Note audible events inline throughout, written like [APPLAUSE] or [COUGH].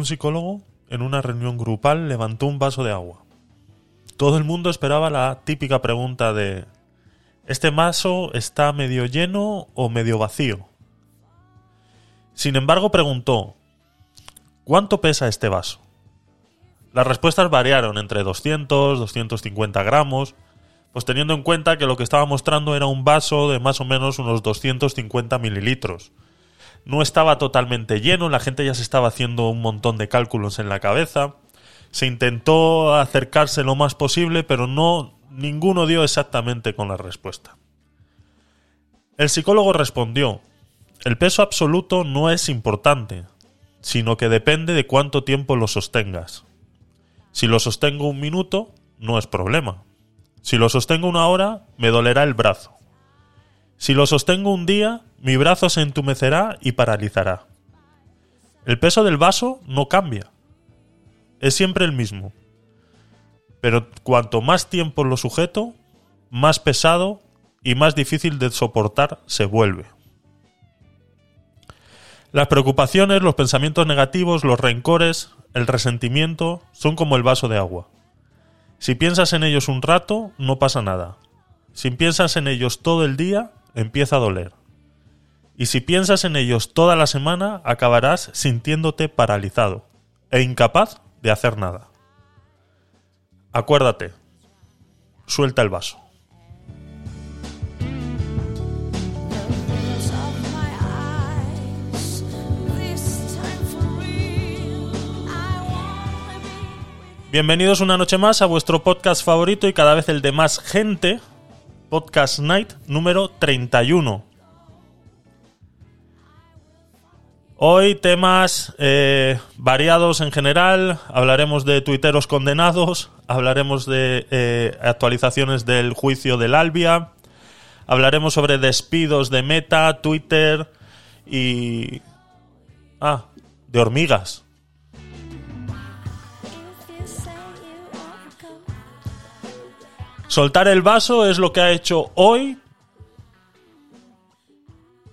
un psicólogo en una reunión grupal levantó un vaso de agua. Todo el mundo esperaba la típica pregunta de ¿Este vaso está medio lleno o medio vacío? Sin embargo, preguntó ¿Cuánto pesa este vaso? Las respuestas variaron entre 200, 250 gramos, pues teniendo en cuenta que lo que estaba mostrando era un vaso de más o menos unos 250 mililitros. No estaba totalmente lleno, la gente ya se estaba haciendo un montón de cálculos en la cabeza. Se intentó acercarse lo más posible, pero no ninguno dio exactamente con la respuesta. El psicólogo respondió, el peso absoluto no es importante, sino que depende de cuánto tiempo lo sostengas. Si lo sostengo un minuto, no es problema. Si lo sostengo una hora, me dolerá el brazo. Si lo sostengo un día, mi brazo se entumecerá y paralizará. El peso del vaso no cambia. Es siempre el mismo. Pero cuanto más tiempo lo sujeto, más pesado y más difícil de soportar se vuelve. Las preocupaciones, los pensamientos negativos, los rencores, el resentimiento son como el vaso de agua. Si piensas en ellos un rato, no pasa nada. Si piensas en ellos todo el día, empieza a doler. Y si piensas en ellos toda la semana, acabarás sintiéndote paralizado e incapaz de hacer nada. Acuérdate, suelta el vaso. Bienvenidos una noche más a vuestro podcast favorito y cada vez el de más gente, Podcast Night número 31. Hoy temas eh, variados en general, hablaremos de tuiteros condenados, hablaremos de eh, actualizaciones del juicio del Albia, hablaremos sobre despidos de Meta, Twitter y... Ah, de hormigas. Soltar el vaso es lo que ha hecho hoy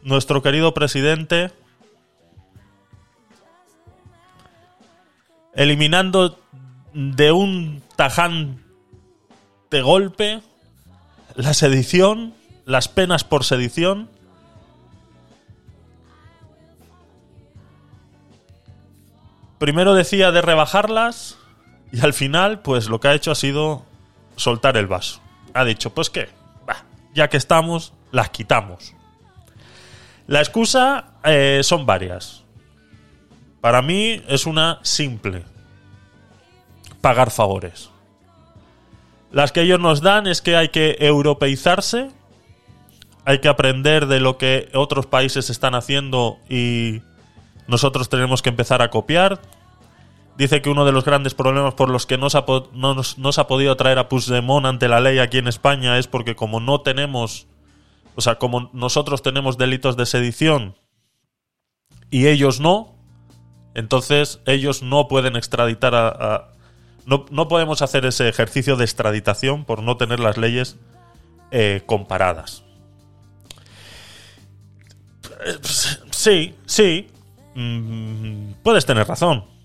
nuestro querido presidente, eliminando de un tajante golpe la sedición, las penas por sedición. Primero decía de rebajarlas y al final, pues lo que ha hecho ha sido soltar el vaso. Ha dicho, pues qué, ya que estamos, las quitamos. La excusa eh, son varias. Para mí es una simple. Pagar favores. Las que ellos nos dan es que hay que europeizarse, hay que aprender de lo que otros países están haciendo y nosotros tenemos que empezar a copiar. Dice que uno de los grandes problemas por los que no se ha, podido traer a Puigdemont ante la ley aquí en España es porque como no tenemos, o sea, como nosotros tenemos delitos de sedición y ellos no, entonces ellos no pueden extraditar a... no, no, podemos hacer ese ejercicio de extraditación por no tener las leyes eh, comparadas. Eh, sí, sí, mm, puedes tener razón.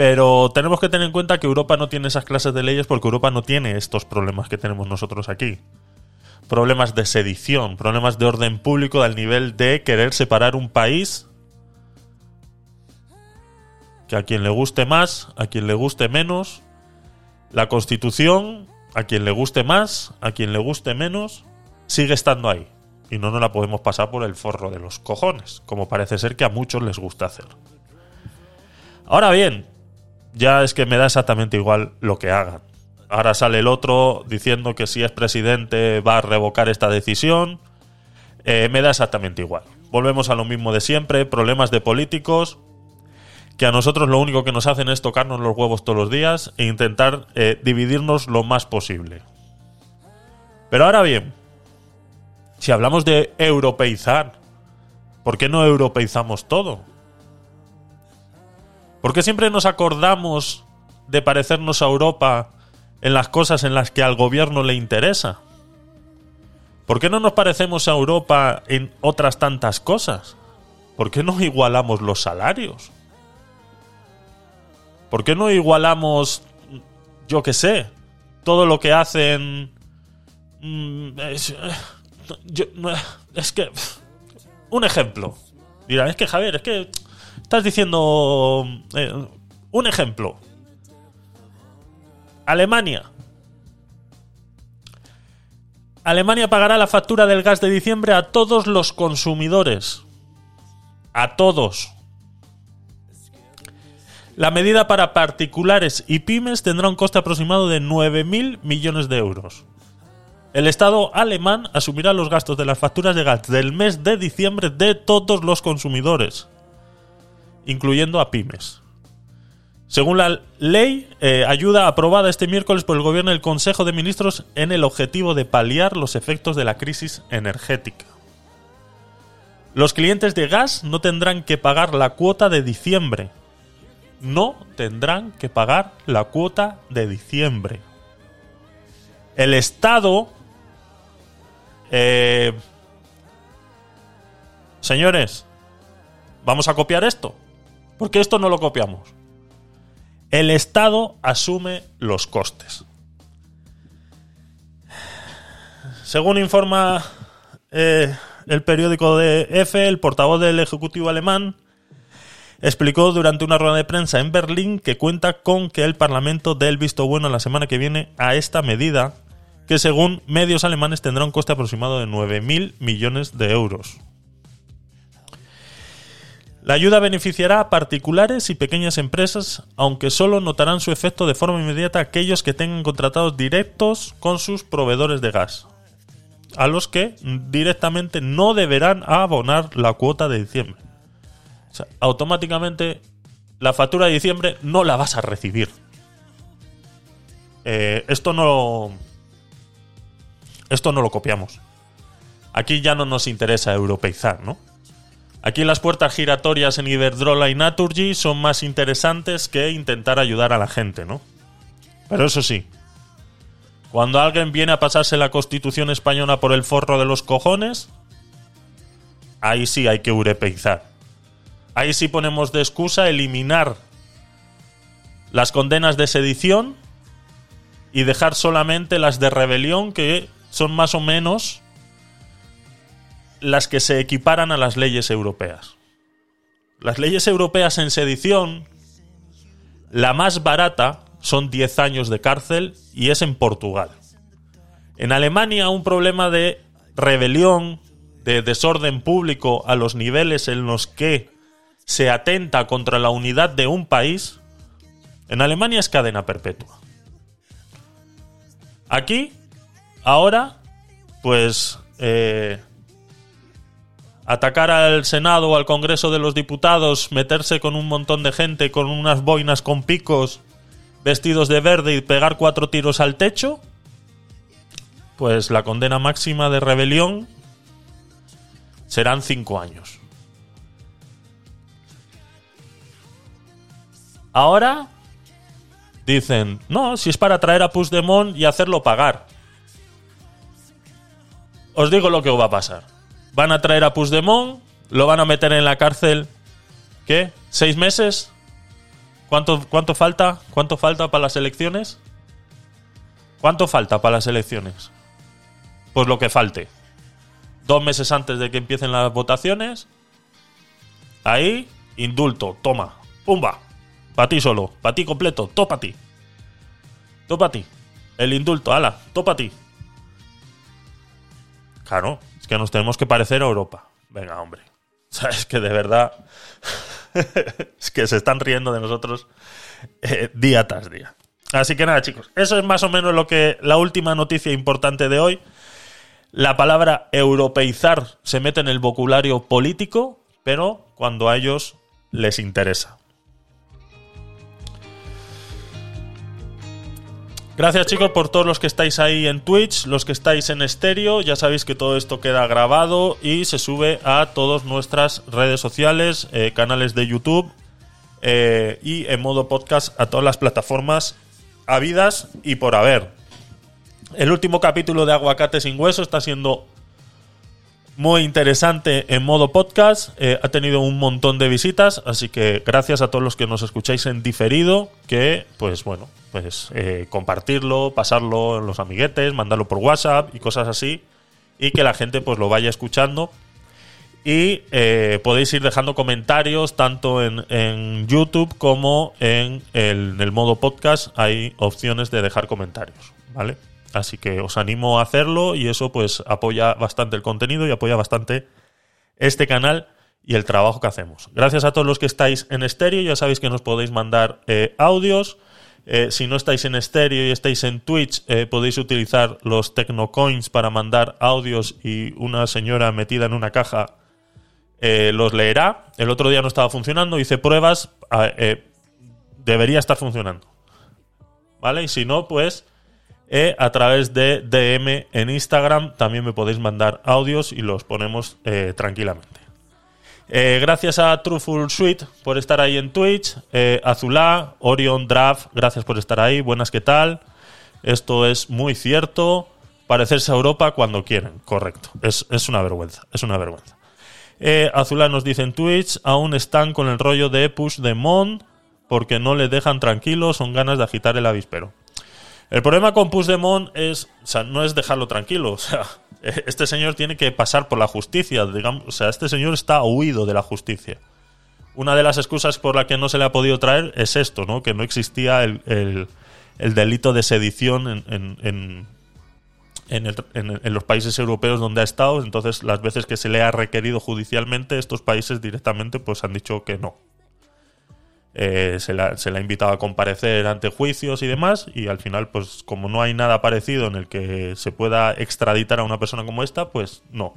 Pero tenemos que tener en cuenta que Europa no tiene esas clases de leyes porque Europa no tiene estos problemas que tenemos nosotros aquí. Problemas de sedición, problemas de orden público al nivel de querer separar un país que a quien le guste más, a quien le guste menos, la constitución, a quien le guste más, a quien le guste menos, sigue estando ahí. Y no nos la podemos pasar por el forro de los cojones, como parece ser que a muchos les gusta hacer. Ahora bien, ya es que me da exactamente igual lo que hagan. Ahora sale el otro diciendo que si es presidente va a revocar esta decisión. Eh, me da exactamente igual. Volvemos a lo mismo de siempre, problemas de políticos que a nosotros lo único que nos hacen es tocarnos los huevos todos los días e intentar eh, dividirnos lo más posible. Pero ahora bien, si hablamos de europeizar, ¿por qué no europeizamos todo? ¿Por qué siempre nos acordamos de parecernos a Europa en las cosas en las que al gobierno le interesa? ¿Por qué no nos parecemos a Europa en otras tantas cosas? ¿Por qué no igualamos los salarios? ¿Por qué no igualamos, yo qué sé, todo lo que hacen... mm, Es, eh, yo- es que... Un ejemplo. Dirán, es que Javier, es que estás diciendo... eh, un ejemplo. Alemania. Alemania pagará la factura del gas de diciembre a todos los consumidores. A todos. La medida para particulares y pymes tendrá un coste aproximado de 9.000 millones de euros. El Estado alemán asumirá los gastos de las facturas de gas del mes de diciembre de todos los consumidores, incluyendo a pymes. Según la ley, eh, ayuda aprobada este miércoles por el Gobierno y el Consejo de Ministros en el objetivo de paliar los efectos de la crisis energética. Los clientes de gas no tendrán que pagar la cuota de diciembre. No tendrán que pagar la cuota de diciembre. El Estado... eh, señores, vamos a copiar esto. Porque esto no lo copiamos. El Estado asume los costes. Según informa eh, el periódico de EFE, el portavoz del Ejecutivo alemán explicó durante una rueda de prensa en Berlín que cuenta con que el Parlamento dé el visto bueno la semana que viene a esta medida, que según medios alemanes tendrá un coste aproximado de 9.000 millones de euros. La ayuda beneficiará a particulares y pequeñas empresas, aunque solo notarán su efecto de forma inmediata aquellos que tengan contratados directos con sus proveedores de gas, a los que directamente no deberán abonar la cuota de diciembre. O sea, automáticamente la factura de diciembre no la vas a recibir. Eh, esto no esto no lo copiamos. Aquí ya no nos interesa europeizar, ¿no? Aquí las puertas giratorias en Iberdrola y Naturgy son más interesantes que intentar ayudar a la gente, ¿no? Pero eso sí, cuando alguien viene a pasarse la Constitución española por el forro de los cojones, ahí sí hay que europeizar. Ahí sí ponemos de excusa eliminar las condenas de sedición y dejar solamente las de rebelión que son más o menos las que se equiparan a las leyes europeas. Las leyes europeas en sedición, la más barata son 10 años de cárcel y es en Portugal. En Alemania un problema de rebelión, de desorden público a los niveles en los que se atenta contra la unidad de un país, en Alemania es cadena perpetua. Aquí, ahora, pues eh, atacar al Senado o al Congreso de los Diputados, meterse con un montón de gente con unas boinas con picos, vestidos de verde y pegar cuatro tiros al techo, pues la condena máxima de rebelión serán cinco años. Ahora dicen, no, si es para traer a Puigdemont y hacerlo pagar. Os digo lo que va a pasar. Van a traer a Puigdemont, lo van a meter en la cárcel, ¿qué? ¿Seis meses? ¿Cuánto, cuánto falta? ¿Cuánto falta para las elecciones? ¿Cuánto falta para las elecciones? Pues lo que falte. Dos meses antes de que empiecen las votaciones. Ahí, indulto, toma, pumba. Para ti solo, para ti completo, todo para ti. Todo ti. El indulto, ala, todo para ti. Claro, que nos tenemos que parecer a Europa. Venga, hombre. [LAUGHS] Sabes que de verdad. [LAUGHS] es que se están riendo de nosotros eh, día tras día. Así que nada, chicos. Eso es más o menos lo que. La última noticia importante de hoy. La palabra europeizar se mete en el vocabulario político, pero cuando a ellos les interesa. Gracias chicos por todos los que estáis ahí en Twitch, los que estáis en estéreo, ya sabéis que todo esto queda grabado y se sube a todas nuestras redes sociales, eh, canales de YouTube eh, y en modo podcast a todas las plataformas habidas y por haber. El último capítulo de Aguacate sin Hueso está siendo muy interesante en modo podcast. Eh, ha tenido un montón de visitas, así que gracias a todos los que nos escucháis en diferido, que pues bueno, pues eh, compartirlo, pasarlo en los amiguetes, mandarlo por WhatsApp y cosas así, y que la gente pues lo vaya escuchando. Y eh, podéis ir dejando comentarios tanto en, YouTube como en el modo podcast. Hay opciones de dejar comentarios, ¿vale? Así que os animo a hacerlo y eso pues apoya bastante el contenido y apoya bastante este canal y el trabajo que hacemos. Gracias a todos los que estáis en estéreo, ya sabéis que nos podéis mandar eh, audios. Eh, si no estáis en estéreo y estáis en Twitch, eh, podéis utilizar los Tecnocoins para mandar audios y una señora metida en una caja los leerá. El otro día no estaba funcionando, hice pruebas, debería estar funcionando. ¿Vale? Y si no, pues e a través de DM en Instagram también me podéis mandar audios y los ponemos eh, tranquilamente. Eh, gracias a Truthful Suite por estar ahí en Twitch. Eh, Azulá, Orion Draft, gracias por estar ahí. Buenas, ¿qué tal? Esto es muy cierto. Parecerse a Europa cuando quieren. Correcto. Es, una vergüenza. Es una vergüenza. Azulá nos dice en Twitch, aún están con el rollo de Push de Mon porque no le dejan tranquilo, son ganas de agitar el avispero. El problema con Puigdemont es, o sea, no es dejarlo tranquilo, o sea, [LAUGHS] este señor tiene que pasar por la justicia, digamos, o sea, este señor está huido de la justicia. Una de las excusas por la que no se le ha podido traer es esto, ¿no? Que no existía el, el, delito de sedición en, en, en, los países europeos donde ha estado. Entonces, las veces que se le ha requerido judicialmente, estos países directamente pues han dicho que no, eh, se, la, ha invitado a comparecer ante juicios y demás, y al final, pues como no hay nada parecido en el que se pueda extraditar a una persona como esta, pues no.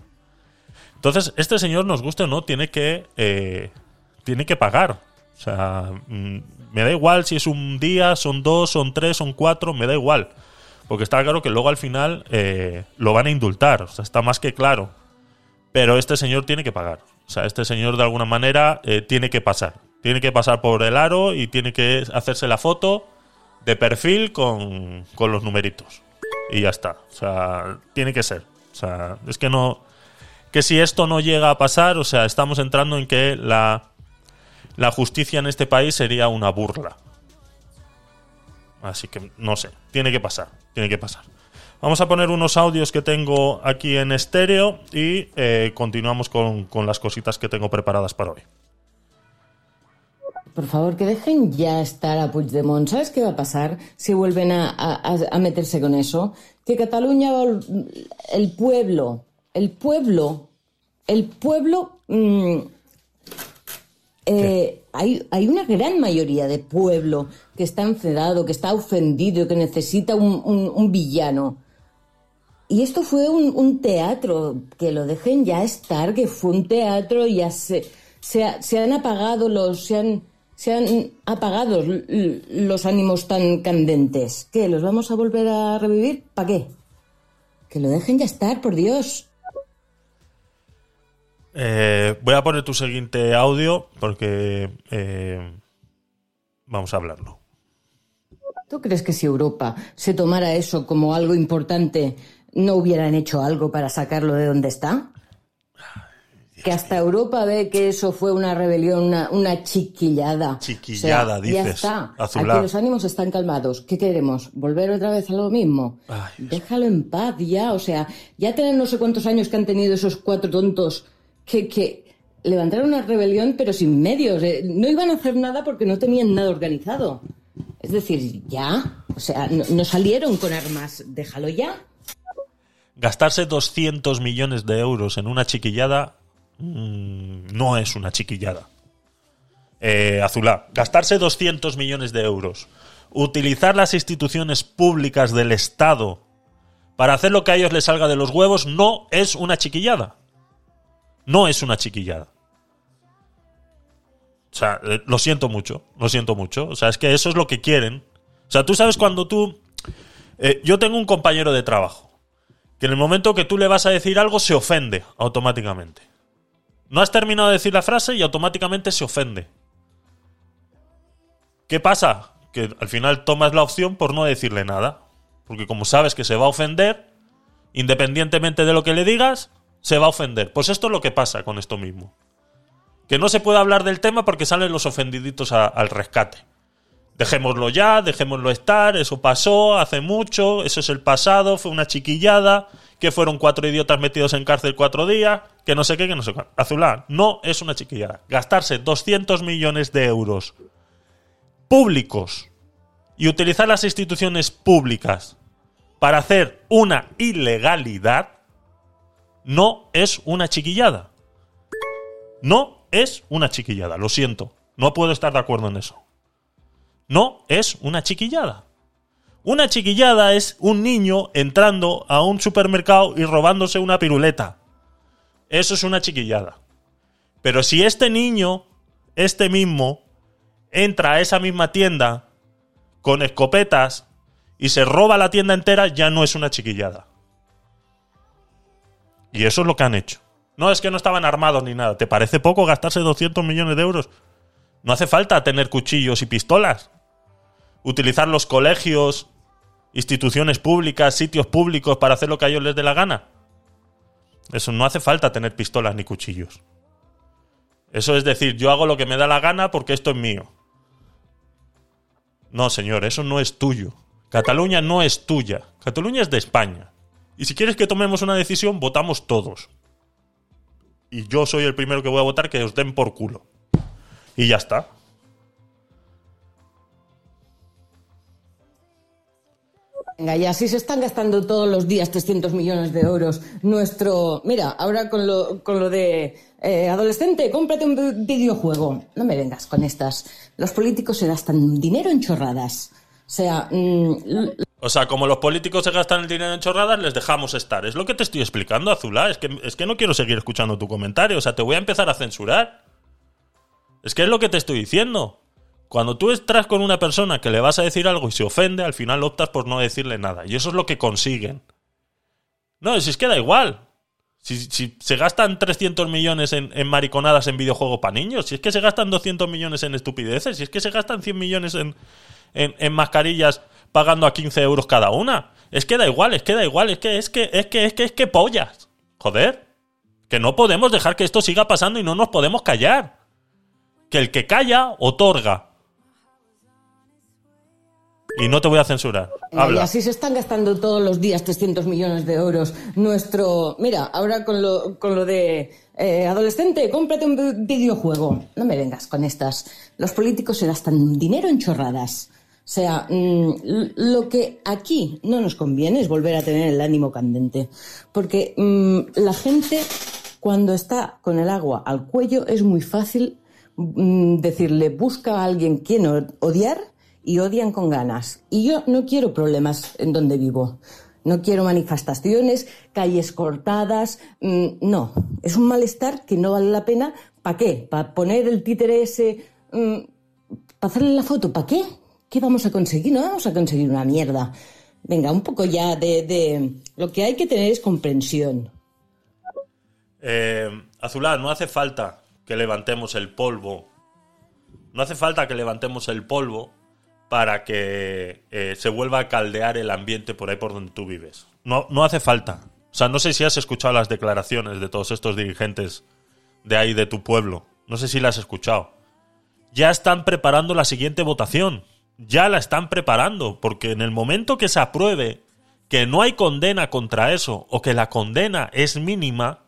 Entonces, este señor, nos guste o no, tiene que, eh, tiene que pagar. O sea, mm, me da igual si es un día, son dos, son tres, son cuatro, me da igual. Porque está claro que luego al final eh, lo van a indultar, o sea, está más que claro. Pero este señor tiene que pagar. O sea, este señor de alguna manera tiene que pasar. Tiene que pasar por el aro y tiene que hacerse la foto de perfil con, los numeritos. Y ya está. O sea, tiene que ser. O sea, es que no. Que si esto no llega a pasar, o sea, estamos entrando en que la, la justicia en este país sería una burla. Así que no sé, tiene que pasar, tiene que pasar. Vamos a poner unos audios que tengo aquí en estéreo y eh, continuamos con, con las cositas que tengo preparadas para hoy por favor, que dejen ya estar a Puigdemont. ¿Sabes qué va a pasar si vuelven a, meterse con eso? Que Cataluña, el pueblo, el pueblo, el pueblo... Mm, eh, hay, hay, una gran mayoría de pueblo que está enfadado, que está ofendido, que necesita un, villano. Y esto fue un, teatro, que lo dejen ya estar, que fue un teatro, ya se, se, se han apagado los, se han, se han apagado los ánimos tan candentes. ¿Qué? ¿Los vamos a volver a revivir? ¿Para qué? Que lo dejen ya estar, por Dios. Eh, voy a poner tu siguiente audio porque eh, vamos a hablarlo. ¿Tú crees que si Europa se tomara eso como algo importante, no hubieran hecho algo para sacarlo de donde está? Que hasta Europa ve que eso fue una rebelión, una, chiquillada. Chiquillada, dices. Ya está. Aquí los ánimos están calmados. ¿Qué queremos? ¿Volver otra vez a lo mismo? Déjalo en paz ya. O sea, ya tienen no sé cuántos años que han tenido esos cuatro tontos que, que levantaron una rebelión pero sin medios. Eh, no iban a hacer nada porque no tenían nada organizado. Es decir, ya. O sea, no, no salieron con armas. Déjalo ya. Gastarse 200 millones de euros en una chiquillada Mm, no es una chiquillada. Eh, Azulá, gastarse 200 millones de euros, utilizar las instituciones públicas del Estado para hacer lo que a ellos les salga de los huevos, no es una chiquillada. No es una chiquillada. O sea, eh, lo siento mucho, lo siento mucho. O sea, es que eso es lo que quieren. O sea, tú sabes cuando tú... Eh, yo tengo un compañero de trabajo que en el momento que tú le vas a decir algo se ofende automáticamente. No has terminado de decir la frase y automáticamente se ofende. ¿Qué pasa? Que al final tomas la opción por no decirle nada. Porque como sabes que se va a ofender, independientemente de lo que le digas, se va a ofender. Pues esto es lo que pasa con esto mismo. Que no se puede hablar del tema porque salen los ofendiditos al rescate. Dejémoslo ya, dejémoslo estar, eso pasó hace mucho, eso es el pasado, fue una chiquillada, que fueron cuatro idiotas metidos en cárcel cuatro días, que no sé qué, que no sé qué. Azulá, no es una chiquillada. Gastarse 200 millones de euros públicos y utilizar las instituciones públicas para hacer una ilegalidad no es una chiquillada. No es una chiquillada, lo siento. No puedo estar de acuerdo en eso. No es una chiquillada. Una chiquillada es un niño entrando a un supermercado y robándose una piruleta. Eso es una chiquillada. Pero si este niño, este mismo, entra a esa misma tienda con escopetas y se roba la tienda entera, ya no es una chiquillada. Y eso es lo que han hecho. No es que no estaban armados ni nada. ¿Te parece poco gastarse 200 millones de euros? No hace falta tener cuchillos y pistolas. Utilizar los colegios, instituciones públicas, sitios públicos para hacer lo que a ellos les dé la gana. Eso no hace falta tener pistolas ni cuchillos. Eso es decir, yo hago lo que me da la gana porque esto es mío. No, señor, eso no es tuyo. Cataluña no es tuya. Cataluña es de España. Y si quieres que tomemos una decisión, votamos todos. Y yo soy el primero que voy a votar que os den por culo. Y ya está. Y así se están gastando todos los días 300 millones de euros. Nuestro. Mira, ahora con lo, con lo de. Eh, adolescente, cómprate un videojuego. No me vengas con estas. Los políticos se gastan dinero en chorradas. O sea. Mm, o sea, como los políticos se gastan el dinero en chorradas, les dejamos estar. Es lo que te estoy explicando, Azulá. Es que, es que no quiero seguir escuchando tu comentario. O sea, te voy a empezar a censurar. Es que es lo que te estoy diciendo. Cuando tú estás con una persona que le vas a decir algo y se ofende, al final optas por no decirle nada. Y eso es lo que consiguen. No, si es que da igual. Si, se gastan 300 millones en, mariconadas en videojuego para niños, si es que se gastan 200 millones en estupideces, si es que se gastan 100 millones en, en mascarillas pagando a 15 euros cada una. Es que da igual, es que da igual, es que es que es que es que es que pollas. Joder. Que no podemos dejar que esto siga pasando y no nos podemos callar. Que el que calla otorga. Y no te voy a censurar. Habla. Y así se están gastando todos los días 300 millones de euros. Nuestro. Mira, ahora con lo, con lo de. Eh, adolescente, cómprate un videojuego. No me vengas con estas. Los políticos se gastan dinero en chorradas. O sea, mm, lo que aquí no nos conviene es volver a tener el ánimo candente, porque mm, la gente cuando está con el agua al cuello es muy fácil mm, decirle busca a alguien quien odiar y odian con ganas. Y yo no quiero problemas en donde vivo. No quiero manifestaciones, calles cortadas. no, es un malestar que no vale la pena. ¿Para qué? ¿Para poner el títere ese? ¿Para hacerle la foto? ¿Para qué? ¿qué vamos a conseguir? No vamos a conseguir una mierda. Venga, un poco ya de... Lo que hay que tener es comprensión. Eh, Azulá, no hace falta que levantemos el polvo. No hace falta que levantemos el polvo para que eh, se vuelva a caldear el ambiente por ahí por donde tú vives. No, no hace falta. O sea, no sé si has escuchado las declaraciones de todos estos dirigentes de ahí de tu pueblo. No sé si las has escuchado. Ya están preparando la siguiente votación ya la están preparando, porque en el momento que se apruebe que no hay condena contra eso o que la condena es mínima,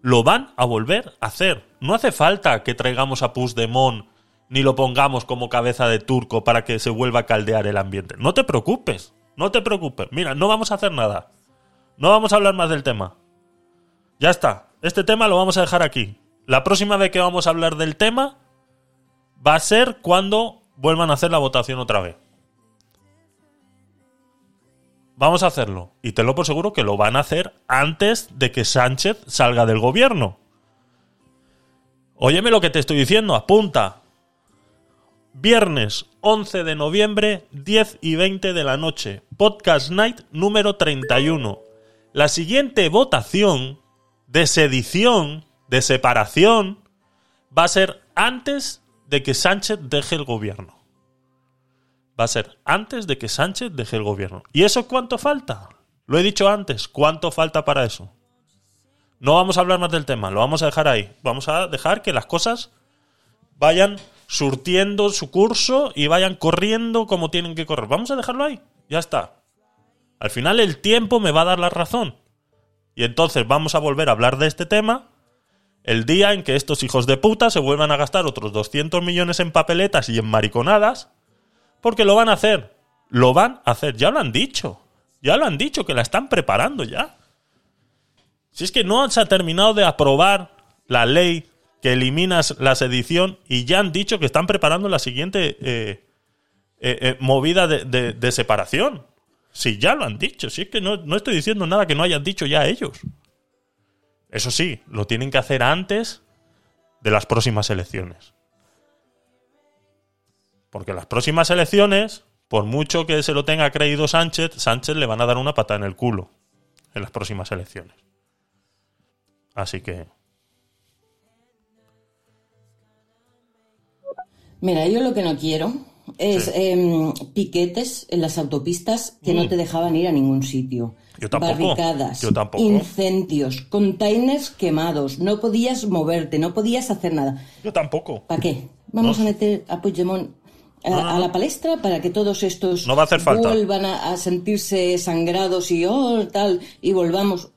lo van a volver a hacer. No hace falta que traigamos a Puigdemont ni lo pongamos como cabeza de turco para que se vuelva a caldear el ambiente. No te preocupes, no te preocupes. Mira, no vamos a hacer nada. No vamos a hablar más del tema. Ya está, este tema lo vamos a dejar aquí. La próxima vez que vamos a hablar del tema va a ser cuando vuelvan a hacer la votación otra vez. Vamos a hacerlo. Y te lo por seguro que lo van a hacer antes de que Sánchez salga del gobierno. Óyeme lo que te estoy diciendo, apunta. Viernes 11 de noviembre, 10 y 20 de la noche. Podcast Night número 31. La siguiente votación de sedición, de separación, va a ser antes de que Sánchez deje el gobierno. Va a ser antes de que Sánchez deje el gobierno. ¿Y eso cuánto falta? Lo he dicho antes, ¿cuánto falta para eso? No vamos a hablar más del tema, lo vamos a dejar ahí. Vamos a dejar que las cosas vayan surtiendo su curso y vayan corriendo como tienen que correr. Vamos a dejarlo ahí. Ya está. Al final el tiempo me va a dar la razón. Y entonces vamos a volver a hablar de este tema el día en que estos hijos de puta se vuelvan a gastar otros 200 millones en papeletas y en mariconadas, porque lo van a hacer. Lo van a hacer. Ya lo han dicho. Ya lo han dicho, que la están preparando ya. Si es que no se ha terminado de aprobar la ley que eliminas la sedición y ya han dicho que están preparando la siguiente eh, eh, eh, movida de, separación. Si ya lo han dicho, si es que no, no estoy diciendo nada que no hayan dicho ya ellos. Eso sí, lo tienen que hacer antes de las próximas elecciones. Porque las próximas elecciones, por mucho que se lo tenga creído Sánchez, Sánchez le van a dar una pata en el culo en las próximas elecciones. Así que... Mira, yo lo que no quiero es em, piquetes en las autopistas que no mm. te dejaban ir a ningún sitio. Yo tampoco. Barricadas, Yo tampoco. incendios, containers quemados, no podías moverte, no podías hacer nada. Yo tampoco. ¿Para qué? Vamos a meter a Puigdemont a, la palestra para que todos estos no va a hacer falta. vuelvan a, sentirse sangrados y oh, tal, y volvamos.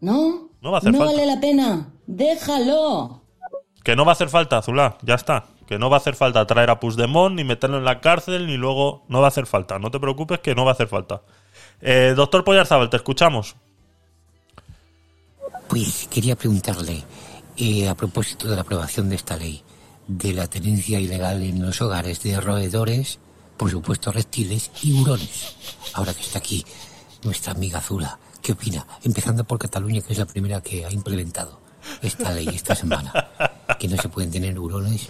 No, no, va a hacer no falta. vale la pena. Déjalo. Que no va a hacer falta, Azulá, ya está. Que no va a hacer falta traer a Puigdemont, ni meterlo en la cárcel, ni luego... No va a hacer falta. No te preocupes que no va a hacer falta. Eh, doctor Poyarzabal, te escuchamos. Pues quería preguntarle, eh, a propósito de la aprobación de esta ley, de la tenencia ilegal en los hogares de roedores, por supuesto reptiles y hurones. Ahora que está aquí nuestra amiga Zula, ¿qué opina? Empezando por Cataluña, que es la primera que ha implementado esta ley esta semana, que no se pueden tener hurones,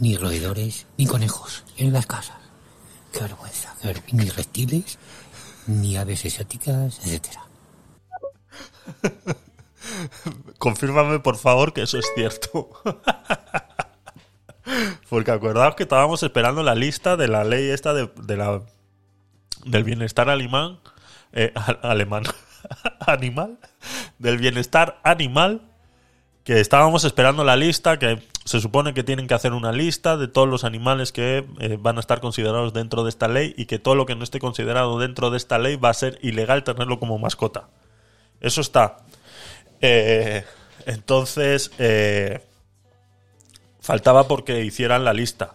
ni roedores, ni conejos en las casas. Qué vergüenza, ni reptiles, ni aves exóticas, etcétera. [LAUGHS] Confírmame, por favor, que eso es cierto. [LAUGHS] Porque acordaos que estábamos esperando la lista de la ley esta de, la del bienestar alemán, eh, [LAUGHS] alemán, animal, del bienestar animal, que estábamos esperando la lista, que se supone que tienen que hacer una lista de todos los animales que eh, van a estar considerados dentro de esta ley y que todo lo que no esté considerado dentro de esta ley va a ser ilegal tenerlo como mascota. Eso está. Eh, entonces, eh, faltaba porque hicieran la lista.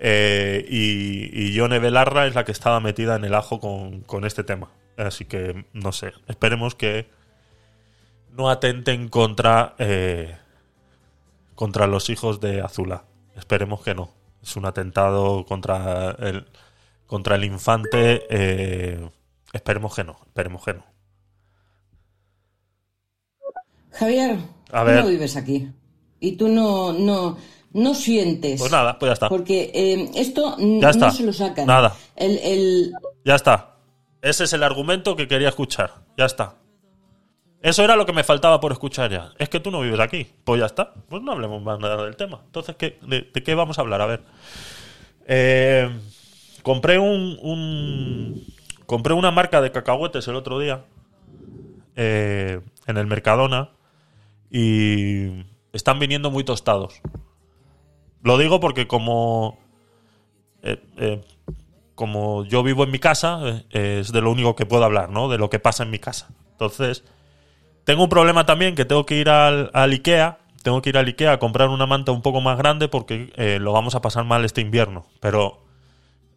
y, y Yone Belarra es la que estaba metida en el ajo con, con este tema. Así que, no sé, esperemos que no atenten contra contra los hijos de Azula. Esperemos que no. Es un atentado contra el, contra el infante. Eh, esperemos que no. Esperemos que no. Javier, tú no vives aquí. Y tú no, no, no sientes. Pues nada, pues ya está. Porque eh, esto no se lo sacan. Nada. El, el... Ya está. Ese es el argumento que quería escuchar. Ya está. Eso era lo que me faltaba por escuchar ya. Es que tú no vives aquí. Pues ya está. Pues no hablemos más nada del tema. Entonces, ¿qué, de, qué vamos a hablar? A ver. Eh, compré un, Compré una marca de cacahuetes el otro día. Eh, en el Mercadona. Y están viniendo muy tostados. Lo digo porque como. Eh, como yo vivo en mi casa, es de lo único que puedo hablar, ¿no? De lo que pasa en mi casa. Entonces tengo un problema también que tengo que ir al, IKEA. Tengo que ir al IKEA a comprar una manta un poco más grande porque eh, lo vamos a pasar mal este invierno. Pero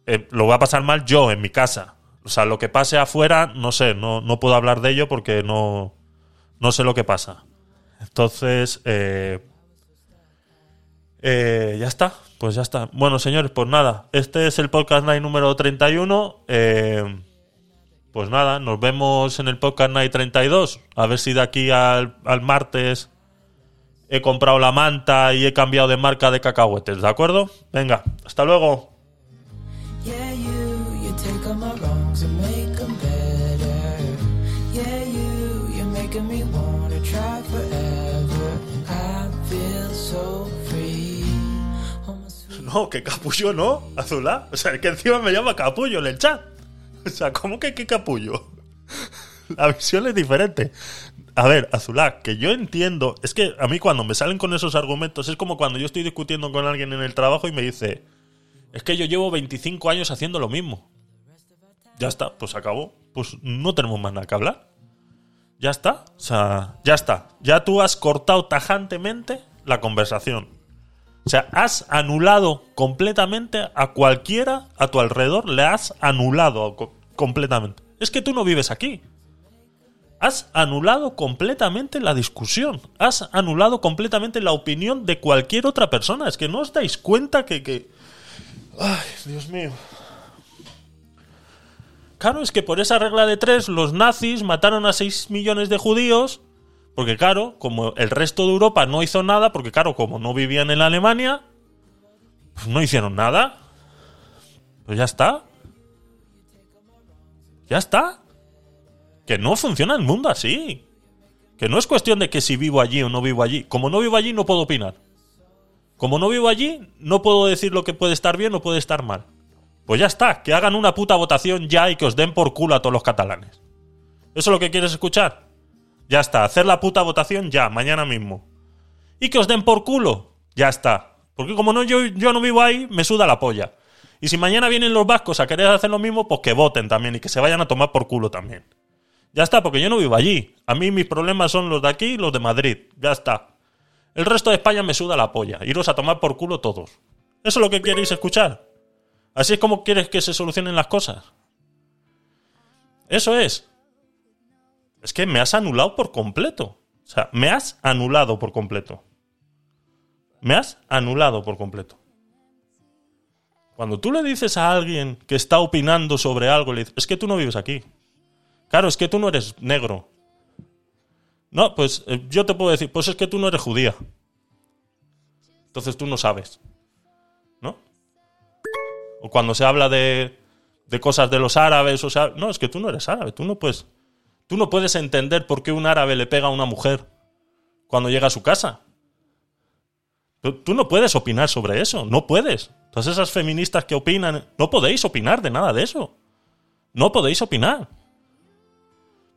eh, lo voy a pasar mal yo en mi casa. O sea, lo que pase afuera, no sé, no, no puedo hablar de ello porque no, no sé lo que pasa. Entonces, eh, ya está, pues ya está. Bueno, señores, pues nada, este es el podcast night número 31. Eh, pues nada, nos vemos en el podcast Night 32. A ver si de aquí al, martes he comprado la manta y he cambiado de marca de cacahuetes, ¿de acuerdo? Venga, hasta luego. No, que capullo no, Azulá. O sea, que encima me llama capullo en el chat. [LAUGHS] O sea, ¿cómo que qué capullo? La visión es diferente. a ver, Azulá, que yo entiendo, es que a mí cuando me salen con esos argumentos es como cuando yo estoy discutiendo con alguien en el trabajo y me dice, es que yo llevo 25 años haciendo lo mismo. Ya está, pues acabó. Pues no tenemos más nada que hablar. Ya está, o sea, ya está. Ya tú has cortado tajantemente la conversación. O sea, has anulado completamente a cualquiera a tu alrededor, le has anulado co- completamente. Es que tú no vives aquí. Has anulado completamente la discusión. Has anulado completamente la opinión de cualquier otra persona. Es que no os dais cuenta que... que... Ay, Dios mío. Claro, es que por esa regla de tres los nazis mataron a 6 millones de judíos. Porque claro, como el resto de Europa no hizo nada, porque claro, como no vivían en Alemania, pues no hicieron nada. Pues ya está. Ya está. Que no funciona el mundo así. Que no es cuestión de que si vivo allí o no vivo allí. Como no vivo allí, no puedo opinar. Como no vivo allí, no puedo decir lo que puede estar bien o puede estar mal. Pues ya está, que hagan una puta votación ya y que os den por culo a todos los catalanes. ¿Eso es lo que quieres escuchar? Ya está, hacer la puta votación ya, mañana mismo. Y que os den por culo. Ya está. Porque como no, yo, yo no vivo ahí, me suda la polla. Y si mañana vienen los vascos a querer hacer lo mismo, pues que voten también y que se vayan a tomar por culo también. Ya está, porque yo no vivo allí. A mí mis problemas son los de aquí y los de Madrid. Ya está. El resto de España me suda la polla. Iros a tomar por culo todos. ¿Eso es lo que queréis escuchar? ¿Así es como quieres que se solucionen las cosas? Eso es. Es que me has anulado por completo. O sea, me has anulado por completo. Me has anulado por completo. Cuando tú le dices a alguien que está opinando sobre algo, le dices, es que tú no vives aquí. Claro, es que tú no eres negro. No, pues eh, yo te puedo decir, pues es que tú no eres judía. Entonces tú no sabes. ¿No? O cuando se habla de, de cosas de los árabes, o sea, no, es que tú no eres árabe, tú no puedes. Tú no puedes entender por qué un árabe le pega a una mujer cuando llega a su casa. Tú, no puedes opinar sobre eso, no puedes. Todas esas feministas que opinan, no podéis opinar de nada de eso. No podéis opinar.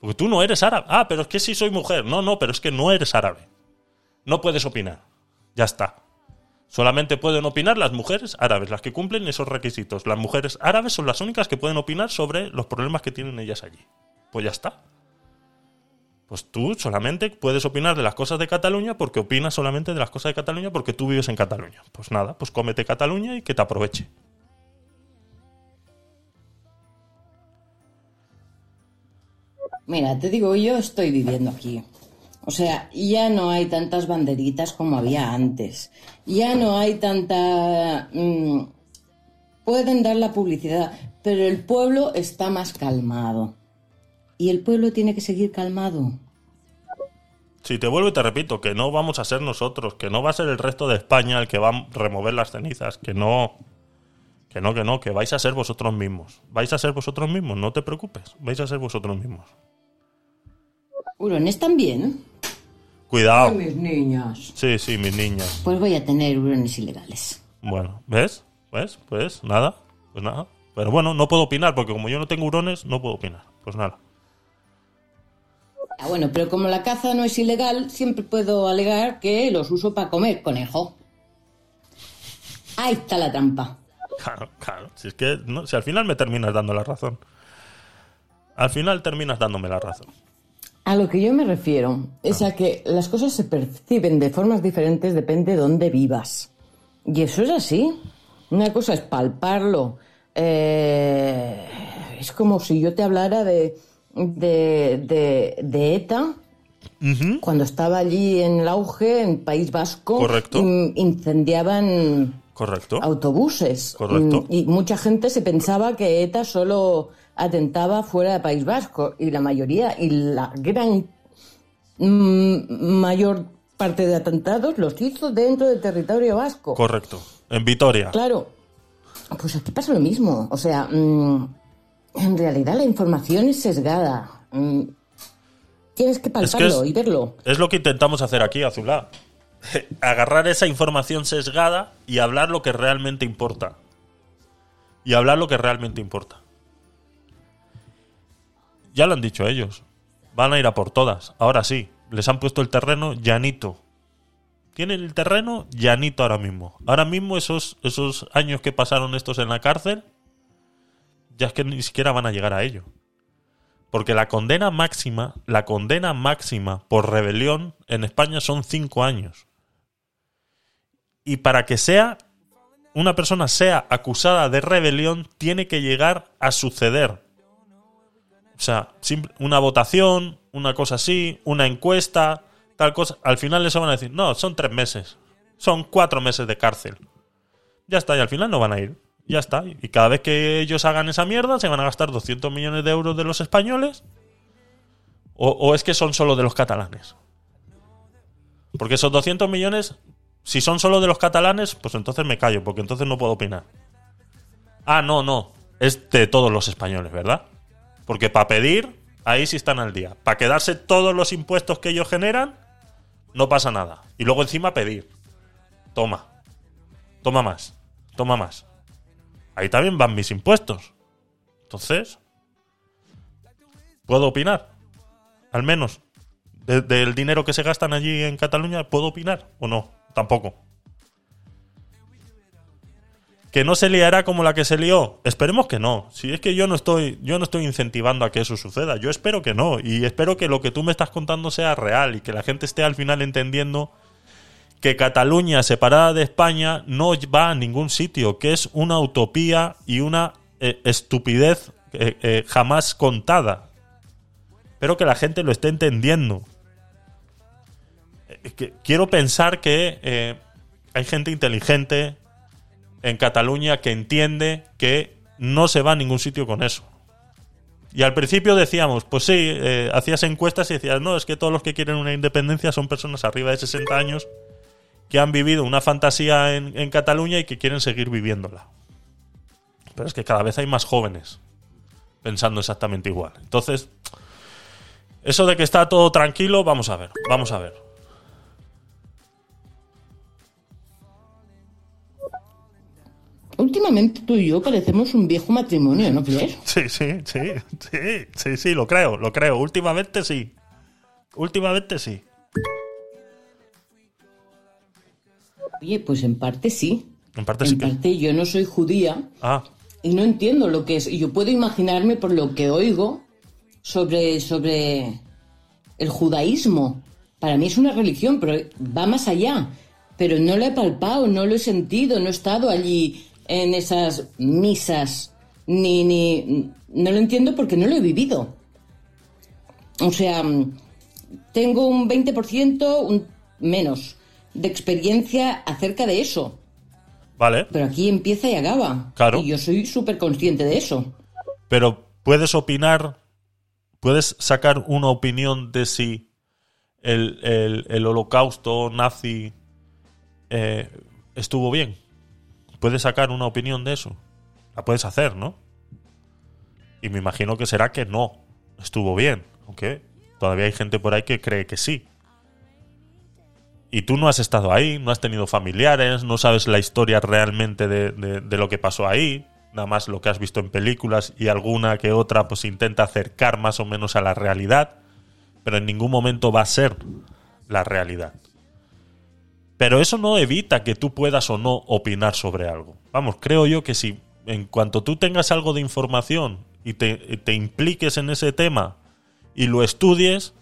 Porque tú no eres árabe. Ah, pero es que sí soy mujer. No, no, pero es que no eres árabe. No puedes opinar. Ya está. Solamente pueden opinar las mujeres árabes, las que cumplen esos requisitos. Las mujeres árabes son las únicas que pueden opinar sobre los problemas que tienen ellas allí. Pues ya está. Pues tú solamente puedes opinar de las cosas de Cataluña porque opinas solamente de las cosas de Cataluña porque tú vives en Cataluña. Pues nada, pues cómete Cataluña y que te aproveche. Mira, te digo, yo estoy viviendo aquí. O sea, ya no hay tantas banderitas como había antes. Ya no hay tanta... mm, pueden dar la publicidad, pero el pueblo está más calmado. Y el pueblo tiene que seguir calmado. Si te vuelvo y te repito, que no vamos a ser nosotros, que no va a ser el resto de España el que va a remover las cenizas, que no, que no, que no, que vais a ser vosotros mismos. Vais a ser vosotros mismos, no te preocupes, vais a ser vosotros mismos. ¿Hurones también? Cuidado. Ay, mis niñas. Sí, sí, mis niñas. Pues voy a tener hurones ilegales. Bueno, ¿ves? ¿Ves? Pues nada, pues nada. Pero bueno, no puedo opinar, porque como yo no tengo hurones, no puedo opinar. Pues nada. Ah, bueno, pero como la caza no es ilegal, siempre puedo alegar que los uso para comer conejo. Ahí está la trampa. Claro, claro. Si es que, no, si al final me terminas dando la razón. Al final terminas dándome la razón. A lo que yo me refiero es a que las cosas se perciben de formas diferentes depende de dónde vivas. Y eso es así. Una cosa es palparlo. eh, es como si yo te hablara de, de, de, de ETA cuando estaba allí en el auge, en País Vasco. Correcto. in- incendiaban Correcto. autobuses. Correcto. Mm, Y mucha gente se pensaba que ETA solo atentaba fuera de País Vasco. Y la mayoría, y la gran mm, mayor parte de atentados los hizo dentro del territorio vasco. Correcto. En Vitoria. Claro. Pues aquí pasa lo mismo. O sea, mm, en realidad la información es sesgada. Mm, tienes que palparlo es- y verlo. Es lo que intentamos hacer aquí, Azulá. [LAUGHS] Agarrar esa información sesgada y hablar lo que realmente importa. Y hablar lo que realmente importa. Ya lo han dicho ellos. Van a ir a por todas. Ahora sí, les han puesto el terreno llanito. Tienen el terreno llanito ahora mismo. Ahora mismo esos, esos años que pasaron estos en la cárcel, ya es que ni siquiera van a llegar a ello. Porque la condena máxima, la condena máxima por rebelión en España son cinco años. Y para que sea una persona sea acusada de rebelión, tiene que llegar a suceder. O sea, una votación, una cosa así, una encuesta, tal cosa. Al final les van a decir, no, son tres meses. Son cuatro meses de cárcel. Ya está, y al final no van a ir. Ya está. Y cada vez que ellos hagan esa mierda, se van a gastar 200 millones de euros de los españoles. O, es que son solo de los catalanes. Porque esos 200 millones, si son solo de los catalanes, pues entonces me callo, porque entonces no puedo opinar. Ah, no, no. Es de todos los españoles, ¿verdad? Porque para pedir, ahí sí están al día. Para quedarse todos los impuestos que ellos generan, no pasa nada. Y luego encima pedir. Toma. Toma más. Toma más. Ahí también van mis impuestos. Entonces, ¿puedo opinar? Al menos. del dinero que se gastan allí en Cataluña, ¿puedo opinar o no? Tampoco. ¿Que no se liará como la que se lió? Esperemos que no. Si es que yo no estoy, yo no estoy incentivando a que eso suceda. Yo espero que no. Y espero que lo que tú me estás contando sea real y que la gente esté al final entendiendo que Cataluña separada de España no va a ningún sitio, que es una utopía y una eh, estupidez eh, eh, jamás contada. Espero que la gente lo esté entendiendo. quiero pensar que hay gente inteligente en Cataluña que entiende que no se va a ningún sitio con eso. Y al principio decíamos, pues sí, hacías encuestas y decías, no, es que todos los que quieren una independencia son personas arriba de 60 años que han vivido una fantasía en, en Cataluña y que quieren seguir viviéndola. Pero es que cada vez hay más jóvenes pensando exactamente igual. Entonces, eso de que está todo tranquilo, vamos a ver, vamos a ver. Últimamente tú y yo parecemos un viejo matrimonio, ¿no crees? [LAUGHS] Sí, sí, sí, sí, sí, sí, lo creo, lo creo. Últimamente sí. Últimamente sí. Oye, pues en parte sí. En parte sí. En parte yo no soy judía. Ah. Y no entiendo lo que es. Y yo puedo imaginarme por lo que oigo sobre, sobre el judaísmo. Para mí es una religión, pero va más allá. Pero no lo he palpado, no lo he sentido, no he estado allí en esas misas, ni, ni, no lo entiendo porque no lo he vivido. O sea, tengo un 20%, un menos, de experiencia acerca de eso. Vale. Pero aquí empieza y acaba. Claro. Y yo soy súper consciente de eso. Pero puedes opinar, puedes sacar una opinión de si el, el, holocausto nazi eh, estuvo bien puedes sacar una opinión de eso. La puedes hacer, ¿no? Y me imagino que será que no. Estuvo bien. Aunque todavía hay gente por ahí que cree que sí. Y tú no has estado ahí, no has tenido familiares, no sabes la historia realmente de, lo que pasó ahí. Nada más lo que has visto en películas y alguna que otra pues intenta acercar más o menos a la realidad. Pero en ningún momento va a ser la realidad. Pero eso no evita que tú puedas o no opinar sobre algo. Vamos, creo yo que si en cuanto tú tengas algo de información y te, impliques en ese tema y lo estudies,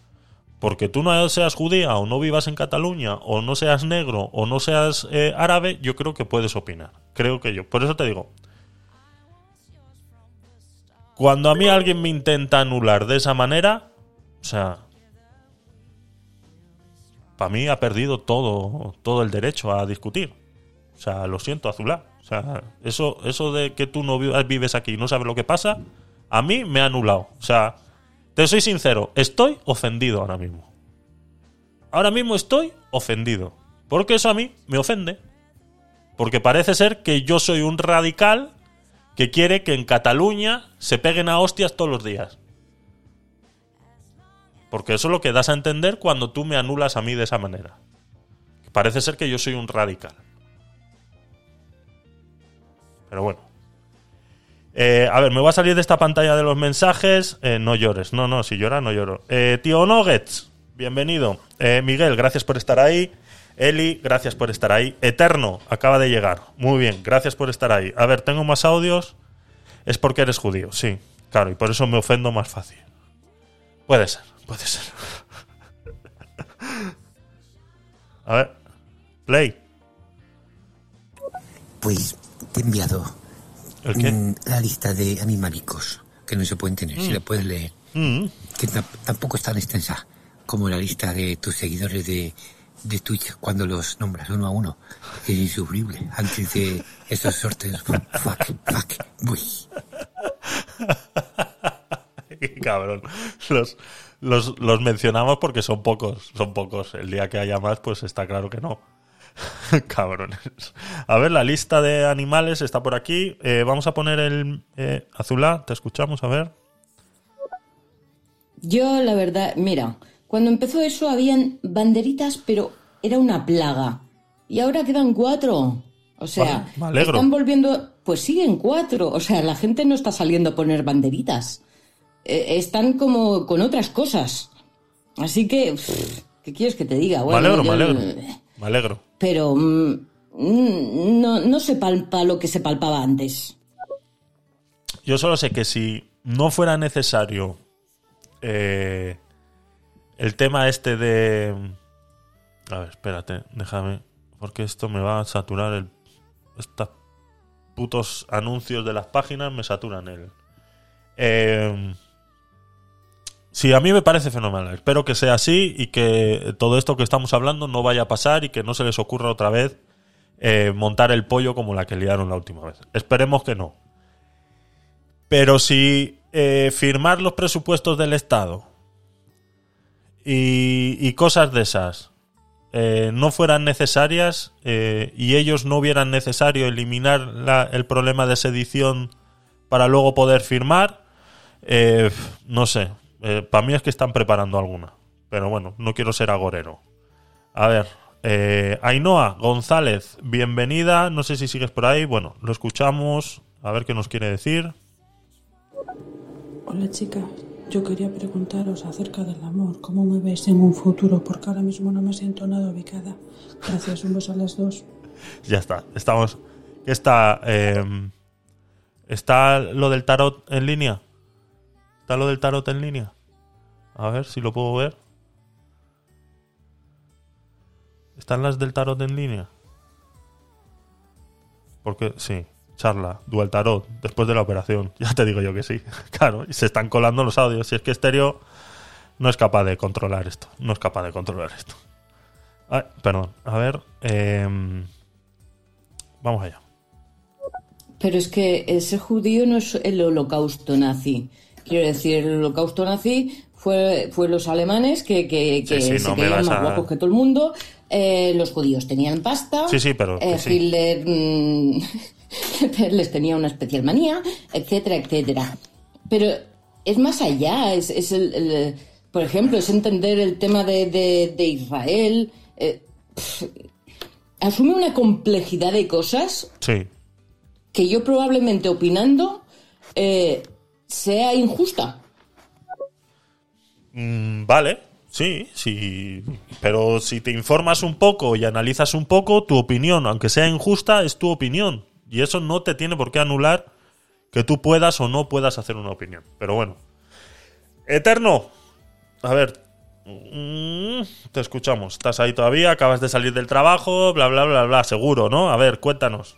porque tú no seas judía o no vivas en Cataluña o no seas negro o no seas eh, árabe, yo creo que puedes opinar. Creo que yo. Por eso te digo, cuando a mí alguien me intenta anular de esa manera, o sea, para mí ha perdido todo, todo el derecho a discutir. O sea, lo siento, Azulá. O sea, eso, eso de que tú no vives aquí y no sabes lo que pasa, a mí me ha anulado. O sea, te soy sincero, estoy ofendido ahora mismo. Ahora mismo estoy ofendido. Porque eso a mí me ofende. Porque parece ser que yo soy un radical que quiere que en Cataluña se peguen a hostias todos los días. Porque eso es lo que das a entender cuando tú me anulas a mí de esa manera. Parece ser que yo soy un radical. Pero bueno. Eh, a ver, me voy a salir de esta pantalla de los mensajes. Eh, no llores. No, no, si llora, no lloro. Eh, tío Nuggets, bienvenido. Eh, Miguel, gracias por estar ahí. Eli, gracias por estar ahí. Eterno, acaba de llegar. Muy bien, gracias por estar ahí. A ver, tengo más audios. Es porque eres judío, sí. Claro, y por eso me ofendo más fácil. Puede ser, puede ser. [LAUGHS] A ver, play. Pues te he enviado ¿El qué? mm, la lista de animalicos que no se pueden tener, si la puedes leer. Mm, Que ta- tampoco es tan extensa como la lista de tus seguidores de, de Twitch cuando los nombras uno a uno. Es insufrible antes de esos sorteos. Fuck, fuck, uy. [LAUGHS] Cabrón. Los, los, los mencionamos porque son pocos. Son pocos. El día que haya más, pues está claro que no. [LAUGHS] Cabrones. A ver, la lista de animales está por aquí. Eh, vamos a poner el eh, Azulá. Te escuchamos, a ver. Yo, la verdad, mira, cuando empezó eso habían banderitas, pero era una plaga. Y ahora quedan cuatro. O sea, alegro. están volviendo, pues siguen cuatro. O sea, la gente no está saliendo a poner banderitas. Eh, están como con otras cosas. Así que, pff, ¿qué quieres que te diga? Me alegro, me alegro. Me alegro. Pero mm, no, no se palpa lo que se palpaba antes. Yo solo sé que si no fuera necesario eh, el tema este de... A ver, espérate, déjame. Porque esto me va a saturar el... Estos putos anuncios de las páginas me saturan el... Eh, sí, a mí me parece fenomenal. Espero que sea así y que todo esto que estamos hablando no vaya a pasar y que no se les ocurra otra vez eh, montar el pollo como la que liaron la última vez. Esperemos que no. Pero si eh, firmar los presupuestos del Estado y, cosas de esas eh, no fueran necesarias y ellos no hubieran necesario eliminar la- el problema de sedición para luego poder firmar, no sé. Para mí es que están preparando alguna. Pero bueno, no quiero ser agorero. A ver, eh, Ainhoa González, bienvenida. No sé si sigues por ahí. Bueno, lo escuchamos. A ver qué nos quiere decir. Hola chicas, yo quería preguntaros acerca del amor, cómo me veis en un futuro, porque ahora mismo no me siento nada ubicada. Gracias, un beso a las dos. [LAUGHS] Ya está. Estamos. ¿Qué está? eh, ¿Está lo del tarot en línea? ¿Está lo del tarot en línea? A ver si lo puedo ver. ¿Están las del tarot en línea? Porque, sí, charla, dual tarot, después de la operación. [LAUGHS] Ya te digo yo que sí. [LAUGHS] Claro, y se están colando los audios. Si es que Estéreo no es capaz de controlar esto. No es capaz de controlar esto. Perdón. A ver. em, vamos allá. Pero es que ese judío no es el holocausto nazi. Quiero decir, el holocausto nazi fue, fue los alemanes que, que, que Sí, sí, se no creían más a- guapos que todo el mundo. Eh, los judíos tenían pasta. Sí, sí, pero eh. Hitler mm, [LAUGHS] les tenía una especial manía, etcétera, etcétera. Pero es más allá. Es, es el, el- por ejemplo, es entender el tema de, de- de Israel. eh, asume una complejidad de cosas Sí. que yo probablemente opinando eh, sea injusta. Mm, vale, sí, sí. Pero si te informas un poco y analizas un poco, tu opinión, aunque sea injusta, es tu opinión. Y eso no te tiene por qué anular que tú puedas o no puedas hacer una opinión. Pero bueno. Eterno. A ver. mm, Te escuchamos. Estás ahí todavía, acabas de salir del trabajo, bla, bla, bla, bla. Seguro, ¿no? A ver, cuéntanos.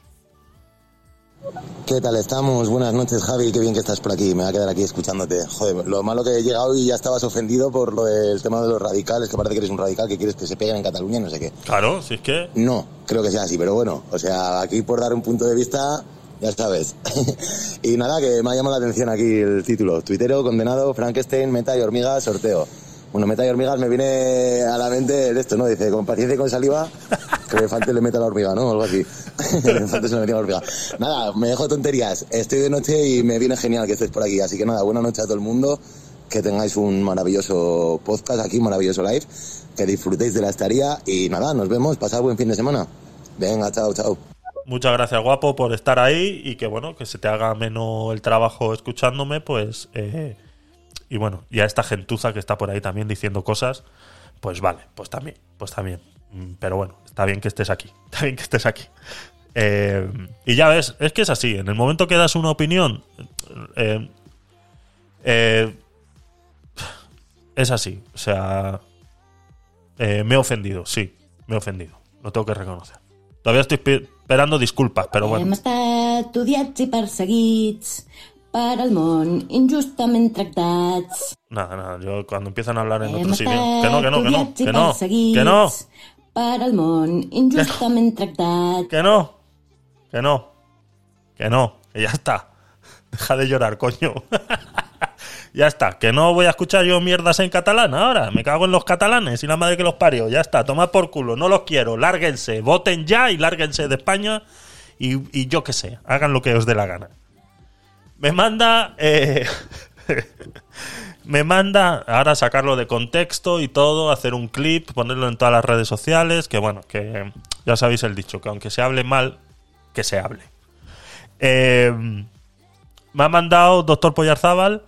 ¿Qué tal estamos? Buenas noches, Javi. Qué bien que estás por aquí. Me voy a quedar aquí escuchándote. Joder, lo malo que he llegado y ya estabas ofendido por lo del tema de los radicales, que parece que eres un radical, que quieres que se peguen en Cataluña, no sé qué. Claro, si es que. No, creo que sea así, pero bueno, o sea, aquí por dar un punto de vista, ya sabes. [LAUGHS] y nada, que me ha llamado la atención aquí el título. Tuitero, condenado, Frankenstein, meta y hormigas, sorteo. Bueno, meta y hormigas me viene a la mente de esto, ¿no? Dice, con paciencia y con saliva, que le falte le meta la hormiga, ¿no? Algo así. [LAUGHS] le falte se le metía la hormiga. Nada, me dejo tonterías. Estoy de noche y me viene genial que estés por aquí. Así que nada, buena noche a todo el mundo. Que tengáis un maravilloso podcast aquí, maravilloso live. Que disfrutéis de la estaría y nada, nos vemos. Pasad buen fin de semana. Venga, chao, chao. Muchas gracias, guapo, por estar ahí y que, bueno, que se te haga menos el trabajo escuchándome, pues... eh, y bueno, y a esta gentuza que está por ahí también diciendo cosas, pues vale, pues también, pues también. Mm, Pero bueno, está bien que estés aquí, [LAUGHS] está bien que estés aquí. Eh, y ya ves, es que es así, en el momento que das una opinión, eh, eh, es así, o sea, me he ofendido, sí, me he ofendido, lo tengo que reconocer. Todavía estoy pe- esperando disculpas, pero Hem bueno. estat odiats i perseguits per al món, injustament tractats. Nada, nada, yo cuando empiezan a hablar en idiomas... estat Que no, que no, que no, que no, que no, per al món, injustament tractats. que no, que no, que no, que ya está. [LAUGHS] Deja de llorar, coño. [LAUGHS] ya está, que no voy a escuchar yo mierdas en catalán ahora. Me cago en los catalanes y la madre que los parió. Ya está, tomad por culo, no los quiero. Lárguense, voten ya y lárguense de España. Y, y yo qué sé, hagan lo que os dé la gana. Me manda. eh, [LAUGHS] me manda ahora sacarlo de contexto y todo, hacer un clip, ponerlo en todas las redes sociales. Que bueno, que ya sabéis el dicho, que aunque se hable mal, que se hable. Eh, me ha mandado Doctor Pollarzábal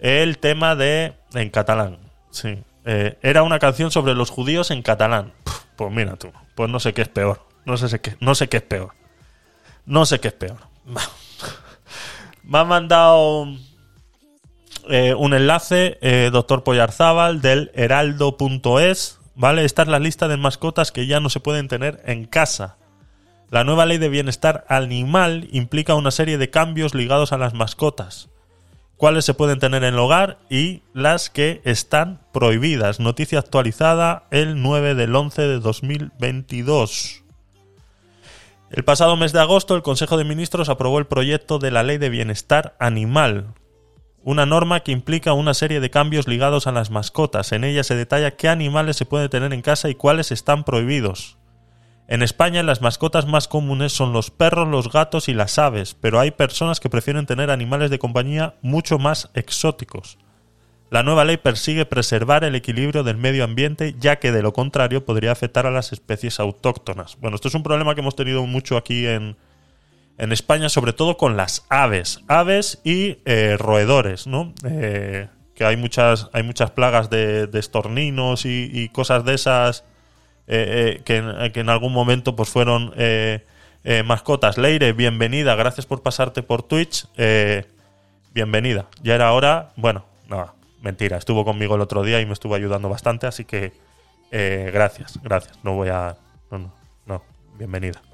el tema de. en catalán. Sí. Eh, era una canción sobre los judíos en catalán. Pues mira tú, pues no sé qué es peor. No sé qué, no sé qué es peor. No sé qué es peor. [LAUGHS] Me ha mandado eh, un enlace, eh, doctor Pollarzábal, del heraldo.es. ¿Vale? Esta es la lista de mascotas que ya no se pueden tener en casa. La nueva ley de bienestar animal implica una serie de cambios ligados a las mascotas. Cuáles se pueden tener en el hogar y las que están prohibidas. Noticia actualizada el 9 del 11 de 2022. El pasado mes de agosto, el Consejo de Ministros aprobó el proyecto de la Ley de Bienestar Animal, una norma que implica una serie de cambios ligados a las mascotas. En ella se detalla qué animales se pueden tener en casa y cuáles están prohibidos. En España las mascotas más comunes son los perros, los gatos y las aves, pero hay personas que prefieren tener animales de compañía mucho más exóticos. La nueva ley persigue preservar el equilibrio del medio ambiente, ya que de lo contrario podría afectar a las especies autóctonas. Bueno, esto es un problema que hemos tenido mucho aquí en, España, sobre todo con las aves, aves y eh, roedores, ¿no? Eh, que hay muchas, hay muchas plagas de, estorninos y, y cosas de esas eh, eh, que, en, que en algún momento pues fueron eh, mascotas. Leire, bienvenida, gracias por pasarte por Twitch. bienvenida. Ya era hora, bueno, no, mentira, estuvo conmigo el otro día y me estuvo ayudando bastante, así que eh, gracias, gracias. No voy a... No, no, no, bienvenida. [LAUGHS]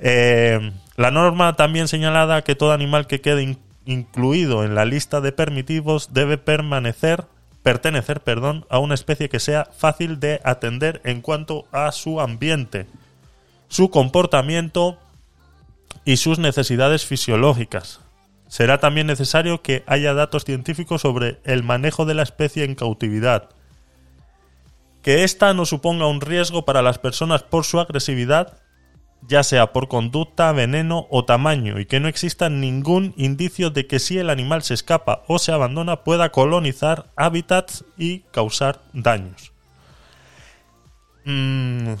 Eh, la norma también señalada que todo animal que quede in- incluido en la lista de permitidos debe permanecer pertenecer, perdón, a una especie que sea fácil de atender en cuanto a su ambiente, su comportamiento y sus necesidades fisiológicas. Será también necesario que haya datos científicos sobre el manejo de la especie en cautividad, que ésta no suponga un riesgo para las personas por su agresividad ya sea por conducta, veneno o tamaño, y que no exista ningún indicio de que si el animal se escapa o se abandona pueda colonizar hábitats y causar daños. Mm.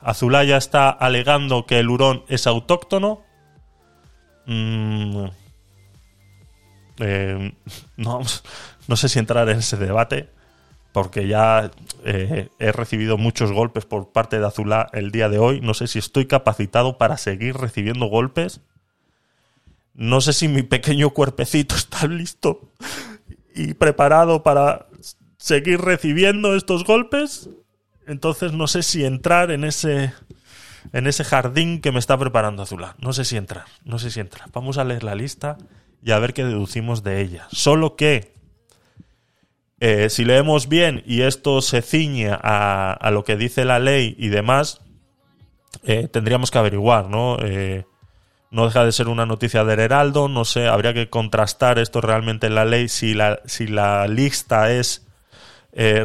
Azulaya está alegando que el hurón es autóctono. Mm. Eh, [LAUGHS] no, no sé si entrar en ese debate porque ya eh, he recibido muchos golpes por parte de Azulá el día de hoy. No sé si estoy capacitado para seguir recibiendo golpes. No sé si mi pequeño cuerpecito [LAUGHS] está listo y preparado para seguir recibiendo estos golpes. Entonces no sé si entrar en ese en ese jardín que me está preparando Azulá. No sé si entrar, no sé si entrar. Vamos a leer la lista y a ver qué deducimos de ella. Solo que eh, si leemos bien y esto se ciñe a, lo que dice la ley y demás, eh, tendríamos que averiguar, ¿no? Eh, no deja de ser una noticia del Heraldo, no sé, habría que contrastar esto realmente en la ley, si la, si la lista es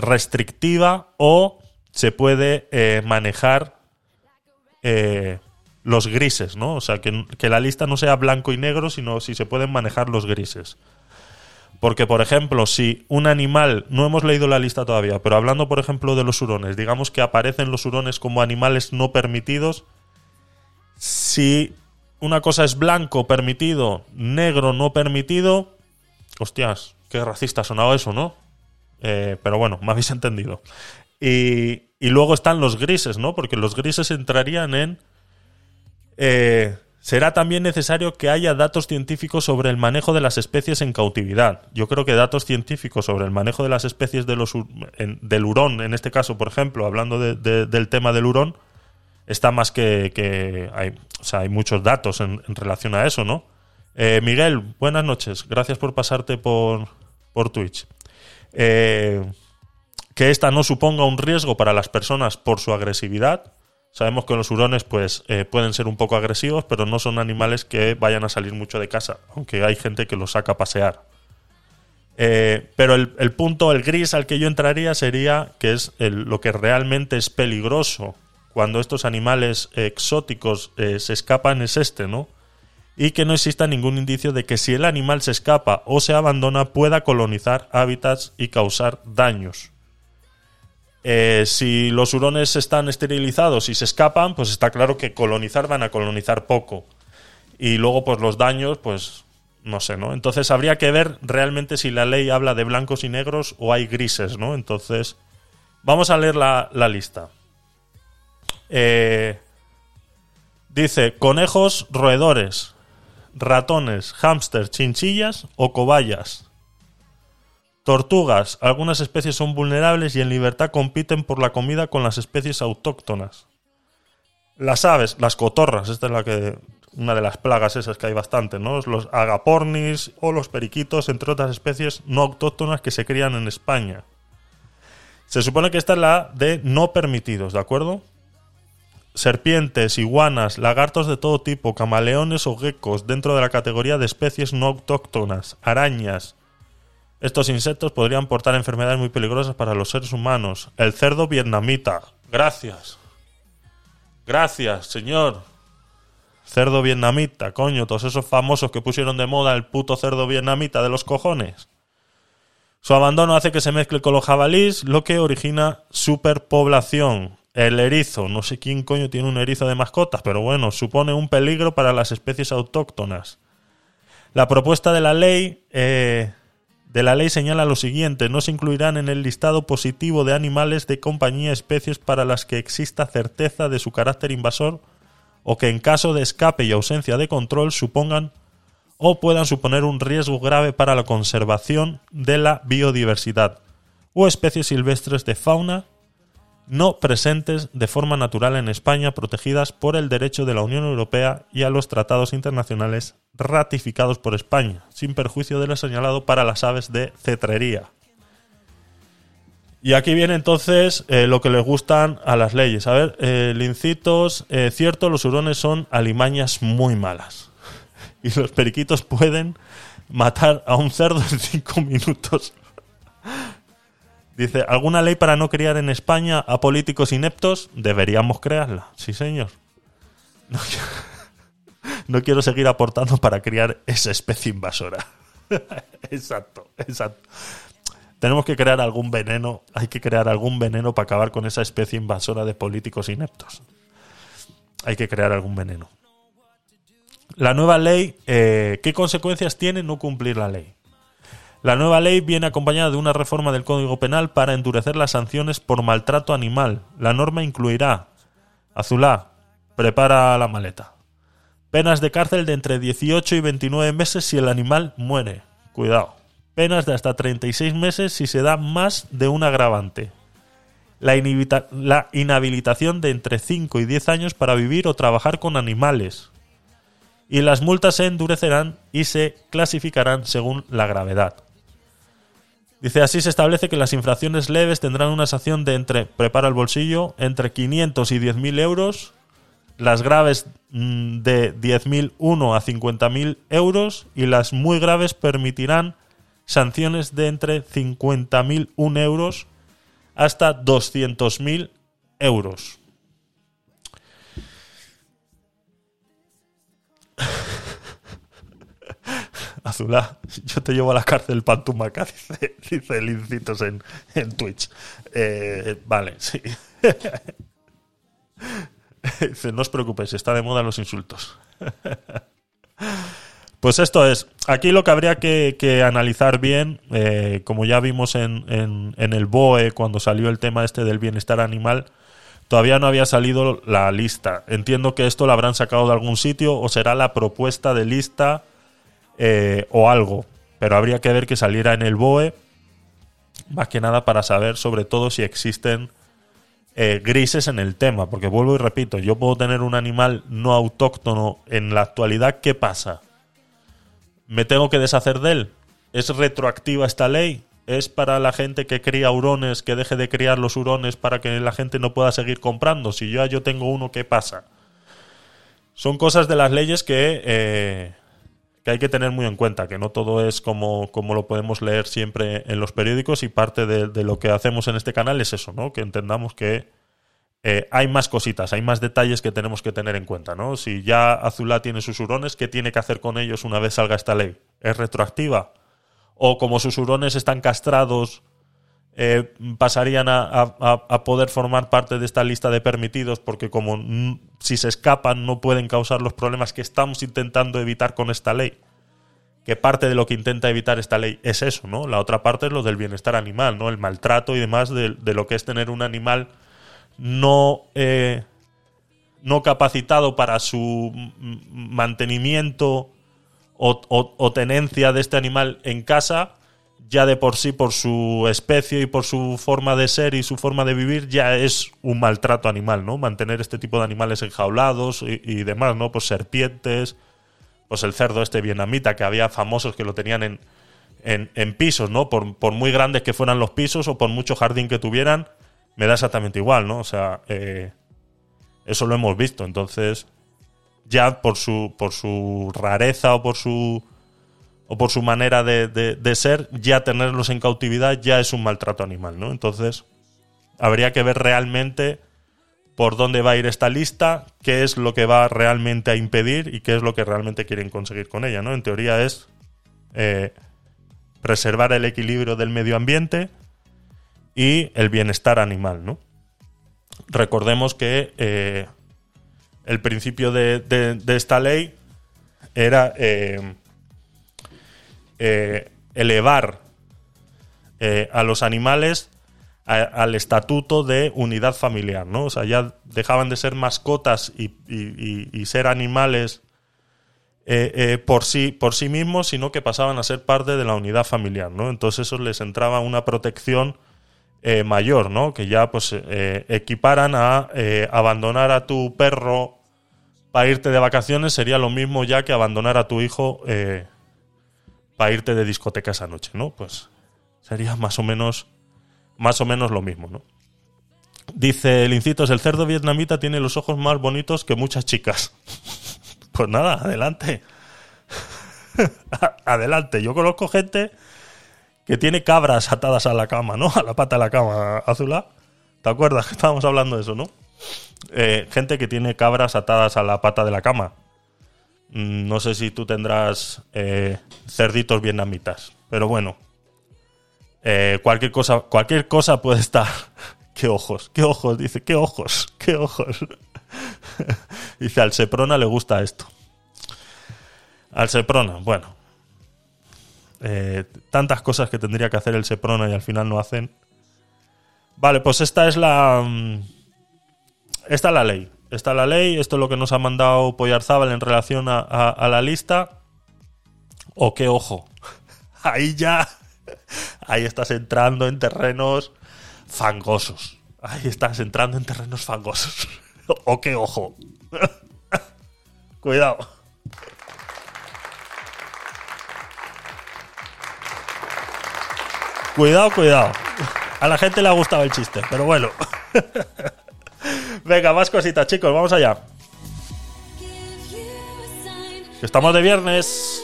restrictiva o se puede manejar eh, los grises, ¿no? O sea, que, que la lista no sea blanco y negro, sino si se pueden manejar los grises. Porque, por ejemplo, si un animal, no hemos leído la lista todavía, pero hablando, por ejemplo, de los hurones, digamos que aparecen los hurones como animales no permitidos, si una cosa es blanco permitido, negro no permitido, hostias, qué racista ha sonado eso, ¿no? Eh, pero bueno, me habéis entendido. Y, y, luego están los grises, ¿no? Porque los grises entrarían en... Eh, será también necesario que haya datos científicos sobre el manejo de las especies en cautividad. Yo creo que datos científicos sobre el manejo de las especies de los, en, del hurón, en este caso, por ejemplo, hablando de, de, del tema del hurón, está más que, que hay, o sea, hay muchos datos en, en relación a eso, ¿no? Eh, Miguel, buenas noches. Gracias por pasarte por, por Twitch. Eh, que esta no suponga un riesgo para las personas por su agresividad. Sabemos que los hurones pues, eh, pueden ser un poco agresivos, pero no son animales que vayan a salir mucho de casa, aunque hay gente que los saca a pasear. Eh, pero el, punto, el gris al que yo entraría sería que es lo que realmente es peligroso cuando estos animales exóticos eh, se escapan es este, ¿no? Y que no exista ningún indicio de que si el animal se escapa o se abandona pueda colonizar hábitats y causar daños. Eh, si los hurones están esterilizados y se escapan, pues está claro que colonizar van a colonizar poco. Y luego, pues los daños, pues no sé, ¿no? Entonces habría que ver realmente si la ley habla de blancos y negros o hay grises, ¿no? Entonces, vamos a leer la, lista. Eh, dice, conejos roedores, ratones, hámsters, chinchillas o cobayas. Tortugas. Algunas especies son vulnerables y en libertad compiten por la comida con las especies autóctonas. Las aves, las cotorras, esta es la que una de las plagas esas que hay bastante, ¿no? Los agapornis o los periquitos, entre otras especies no autóctonas que se crían en España. Se supone que esta es la de no permitidos, ¿de acuerdo? Serpientes, iguanas, lagartos de todo tipo, camaleones o geckos dentro de la categoría de especies no autóctonas, arañas, estos insectos podrían portar enfermedades muy peligrosas para los seres humanos. El cerdo vietnamita. Gracias. Gracias, señor. Cerdo vietnamita, coño, todos esos famosos que pusieron de moda el puto cerdo vietnamita de los cojones. Su abandono hace que se mezcle con los jabalís, lo que origina superpoblación. El erizo, no sé quién coño tiene un erizo de mascotas, pero bueno, supone un peligro para las especies autóctonas. La propuesta de la ley eh, de la ley señala lo siguiente, no se incluirán en el listado positivo de animales de compañía especies para las que exista certeza de su carácter invasor o que en caso de escape y ausencia de control supongan o puedan suponer un riesgo grave para la conservación de la biodiversidad o especies silvestres de fauna no presentes de forma natural en España protegidas por el derecho de la Unión Europea y a los tratados internacionales ratificados por España, sin perjuicio de lo señalado para las aves de cetrería. Y aquí viene entonces eh, lo que les gustan a las leyes. A ver, eh, lincitos, eh, cierto, los hurones son alimañas muy malas. [LAUGHS] Y los periquitos pueden matar a un cerdo en cinco minutos. [LAUGHS] Dice, ¿alguna ley para no criar en España a políticos ineptos? Deberíamos crearla. Sí, señor. [LAUGHS] No, no quiero seguir aportando para criar esa especie invasora. [LAUGHS] exacto, exacto. Tenemos que crear algún veneno, hay que crear algún veneno para acabar con esa especie invasora de políticos ineptos. Hay que crear algún veneno. La nueva ley, eh, ¿qué consecuencias tiene no cumplir la ley? La nueva ley viene acompañada de una reforma del Código Penal para endurecer las sanciones por maltrato animal. La norma incluirá, Azulá, prepara la maleta. Penas de cárcel de entre 18 y 29 meses si el animal muere. Cuidado. Penas de hasta 36 meses si se da más de un agravante. La, inhabilitación de entre 5 y 10 años para vivir o trabajar con animales. Y las multas se endurecerán y se clasificarán según la gravedad. Dice, así se establece que las infracciones leves tendrán una sanción de entre, prepara el bolsillo, entre 500 y 10.000 euros las graves mm, de 10.001 a 50.000 euros y las muy graves permitirán sanciones de entre 50.001 euros hasta 200.000 euros. [LAUGHS] Azulá, yo te llevo a la cárcel Pantumaca, dice, [LAUGHS] dice el Incitos en, en Twitch. Eh, vale, sí. [LAUGHS] [LAUGHS] dice, no os preocupéis, está de moda los insultos. [LAUGHS] Pues esto es, aquí lo que habría que, analizar bien, eh, como ya vimos en, en, en, el BOE cuando salió el tema este del bienestar animal, todavía no había salido la lista. Entiendo que esto lo habrán sacado de algún sitio o será la propuesta de lista eh, o algo, pero habría que ver que saliera en el BOE, más que nada para saber sobre todo si existen eh, grises en el tema, porque vuelvo y repito, yo puedo tener un animal no autóctono en la actualidad, ¿qué pasa? ¿Me tengo que deshacer de él? ¿Es retroactiva esta ley? ¿Es para la gente que cría hurones que deje de criar los hurones para que la gente no pueda seguir comprando? Si yo, yo tengo uno, ¿qué pasa? Son cosas de las leyes que, eh, que hay que tener muy en cuenta, que no todo es como, como lo podemos leer siempre en los periódicos y parte de, lo que hacemos en este canal es eso, ¿no? Que entendamos que eh, hay más cositas, hay más detalles que tenemos que tener en cuenta, ¿no? Si ya Azulá tiene sus hurones, ¿qué tiene que hacer con ellos una vez salga esta ley? ¿Es retroactiva? ¿O como sus hurones están castrados, eh, pasarían a, a, poder formar parte de esta lista de permitidos porque como si se escapan no pueden causar los problemas que estamos intentando evitar con esta ley? Que parte de lo que intenta evitar esta ley es eso, ¿no? La otra parte es lo del bienestar animal, ¿no? El maltrato y demás de, lo que es tener un animal no, eh, no capacitado para su mantenimiento o, o, tenencia de este animal en casa, ya de por sí, por su especie y por su forma de ser y su forma de vivir, ya es un maltrato animal, ¿no? Mantener este tipo de animales enjaulados y, demás, ¿no? Pues serpientes, pues el cerdo este vietnamita, que había famosos que lo tenían en, en, en pisos, ¿no? Por, por muy grandes que fueran los pisos o por mucho jardín que tuvieran, me da exactamente igual, ¿no? O sea, eh, eso lo hemos visto. Entonces, ya por su, por su rareza o por su, o por su manera de, de, ser, ya tenerlos en cautividad ya es un maltrato animal, ¿no? Entonces, habría que ver realmente por dónde va a ir esta lista, qué es lo que va realmente a impedir y qué es lo que realmente quieren conseguir con ella, ¿no? En teoría es eh, preservar el equilibrio del medio ambiente, y el bienestar animal, ¿no? Recordemos que eh, el principio de, de, de, esta ley era eh, eh, elevar a los animales al estatuto de unidad familiar, ¿no? O sea, ya dejaban de ser mascotas y, ser animales por, sí, por sí mismos, sino que pasaban a ser parte de la unidad familiar, ¿no? Entonces eso les entraba una protección eh, mayor, ¿no? Que ya pues eh, equiparan a eh, abandonar a tu perro para irte de vacaciones sería lo mismo ya que abandonar a tu hijo para irte de discoteca esa noche, ¿no? Pues sería más o menos más o menos lo mismo, ¿no? Dice el Incitos, el cerdo vietnamita tiene los ojos más bonitos que muchas chicas. [LAUGHS] pues nada, adelante. [LAUGHS] adelante. Yo conozco gente que tiene cabras atadas a la cama, ¿no? [LAUGHS] A la pata de la cama, Azula. ¿Te acuerdas que estábamos hablando de eso, no? Eh, gente que tiene cabras atadas a la pata de la cama. Mm, no sé si tú tendrás eh, cerditos vietnamitas, pero bueno. Eh, cualquier cosa, cualquier cosa puede estar. [LAUGHS] qué ojos, qué ojos, dice, qué ojos, [LAUGHS] qué ojos. [LAUGHS] dice, al Seprona le gusta esto. Al Seprona, bueno, eh, tantas cosas que tendría que hacer el Seprona y al final no hacen. Vale, pues esta es la. Mm, esta es la ley. Esta es la ley. Esto es lo que nos ha mandado Poyarzábal en relación a, a, la lista. O qué ojo. [LAUGHS] Ahí ya. Ahí estás entrando en terrenos fangosos. Ahí estás entrando en terrenos fangosos. [LAUGHS] o qué ojo. [LAUGHS] Cuidado. Cuidado, cuidado. A la gente le ha gustado el chiste, pero bueno. Venga, más cositas, chicos, vamos allá. Estamos de viernes.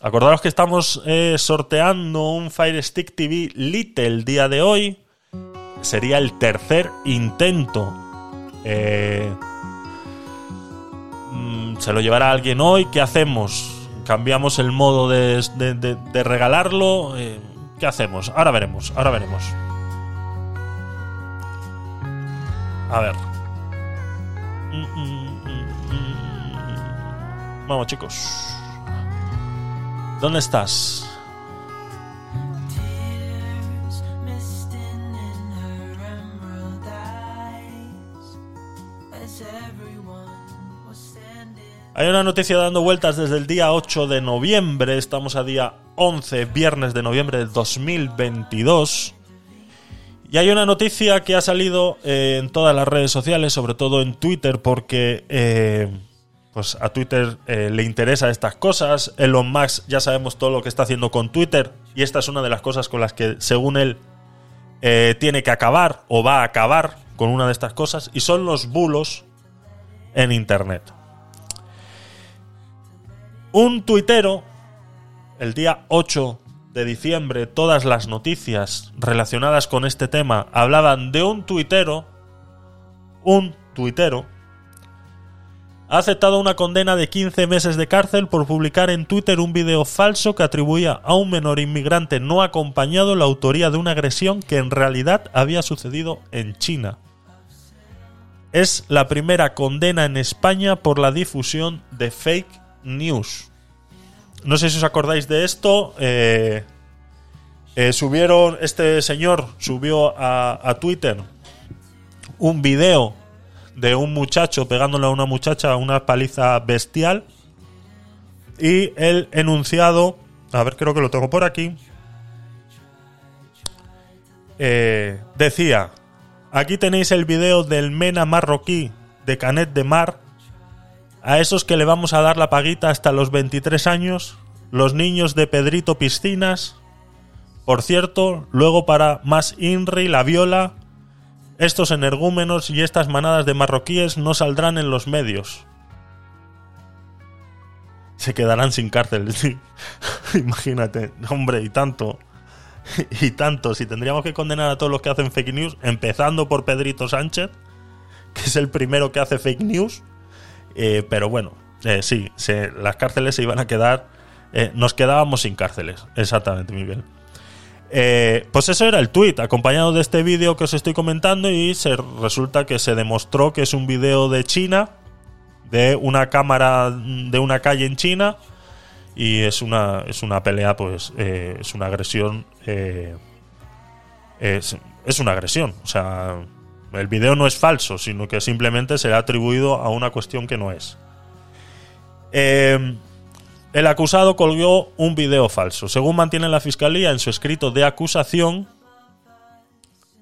Acordaros que estamos eh, sorteando un Fire Stick TV Lite el día de hoy. Sería el tercer intento. Eh, se lo llevará alguien hoy. ¿Qué hacemos? ¿Cambiamos el modo de regalarlo? Eh, ¿Qué hacemos? Ahora veremos, ahora veremos. A ver. Mm, mm, mm. Vamos, chicos. ¿Dónde estás? Hay una noticia dando vueltas desde el día 8 de noviembre, estamos a día 11, viernes de noviembre de 2022. Y hay una noticia que ha salido eh, en todas las redes sociales, sobre todo en Twitter, porque eh, pues a Twitter eh, le interesa estas cosas. Elon Musk ya sabemos todo lo que está haciendo con Twitter, y esta es una de las cosas con las que, según él, tiene que acabar o va a acabar con una de estas cosas, y son los bulos en Internet. Un tuitero, el día 8 de diciembre, todas las noticias relacionadas con este tema hablaban de un tuitero, un tuitero, ha aceptado una condena de 15 meses de cárcel por publicar en Twitter un video falso que atribuía a un menor inmigrante no acompañado la autoría de una agresión que en realidad había sucedido en China. Es la primera condena en España por la difusión de fake news. No sé si os acordáis de esto. eh, eh, subieron, este señor subió a, Twitter un video de un muchacho pegándole a una muchacha una paliza bestial. Y el enunciado, a ver, creo que lo tengo por aquí. eh, decía: Aquí tenéis el video del Mena marroquí de Canet de Mar a esos que le vamos a dar la paguita hasta los 23 años, los niños de Pedrito Piscinas. Por cierto, luego para más INRI, la viola, estos energúmenos y estas manadas de marroquíes no saldrán en los medios. Se quedarán sin cárcel. [LAUGHS] Imagínate, hombre, y tanto. Y tanto, si tendríamos que condenar a todos los que hacen fake news, empezando por Pedrito Sánchez, que es el primero que hace fake news, eh, pero bueno, eh, sí, las cárceles se iban a quedar. eh, nos quedábamos sin cárceles, exactamente, Miguel. Pues eso era el tweet, acompañado de este vídeo que os estoy comentando, y se, resulta que se demostró que es un vídeo de China, de una cámara de una calle en China, y es una, es una pelea, pues es una agresión. es, es una agresión, o sea, el video no es falso, sino que simplemente se ha atribuido a una cuestión que no es. Eh, el acusado colgó un video falso. Según mantiene la fiscalía en su escrito de acusación,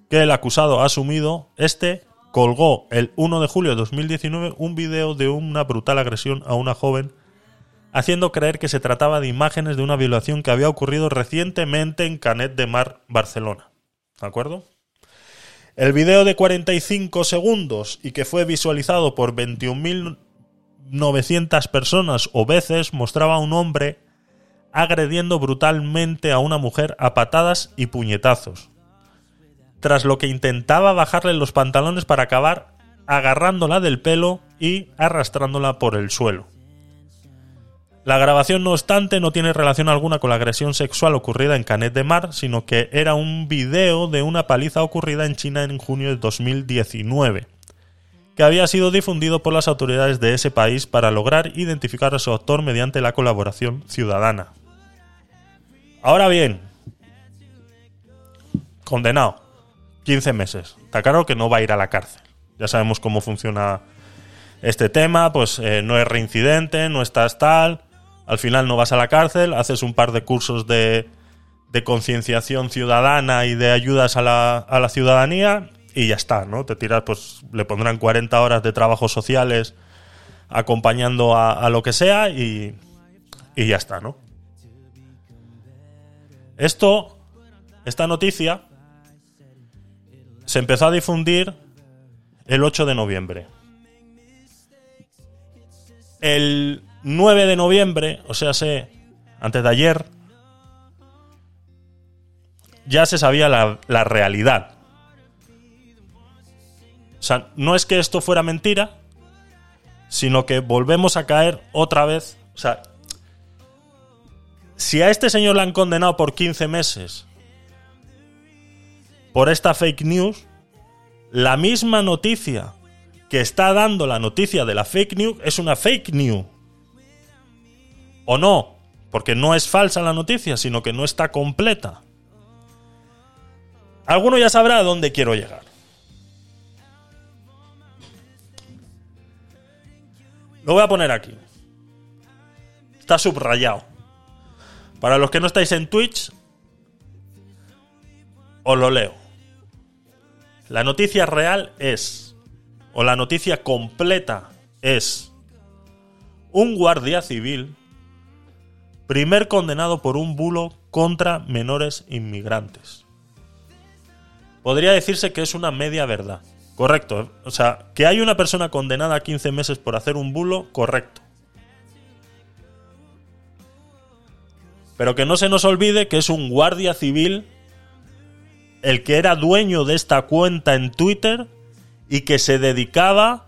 que el acusado ha asumido, este colgó el 1 de julio de 2019 un video de una brutal agresión a una joven, haciendo creer que se trataba de imágenes de una violación que había ocurrido recientemente en Canet de Mar, Barcelona. ¿De acuerdo? El video de 45 segundos y que fue visualizado por 21.900 personas o veces mostraba a un hombre agrediendo brutalmente a una mujer a patadas y puñetazos, tras lo que intentaba bajarle los pantalones para acabar agarrándola del pelo y arrastrándola por el suelo. La grabación, no obstante, no tiene relación alguna con la agresión sexual ocurrida en Canet de Mar, sino que era un video de una paliza ocurrida en China en junio de 2019, que había sido difundido por las autoridades de ese país para lograr identificar a su autor mediante la colaboración ciudadana. Ahora bien, condenado, 15 meses. Está claro que no va a ir a la cárcel. Ya sabemos cómo funciona este tema, pues eh, no es reincidente, no estás tal, al final no vas a la cárcel, haces un par de cursos de, de concienciación ciudadana y de ayudas a la, a la ciudadanía y ya está, ¿no? Te tiras, pues le pondrán 40 horas de trabajos sociales acompañando a, lo que sea y, y ya está, ¿no? Esto, esta noticia, se empezó a difundir el 8 de noviembre. El 9 de noviembre, o sea, sé, antes de ayer, ya se sabía la, la realidad. O sea, no es que esto fuera mentira, sino que volvemos a caer otra vez. O sea, si a este señor le han condenado por 15 meses por esta fake news, la misma noticia que está dando la noticia de la fake news es una fake news. ¿O no? Porque no es falsa la noticia, sino que no está completa. Alguno ya sabrá a dónde quiero llegar. Lo voy a poner aquí. Está subrayado. Para los que no estáis en Twitch, os lo leo. La noticia real es, o la noticia completa es, un guardia civil, primer condenado por un bulo contra menores inmigrantes. Podría decirse que es una media verdad. Correcto. ¿eh? O sea, que hay una persona condenada a 15 meses por hacer un bulo, correcto. Pero que no se nos olvide que es un guardia civil el que era dueño de esta cuenta en Twitter y que se dedicaba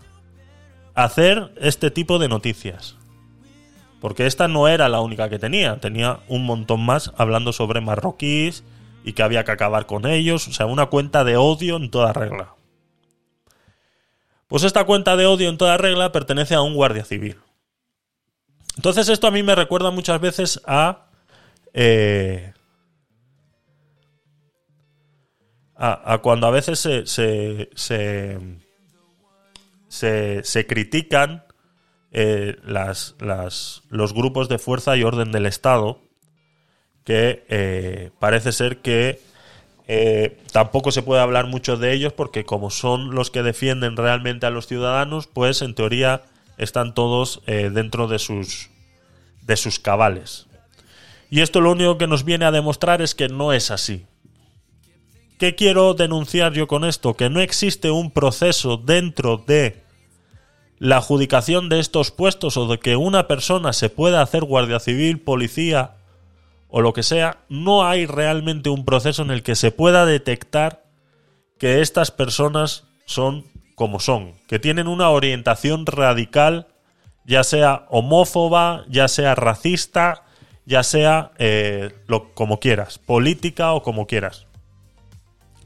a hacer este tipo de noticias. Porque esta no era la única que tenía, tenía un montón más hablando sobre marroquíes y que había que acabar con ellos, o sea, una cuenta de odio en toda regla. Pues esta cuenta de odio en toda regla pertenece a un guardia civil. Entonces esto a mí me recuerda muchas veces a eh, a, cuando a veces se, se, se, critican eh, las, los grupos de fuerza y orden del Estado, que eh, parece ser que eh, tampoco se puede hablar mucho de ellos porque como son los que defienden realmente a los ciudadanos, pues en teoría están todos dentro de sus, de sus cabales. Y esto lo único que nos viene a demostrar es que no es así. ¿Qué quiero denunciar yo con esto? Que no existe un proceso dentro de la adjudicación de estos puestos o de que una persona se pueda hacer guardia civil, policía o lo que sea, no hay realmente un proceso en el que se pueda detectar que estas personas son como son, que tienen una orientación radical, ya sea homófoba, ya sea racista, ya sea eh, lo, como quieras, política o como quieras.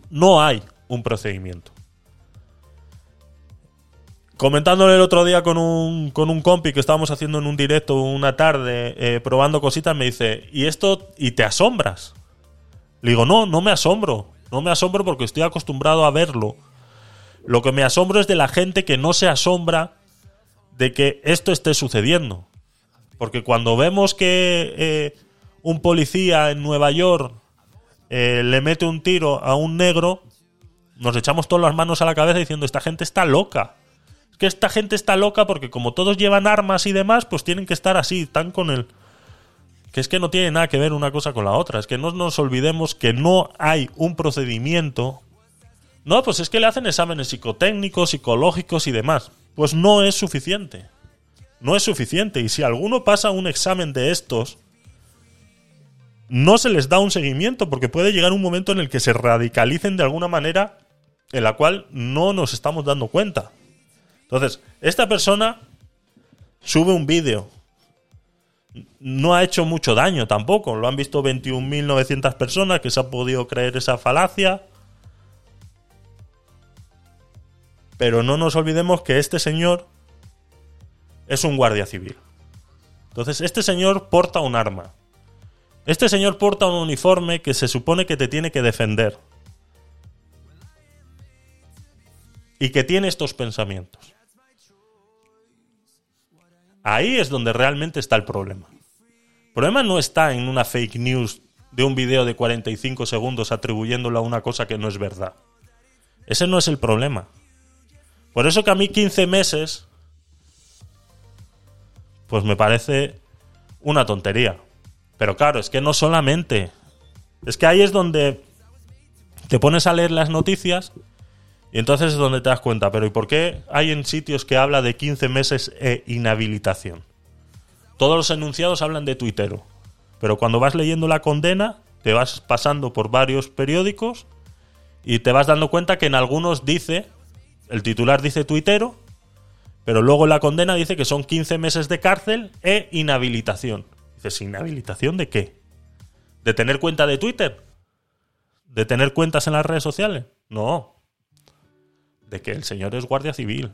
No hay un procedimiento. Comentándole el otro día con un, con un compi que estábamos haciendo en un directo una tarde, eh, probando cositas, me dice, ¿y esto? ¿Y te asombras? Le digo, no, no me asombro. No me asombro porque estoy acostumbrado a verlo. Lo que me asombro es de la gente que no se asombra de que esto esté sucediendo. Porque cuando vemos que eh, un policía en Nueva York eh, le mete un tiro a un negro, nos echamos todas las manos a la cabeza diciendo, esta gente está loca. Que esta gente está loca porque como todos llevan armas y demás, pues tienen que estar así, tan con el... Que es que no tiene nada que ver una cosa con la otra. Es que no nos olvidemos que no hay un procedimiento. No, pues es que le hacen exámenes psicotécnicos, psicológicos y demás. Pues no es suficiente. No es suficiente. Y si alguno pasa un examen de estos, no se les da un seguimiento porque puede llegar un momento en el que se radicalicen de alguna manera en la cual no nos estamos dando cuenta. Entonces, esta persona sube un vídeo. No ha hecho mucho daño tampoco. Lo han visto 21.900 personas que se han podido creer esa falacia. Pero no nos olvidemos que este señor es un guardia civil. Entonces, este señor porta un arma. Este señor porta un uniforme que se supone que te tiene que defender. Y que tiene estos pensamientos. Ahí es donde realmente está el problema. El problema no está en una fake news de un video de 45 segundos atribuyéndolo a una cosa que no es verdad. Ese no es el problema. Por eso que a mí 15 meses, pues me parece una tontería. Pero claro, es que no solamente. Es que ahí es donde te pones a leer las noticias y entonces es donde te das cuenta. Pero ¿y por qué hay en sitios que habla de 15 meses e inhabilitación? Todos los enunciados hablan de tuitero. Pero cuando vas leyendo la condena, te vas pasando por varios periódicos y te vas dando cuenta que en algunos dice, el titular dice tuitero, Pero luego la condena dice que son 15 meses de cárcel e inhabilitación. Dices, ¿inhabilitación de qué? ¿De tener cuenta de Twitter? ¿De tener cuentas en las redes sociales? No. De que el señor es guardia civil.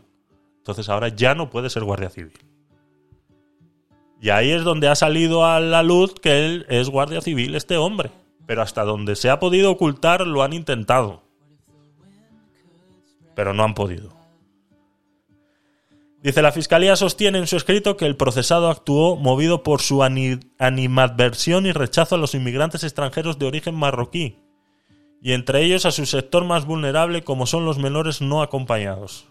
Entonces ahora ya no puede ser guardia civil. Y ahí es donde ha salido a la luz que él es guardia civil, este hombre. Pero hasta donde se ha podido ocultar lo han intentado. Pero no han podido. Dice, la Fiscalía sostiene en su escrito que el procesado actuó movido por su animadversión y rechazo a los inmigrantes extranjeros de origen marroquí, y entre ellos a su sector más vulnerable como son los menores no acompañados.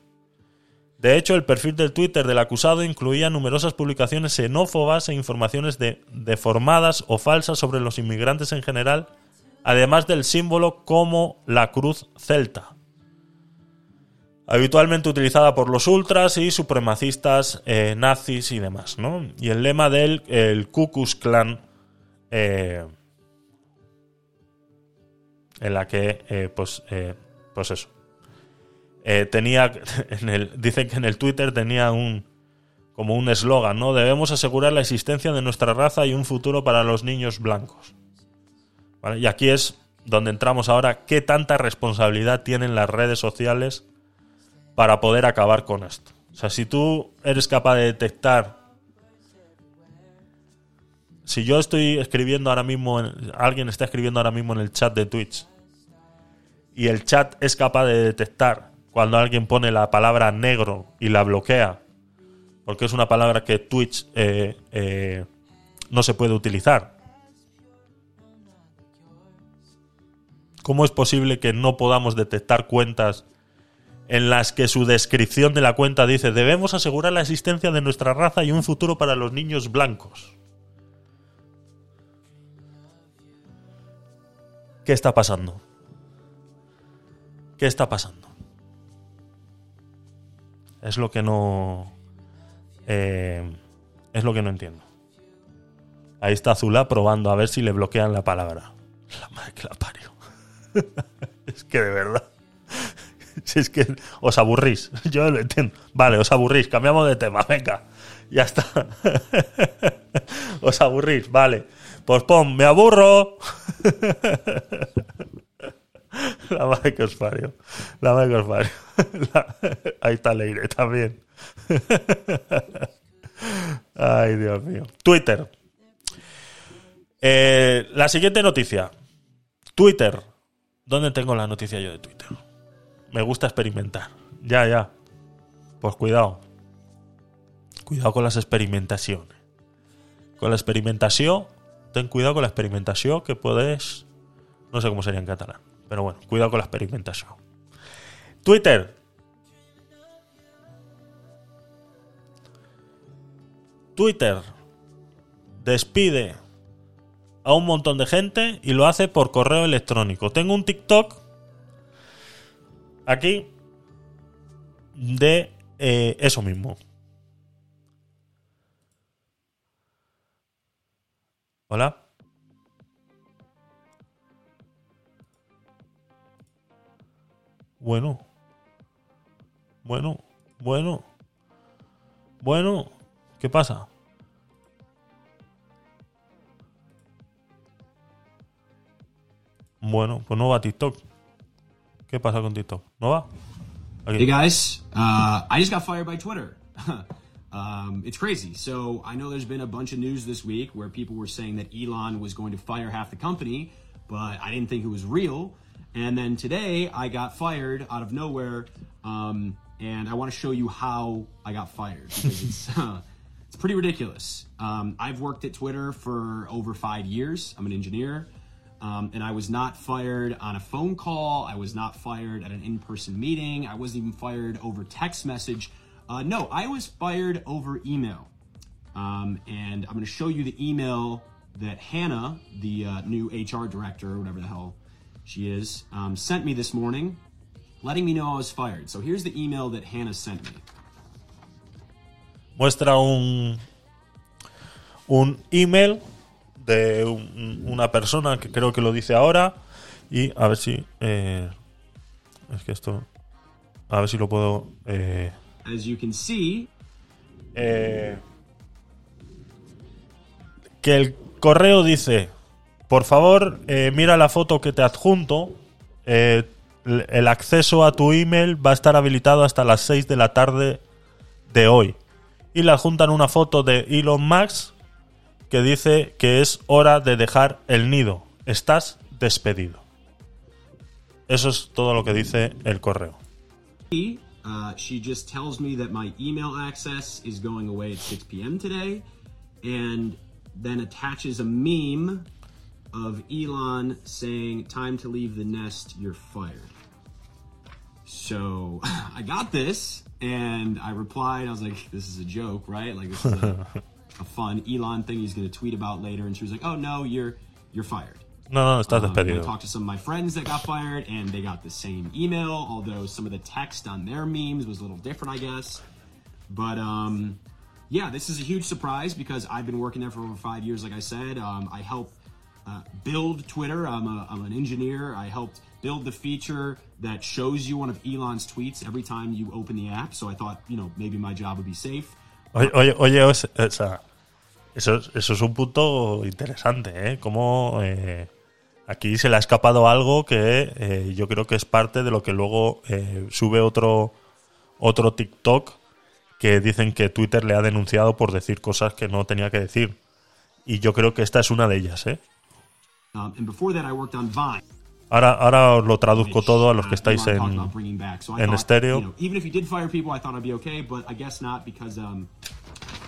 De hecho, el perfil del Twitter del acusado incluía numerosas publicaciones xenófobas e informaciones deformadas o falsas sobre los inmigrantes en general, además del símbolo como la cruz celta, habitualmente utilizada por los ultras y supremacistas eh, nazis y demás, ¿no? Y el lema del el Ku Klux eh, en la que, eh, pues, pues eso, eh, tenía, [LAUGHS] dicen que en el Twitter tenía un, como un eslogan, ¿no? Debemos asegurar la existencia de nuestra raza y un futuro para los niños blancos. Y aquí es donde entramos ahora, qué tanta responsabilidad tienen las redes sociales para poder acabar con esto. O sea, si tú eres capaz de detectar, si yo estoy escribiendo ahora mismo, alguien está escribiendo ahora mismo en el chat de Twitch, y el chat es capaz de detectar cuando alguien pone la palabra negro y la bloquea, porque es una palabra que Twitch eh, eh, no se puede utilizar. ¿Cómo es posible que no podamos detectar cuentas en las que su descripción de la cuenta dice debemos asegurar la existencia de nuestra raza y un futuro para los niños blancos? ¿Qué está pasando? ¿Qué está pasando? Es lo que no. Eh, es lo que no entiendo. Ahí está Zula probando a ver si le bloquean la palabra. La madre que la parió. [LAUGHS] es que de verdad. [LAUGHS] Si es que os aburrís. [LAUGHS] Yo lo entiendo. Vale, os aburrís. Cambiamos de tema. Venga. Ya está. os aburrís. Vale. Pues pon, me aburro. [LAUGHS] La madre que os. La madre que os. [LAUGHS] Ahí está Leire también. [LAUGHS] Ay, Dios mío. Twitter. Eh, la siguiente noticia. Twitter. ¿Dónde tengo la noticia yo de Twitter? Me gusta experimentar. Ya, ya. Pues cuidado. Cuidado con las experimentaciones. Con la experimentación, ten cuidado con la experimentación que puedes... No sé cómo sería en catalán. Pero bueno, cuidado con la experimentación. Twitter. Twitter despide a un montón de gente y lo hace por correo electrónico. Tengo un TikTok aquí de eh, eso mismo. Hola. Bueno. Bueno. Bueno. Bueno. ¿Qué pasa? Bueno, pues no va TikTok. ¿Qué pasa con TikTok? ¿No va? Okay. Hey guys, uh, I just got fired by Twitter. [LAUGHS] um, it's crazy. So I know there's been a bunch of news this week where people were saying that Elon was going to fire half the company, but I didn't think it was real. And then today I got fired out of nowhere, um, and I want to show you how I got fired because it's [LAUGHS] uh, it's pretty ridiculous. Um, I've worked at Twitter for over five years. I'm an engineer. Um, and I was not fired on a phone call. I was not fired at an in person meeting. I wasn't even fired over text message. Uh, no, I was fired over email. Um, and I'm going to show you the email that Hannah, the uh, new HR director, or whatever the hell she is, um, sent me this morning, letting me know I was fired. So here's the email that Hannah sent me. Muestra un, un email de un, una persona que creo que lo dice ahora. Y a ver si. Eh, es que esto. A ver si lo puedo. Eh, As you can see, eh, que el correo dice, por favor, eh, mira la foto que te adjunto. eh, el acceso a tu email va a estar habilitado hasta las 6 de la tarde de hoy. Y le adjuntan una foto de Elon Musk que dice que es hora de dejar el nido. Estás despedido. Eso es todo lo que dice el correo. Uh, she just tells me that my email access is going away at 6 p.m. today, and then attaches a meme of Elon saying, Time to leave the nest, you're fired. So [LAUGHS] I got this, and I replied, I was like, This is a joke, right? Like, this is a, [LAUGHS] a fun Elon thing he's going to tweet about later. And she was like, Oh, no, you're, you're fired. No, no, estás Um, I talked to some of my friends that got fired, and they got the same email, although some of the text on their memes was a little different, I guess. But um, yeah, this is a huge surprise because I've been working there for over five years. Like I said, um, I helped uh, build Twitter. I'm, a, I'm an engineer. I helped build the feature that shows you one of Elon's tweets every time you open the app. So I thought, you know, maybe my job would be safe. Oye, oye, o sea, eso, es- eso es un punto interesante, ¿eh? Como eh, aquí se le ha escapado algo que eh, yo creo que es parte de lo que luego eh, sube otro, otro TikTok que dicen que Twitter le ha denunciado por decir cosas que no tenía que decir. Y yo creo que esta es una de ellas, ¿eh? Ahora, ahora os lo traduzco todo a los que uh, estáis Elon en, en estéreo. you know, even if you did fire people, I thought I'd be okay, but I guess not because, um,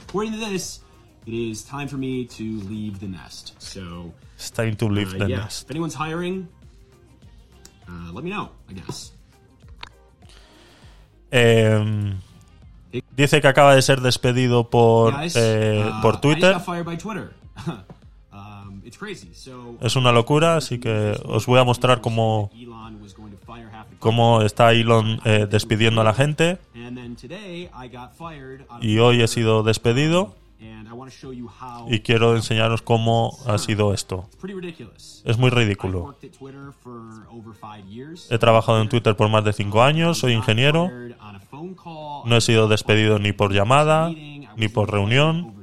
according to this, it is time for me to leave the nest. So, It's time to leave uh, the yeah, nest. if anyone's hiring, uh, let me know. I guess. Eh, dice que acaba de ser despedido por, Guys, eh, por I Twitter. just got fired by Twitter. [LAUGHS] Es una locura, así que os voy a mostrar cómo, está Elon eh, despidiendo a la gente. Y hoy he sido despedido y quiero enseñaros cómo ha sido esto. Es muy ridículo. He trabajado en Twitter por más de cinco años, soy ingeniero. No he sido despedido ni por llamada, ni por reunión.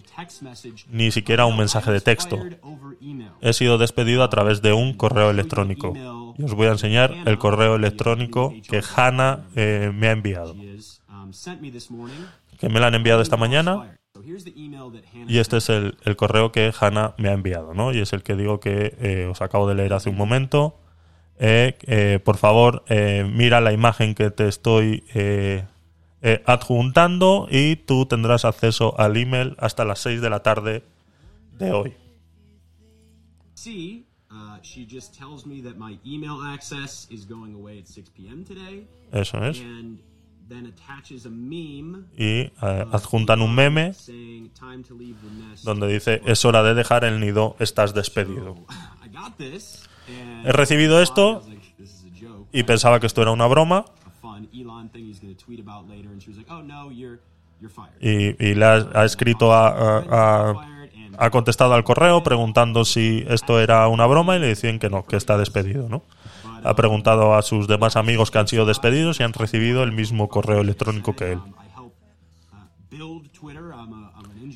Ni siquiera un mensaje de texto. He sido despedido a través de un correo electrónico. Y os voy a enseñar el correo electrónico que Hannah eh, me ha enviado. Um. Que me la han enviado esta mañana. Y este es el, el correo que Hannah me ha enviado, ¿no? Y es el que digo que eh, os acabo de leer hace un momento. Eh, por favor, mira la imagen que te estoy eh, adjuntando y tú tendrás acceso al email hasta las 6 de la tarde de hoy. see, she just tells me that my email access is going away at 6 p.m. today, Eso es. and then attaches a meme Y eh, adjuntan un meme saying "Time to leave the nest." donde dice es hora de dejar el nido, estás despedido. [LAUGHS] I got this, and He recibido esto y pensaba que esto era una broma "Oh no, you're you're fired." y, y le ha, ha escrito a, a- ha contestado al correo preguntando si esto era una broma y le decían que no, que está despedido, ¿no? Ha preguntado a sus demás amigos que han sido despedidos y han recibido el mismo correo electrónico que él. Um, uh.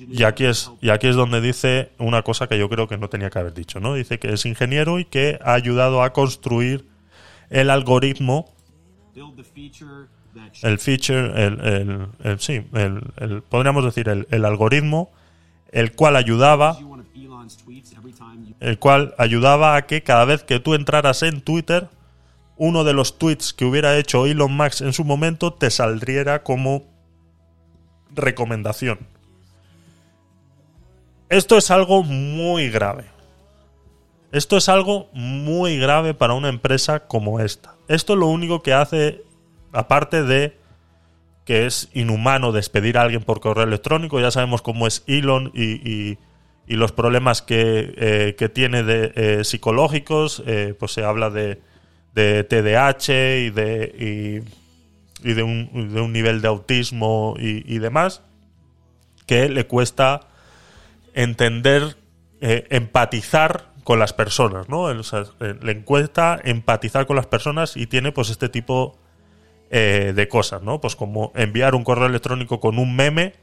Y aquí es y aquí es donde dice una cosa que yo creo que no tenía que haber dicho, ¿no? Dice que es ingeniero y que ha ayudado a construir el algoritmo, el feature, el, el- el- sí, el, podríamos decir el, algoritmo, el cual ayudaba el cual ayudaba a que cada vez que tú entraras en Twitter, uno de los tweets que hubiera hecho Elon Musk en su momento te saldría como recomendación. Esto es algo muy grave. Esto es algo muy grave para una empresa como esta. Esto lo único que hace, aparte de que es inhumano despedir a alguien por correo electrónico, ya sabemos cómo es Elon y, y- los problemas que, eh, que tiene de, eh, psicológicos, eh, pues se habla de, de TDAH y de, y, de, un, de un nivel de autismo y, demás, que le cuesta entender, empatizar con las personas, ¿no? Eh, le cuesta empatizar con las personas y tiene pues este tipo eh, de cosas, ¿no? Pues como enviar un correo electrónico con un meme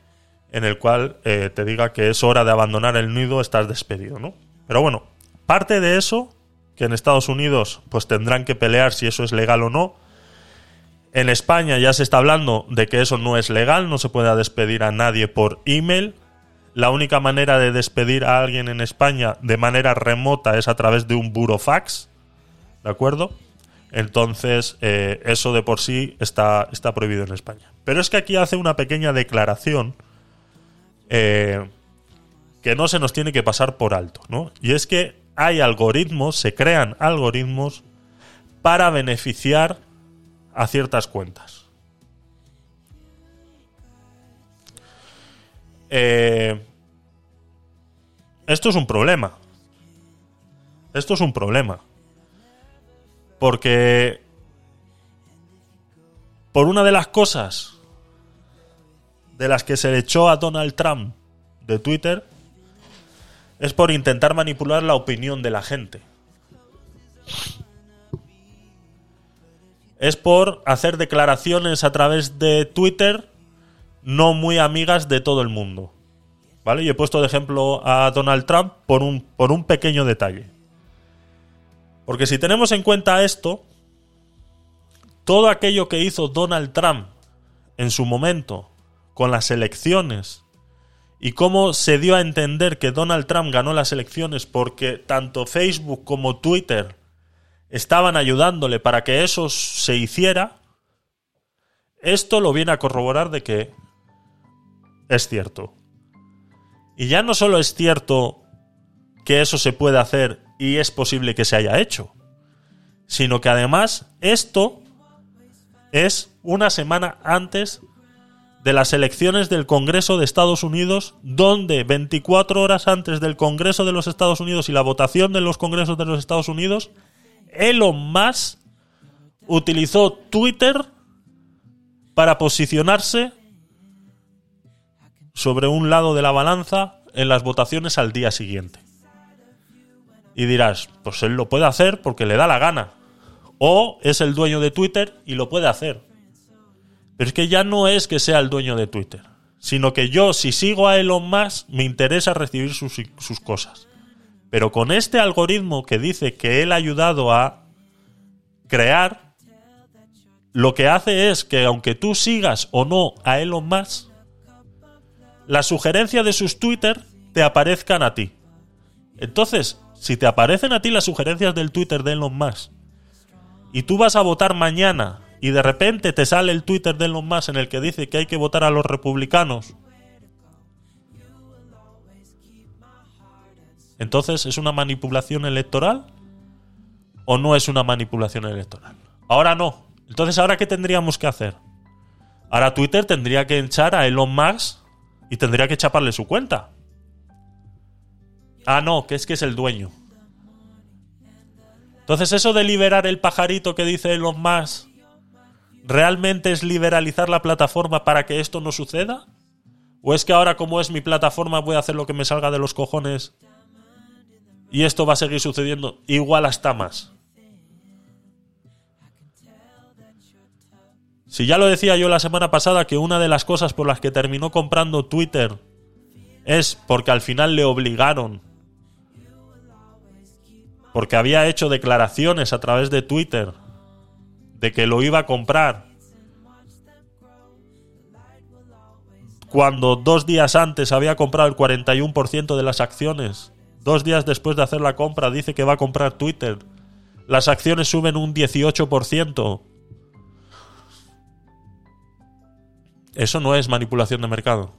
en el cual eh, te diga que es hora de abandonar el nido, estás despedido, ¿no? Pero bueno, parte de eso, que en Estados Unidos pues tendrán que pelear si eso es legal o no. En España ya se está hablando de que eso no es legal, no se puede despedir a nadie por email. La única manera de despedir a alguien en España de manera remota es a través de un burofax, ¿de acuerdo? Entonces, eh, eso de por sí está, está prohibido en España. Pero es que aquí hace una pequeña declaración eh, que no se nos tiene que pasar por alto, ¿no? Y es que hay algoritmos, se crean algoritmos para beneficiar a ciertas cuentas. Eh, esto es un problema. Esto es un problema. Porque por una de las cosas de las que se le echó a Donald Trump de Twitter es por intentar manipular la opinión de la gente. Es por hacer declaraciones a través de Twitter no muy amigas de todo el mundo. ¿Vale? Y he puesto de ejemplo a Donald Trump por un, por un pequeño detalle. Porque si tenemos en cuenta esto, todo aquello que hizo Donald Trump en su momento con las elecciones y cómo se dio a entender que Donald Trump ganó las elecciones porque tanto Facebook como Twitter estaban ayudándole para que eso se hiciera, esto lo viene a corroborar de que es cierto. Y ya no solo es cierto que eso se puede hacer y es posible que se haya hecho, sino que además esto es una semana antes de las elecciones del Congreso de Estados Unidos, donde 24 horas antes del Congreso de los Estados Unidos y la votación de los Congresos de los Estados Unidos, Elon Musk utilizó Twitter para posicionarse sobre un lado de la balanza en las votaciones al día siguiente. Y dirás, pues él lo puede hacer porque le da la gana. O es el dueño de Twitter y lo puede hacer. Pero es que ya no es que sea el dueño de Twitter, sino que yo, si sigo a Elon Musk, me interesa recibir sus, sus cosas. Pero con este algoritmo que dice que él ha ayudado a crear, lo que hace es que aunque tú sigas o no a Elon Musk, la sugerencia de sus Twitter te aparezcan a ti. Entonces, si te aparecen a ti las sugerencias del Twitter de Elon Musk y tú vas a votar mañana y de repente te sale el Twitter de Elon Musk en el que dice que hay que votar a los republicanos, entonces ¿es una manipulación electoral o no es una manipulación electoral? Ahora no. Entonces, ¿ahora qué tendríamos que hacer? Ahora Twitter tendría que echar a Elon Musk y tendría que chaparle su cuenta. Ah, no, que es que es el dueño. Entonces, eso de liberar el pajarito que dice Elon Musk, ¿realmente es liberalizar la plataforma para que esto no suceda? ¿O es que ahora, como es mi plataforma, voy a hacer lo que me salga de los cojones y esto va a seguir sucediendo igual hasta más? Si ya lo decía yo la semana pasada que una de las cosas por las que terminó comprando Twitter es porque al final le obligaron porque había hecho declaraciones a través de Twitter de que lo iba a comprar. Cuando dos días antes había comprado el 41% de las acciones, dos días después de hacer la compra dice que va a comprar Twitter. Las acciones suben un 18%. Eso no es manipulación de mercado.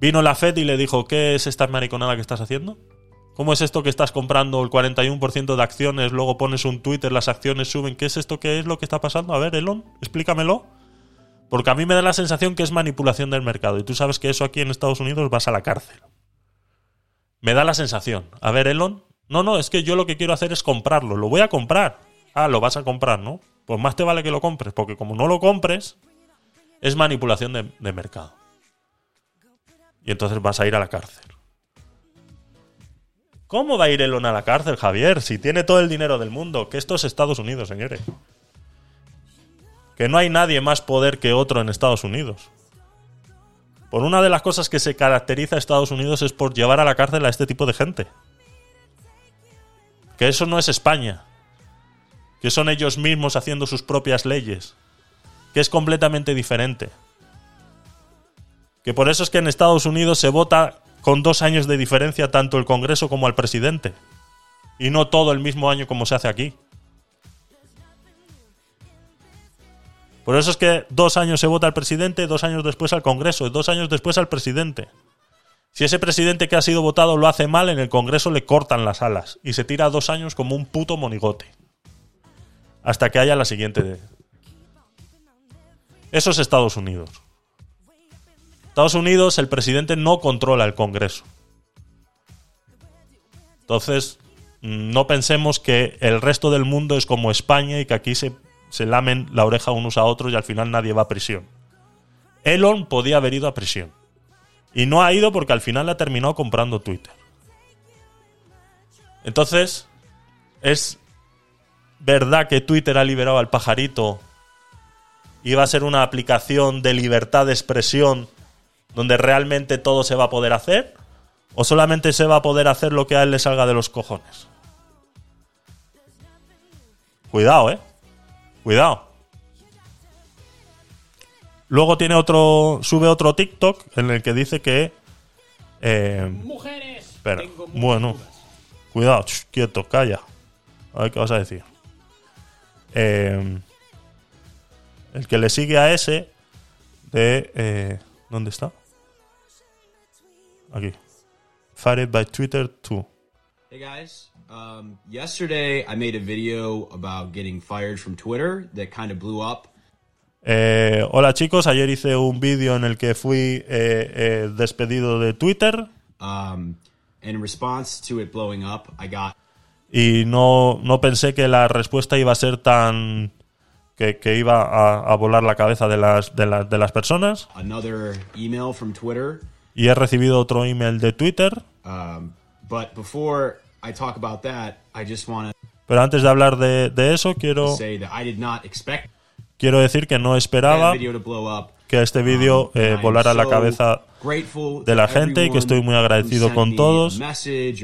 Vino la Fed y le dijo, ¿qué es esta mariconada que estás haciendo? ¿Cómo es esto que estás comprando el 41% de acciones, luego pones un Twitter, las acciones suben? ¿Qué es esto? ¿Qué es lo que está pasando? A ver, Elon, explícamelo. Porque a mí me da la sensación que es manipulación del mercado. Y tú sabes que eso aquí en Estados Unidos vas a la cárcel. Me da la sensación. A ver, Elon. No, no, es que yo lo que quiero hacer es comprarlo. Lo voy a comprar. Ah, lo vas a comprar, ¿no? Pues más te vale que lo compres. Porque como no lo compres, es manipulación de, mercado. Y entonces vas a ir a la cárcel. ¿Cómo va a ir Elon a la cárcel, Javier? Si tiene todo el dinero del mundo. Que esto es Estados Unidos, señores. Que no hay nadie más poder que otro en Estados Unidos. Por una de las cosas que se caracteriza a Estados Unidos es por llevar a la cárcel a este tipo de gente. Que eso no es España. Que son ellos mismos haciendo sus propias leyes. Que es completamente diferente. Que por eso es que en Estados Unidos se vota con dos años de diferencia tanto el Congreso como al presidente. Y no todo el mismo año como se hace aquí. Por eso es que dos años se vota al presidente, dos años después al Congreso, y dos años después al presidente. Si ese presidente que ha sido votado lo hace mal, en el Congreso le cortan las alas y se tira dos años como un puto monigote. Hasta que haya la siguiente. Eso es Estados Unidos. Estados Unidos, el presidente no controla el Congreso. Entonces, no pensemos que el resto del mundo es como España y que aquí se, se lamen la oreja unos a otros y al final nadie va a prisión. Elon podía haber ido a prisión. Y no ha ido porque al final ha terminado comprando Twitter. Entonces, ¿es verdad que Twitter ha liberado al pajarito? ¿Y va a ser una aplicación de libertad de expresión donde realmente todo se va a poder hacer? ¿O solamente se va a poder hacer lo que a él le salga de los cojones? Cuidado, eh. Cuidado. Luego tiene otro. Sube otro TikTok en el que dice que. Eh, Mujeres. muchas bueno. Cuidado, ch, quieto, calla. A ver qué vas a decir. Eh, el que le sigue a ese. De. eh, ¿Dónde está? Aquí. Fired by Twitter 2. Hey guys, um, yesterday I made a video about getting fired from Twitter that kind of blew up. Eh, hola chicos, ayer hice un vídeo en el que fui eh, eh, despedido de Twitter Um, in response to it blowing up, I got y no, no pensé que la respuesta iba a ser tan... que, que iba a, a volar la cabeza de las, de, las- de las personas. Y he recibido otro email de Twitter. Um, but before I talk about that, I just want to Pero antes de hablar de, de eso, quiero, quiero decir que no esperaba que este vídeo Um, eh, volara la cabeza de la gente y que estoy muy agradecido con todos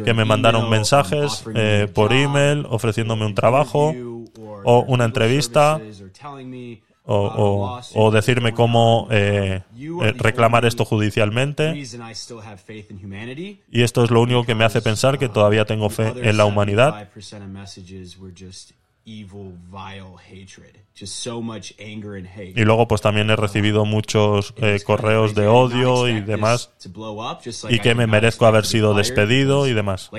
que me mandaron mensajes eh, por email ofreciéndome un trabajo o una entrevista o, o- o decirme cómo eh, eh, reclamar esto judicialmente y esto es lo único que me hace pensar que todavía tengo fe en la humanidad 75% of messages were just evil, vile hatred. Just so much anger and hate. y luego pues también he recibido muchos eh, correos de odio y demás y que me merezco haber sido despedido y demás.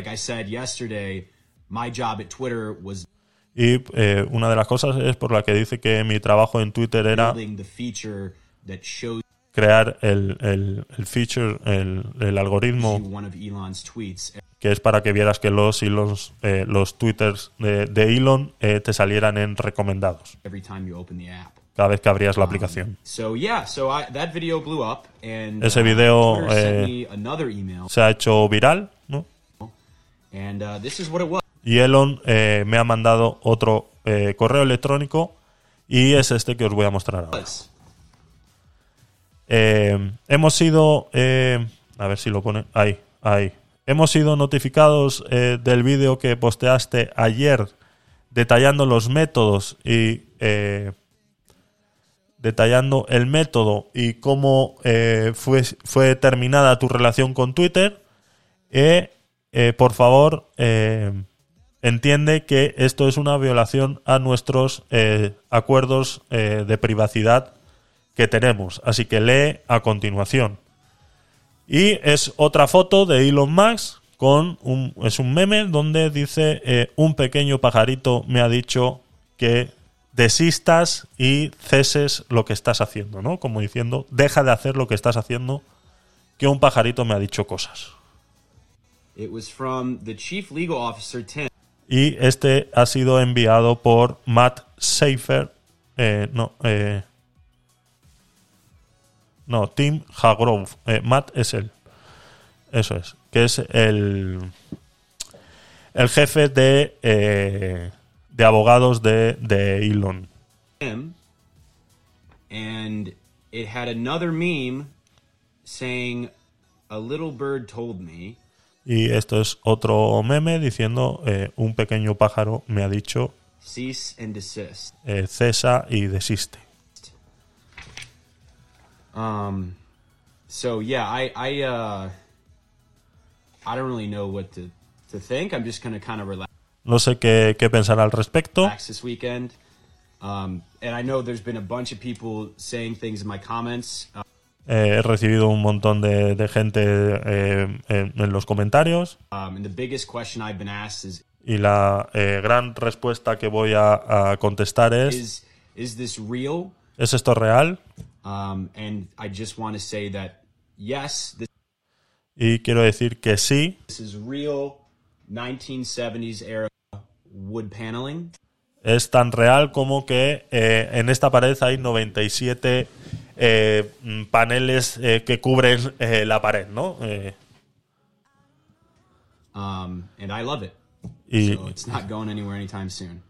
Y eh, una de las cosas es por la que dice que mi trabajo en Twitter era crear el, el- el feature, el, el algoritmo que es para que vieras que los hilos, eh, los twitters de, de Elon eh, te salieran en recomendados. Cada vez que abrías la aplicación. Ese uh, video, eh, Se ha hecho viral, ¿no? Y Elon eh, me ha mandado otro eh, correo electrónico y es este que os voy a mostrar ahora. Eh, hemos sido, a ver si lo pone, ahí, ahí. Hemos sido notificados del vídeo que posteaste ayer detallando los métodos y detallando el método y cómo eh, fue, fue terminada tu relación con Twitter. Eh, eh, por favor, entiende que esto es una violación a nuestros eh, acuerdos eh, de privacidad que tenemos. Así que lee a continuación. Y es otra foto de Elon Musk con un, es un meme donde dice eh, un pequeño pajarito me ha dicho que desistas y ceses lo que estás haciendo, ¿no? Como diciendo, deja de hacer lo que estás haciendo, que un pajarito me ha dicho cosas. It was from the chief legal officer Tim. Y este ha sido enviado por Matt Seifer. eh, no, eh, no, Tim Hagrove. Eh, Matt es él. Eso es. Que es el, el jefe de, abogados de, de Elon. and it had another meme saying, A little bird told me. Y esto es otro meme diciendo eh, un pequeño pájaro me ha dicho Cease and desist. eh, cesa y desiste. Um, so yeah, I I uh, I don't really know what to to think. I'm just gonna kind of relax No sé qué, qué pensar al respecto. this weekend. Um, and I know there's been a bunch of people saying things in my comments. Uh, Eh, he recibido un montón de, de gente eh, en, en los comentarios um, is y la eh, gran respuesta que voy a, a contestar es is is this real? ¿es esto real? Um, and I just want to say that yes, this, Y quiero decir que sí, this is real 1970s era wood paneling. es tan real como que en esta pared hay 97 eh, paneles eh, que cubren eh, la pared, ¿no? Um, and I love it. y So it's not going anywhere anytime soon.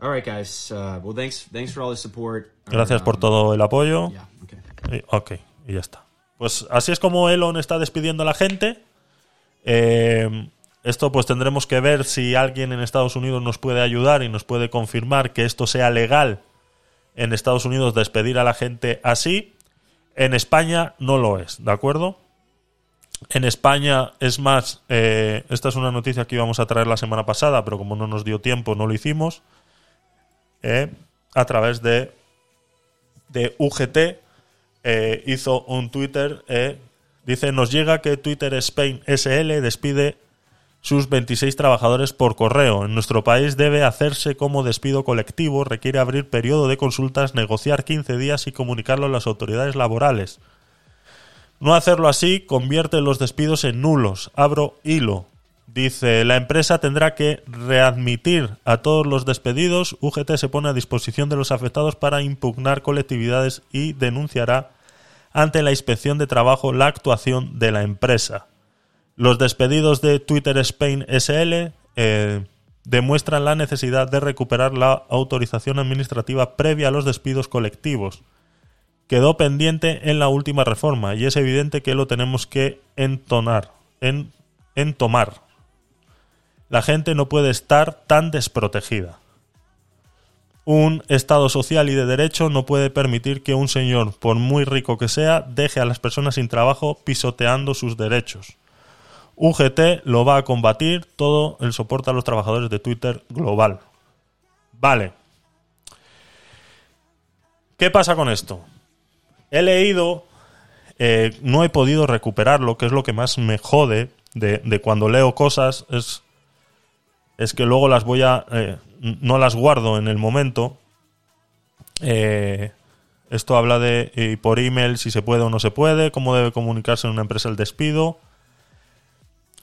All right, guys. Uh, well, thanks thanks for all the support. gracias por Um, todo el apoyo. Yeah. Okay. Y- ok, y ya está. Pues así es como Elon está despidiendo a la gente. Eh, esto pues tendremos que ver si alguien en Estados Unidos nos puede ayudar y nos puede confirmar que esto sea legal en Estados Unidos despedir a la gente así. En España no lo es, ¿de acuerdo? En España es más, eh, esta es una noticia que íbamos a traer la semana pasada, pero como no nos dio tiempo no lo hicimos. eh, a través de, de UGT eh, hizo un Twitter, dice, nos llega que Twitter Spain SL despide sus 26 trabajadores por correo. En nuestro país debe hacerse como despido colectivo, requiere abrir periodo de consultas, negociar 15 días y comunicarlo a las autoridades laborales. No hacerlo así convierte los despidos en nulos. Abro hilo. Dice, la empresa tendrá que readmitir a todos los despedidos. UGT se pone a disposición de los afectados para impugnar colectividades y denunciará ante la inspección de trabajo la actuación de la empresa. Los despedidos de Twitter Spain SL eh, demuestran la necesidad de recuperar la autorización administrativa previa a los despidos colectivos. Quedó pendiente en la última reforma y es evidente que lo tenemos que entonar, en, entomar. La gente no puede estar tan desprotegida. Un Estado social y de derecho no puede permitir que un señor, por muy rico que sea, deje a las personas sin trabajo pisoteando sus derechos. UGT lo va a combatir todo el soporte a los trabajadores de Twitter global. Vale. ¿Qué pasa con esto? He leído, eh, no he podido recuperarlo, que es lo que más me jode de, de cuando leo cosas, es, es que luego las voy a... eh, no las guardo en el momento. Eh, esto habla de por email si se puede o no se puede, cómo debe comunicarse en una empresa el despido.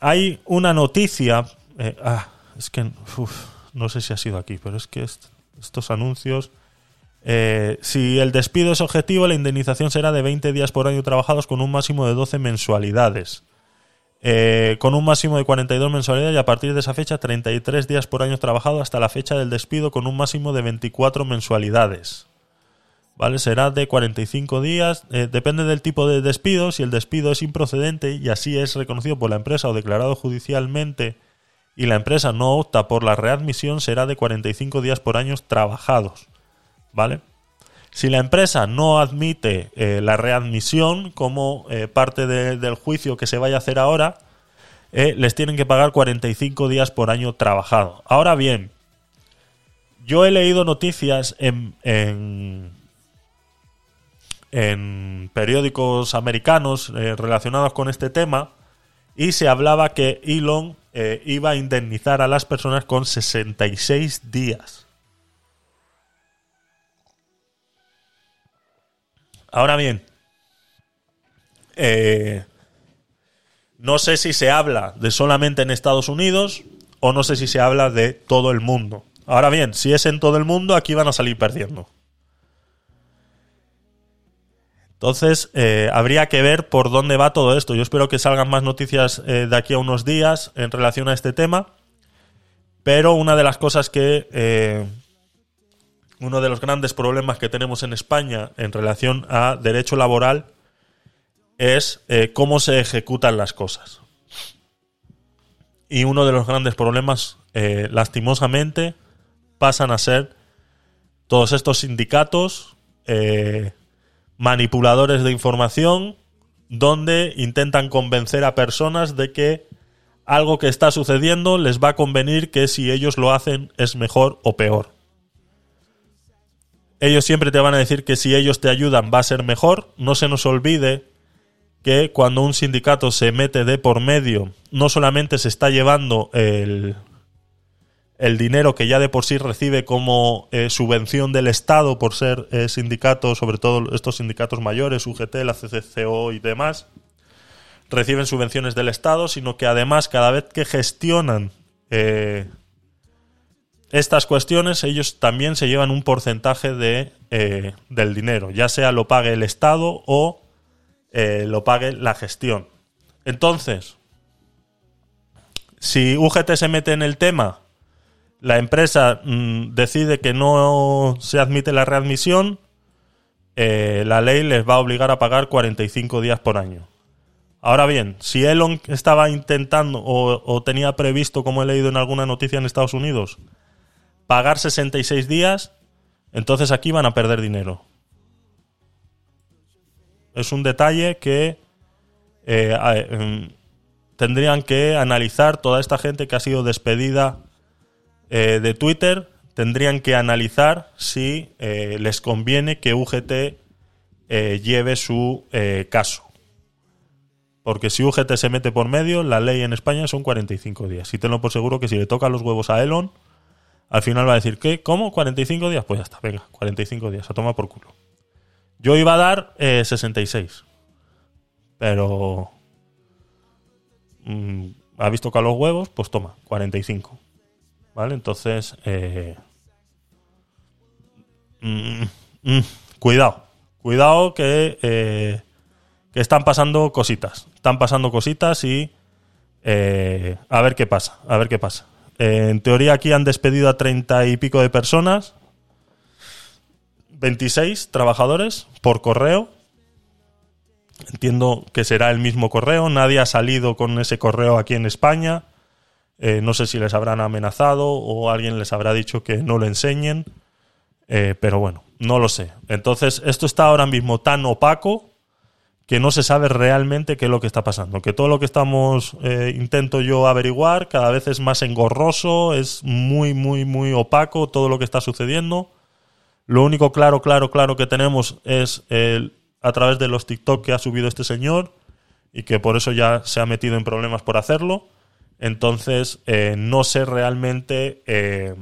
Hay una noticia. eh, ah, es que no sé si ha sido aquí, pero es que est- estos anuncios. eh, si el despido es objetivo, la indemnización será de 20 días por año trabajados con un máximo de 12 mensualidades. Eh, con un máximo de 42 mensualidades y a partir de esa fecha 33 días por año trabajado hasta la fecha del despido con un máximo de 24 mensualidades. ¿Vale? Será de 45 días. eh, depende del tipo de despido. Si el despido es improcedente y así es reconocido por la empresa o declarado judicialmente y la empresa no opta por la readmisión, será de 45 días por año trabajados. ¿Vale? Si la empresa no admite eh, la readmisión como eh, parte de- del juicio que se vaya a hacer ahora, les tienen que pagar 45 días por año trabajado. Ahora bien, yo he leído noticias en, en periódicos americanos eh, relacionados con este tema y se hablaba que Elon eh, iba a indemnizar a las personas con 66 días. Ahora bien, eh, no sé si se habla de solamente en Estados Unidos o no sé si se habla de todo el mundo. Ahora bien, si es en todo el mundo, aquí van a salir perdiendo. Entonces, eh, habría que ver por dónde va todo esto. Yo espero que salgan más noticias eh, de aquí a unos días en relación a este tema. Pero una de las cosas que... eh, uno de los grandes problemas que tenemos en España en relación a derecho laboral es cómo se ejecutan las cosas. Y uno de los grandes problemas, lastimosamente, pasan a ser todos estos sindicatos manipuladores de información donde intentan convencer a personas de que algo que está sucediendo les va a convenir que si ellos lo hacen es mejor o peor. Ellos siempre te van a decir que si ellos te ayudan va a ser mejor. No se nos olvide que cuando un sindicato se mete de por medio, no solamente se está llevando el, el dinero que ya de por sí recibe como eh, subvención del Estado por ser eh, sindicato, sobre todo estos sindicatos mayores, UGT, la CCCO y demás, reciben subvenciones del Estado, sino que además cada vez que gestionan eh, estas cuestiones, ellos también se llevan un porcentaje de, del dinero, ya sea lo pague el Estado o lo pague la gestión. Entonces, si UGT se mete en el tema la empresa mm, decide que no se admite la readmisión, eh, la ley les va a obligar a pagar 45 días por año. Ahora bien, si Elon estaba intentando o, tenía previsto, como he leído en alguna noticia en Estados Unidos, pagar 66 días, entonces aquí van a perder dinero. Es un detalle que eh, em, tendrían que analizar toda esta gente que ha sido despedida eh, de Twitter tendrían que analizar si eh, les conviene que UGT eh, lleve su caso. Porque si UGT se mete por medio, la ley en España son 45 días. Y tenlo por seguro que si le toca los huevos a Elon, al final va a decir, ¿qué? ¿Cómo? ¿45 días? Pues ya está, venga, 45 días, a tomar por culo. Yo iba a dar 66. Pero... Mm, ¿Ha visto que a los huevos? Pues toma, 45. ¿Vale? Entonces, eh, mm, mm, cuidado, cuidado que, eh, que están pasando cositas, están pasando cositas y eh, a ver qué pasa, a ver qué pasa. en teoría aquí han despedido a treinta y pico de personas, 26 trabajadores por correo. Entiendo que será el mismo correo, nadie ha salido con ese correo aquí en España. Eh, no sé si les habrán amenazado o alguien les habrá dicho que no lo enseñen. Eh, pero bueno, no lo sé. Entonces, esto está ahora mismo tan opaco que no se sabe realmente qué es lo que está pasando. Que todo lo que estamos, eh, intento yo averiguar, cada vez es más engorroso, es muy, muy, muy opaco todo lo que está sucediendo. Lo único claro, claro, claro que tenemos es el, a través de los TikTok que ha subido este señor y que por eso ya se ha metido en problemas por hacerlo. Entonces, eh, no sé realmente eh,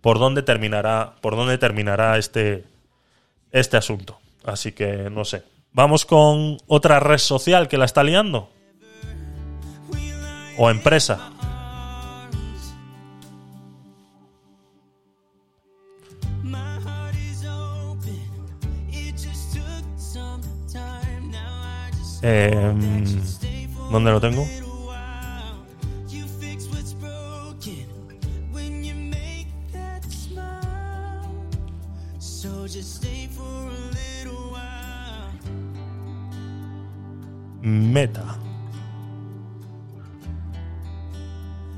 por dónde terminará, por dónde terminará este, este asunto. Así que no sé. Vamos con otra red social que la está liando. O empresa. Em, ¿Dónde lo tengo? Meta.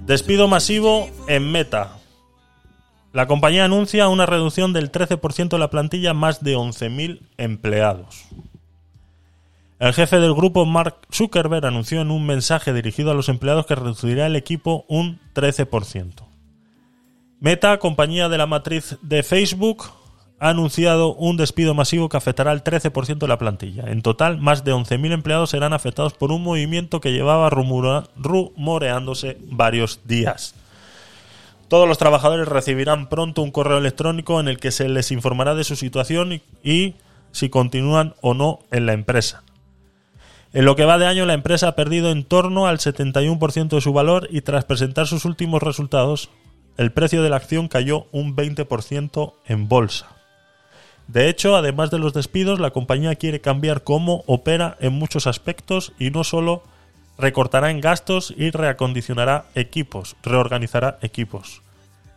Despido masivo en Meta. La compañía anuncia una reducción del 13% de la plantilla, más de 11.000 empleados. El jefe del grupo, Mark Zuckerberg, anunció en un mensaje dirigido a los empleados que reducirá el equipo un 13%. Meta, compañía de la matriz de Facebook, ha anunciado un despido masivo que afectará al 13% de la plantilla. En total, más de 11.000 empleados serán afectados por un movimiento que llevaba rumoreándose varios días. Todos los trabajadores recibirán pronto un correo electrónico en el que se les informará de su situación y, si continúan o no en la empresa. En lo que va de año, la empresa ha perdido en torno al 71% de su valor y tras presentar sus últimos resultados, el precio de la acción cayó un 20% en bolsa. De hecho, además de los despidos, la compañía quiere cambiar cómo opera en muchos aspectos y no solo recortará en gastos y reacondicionará equipos, reorganizará equipos,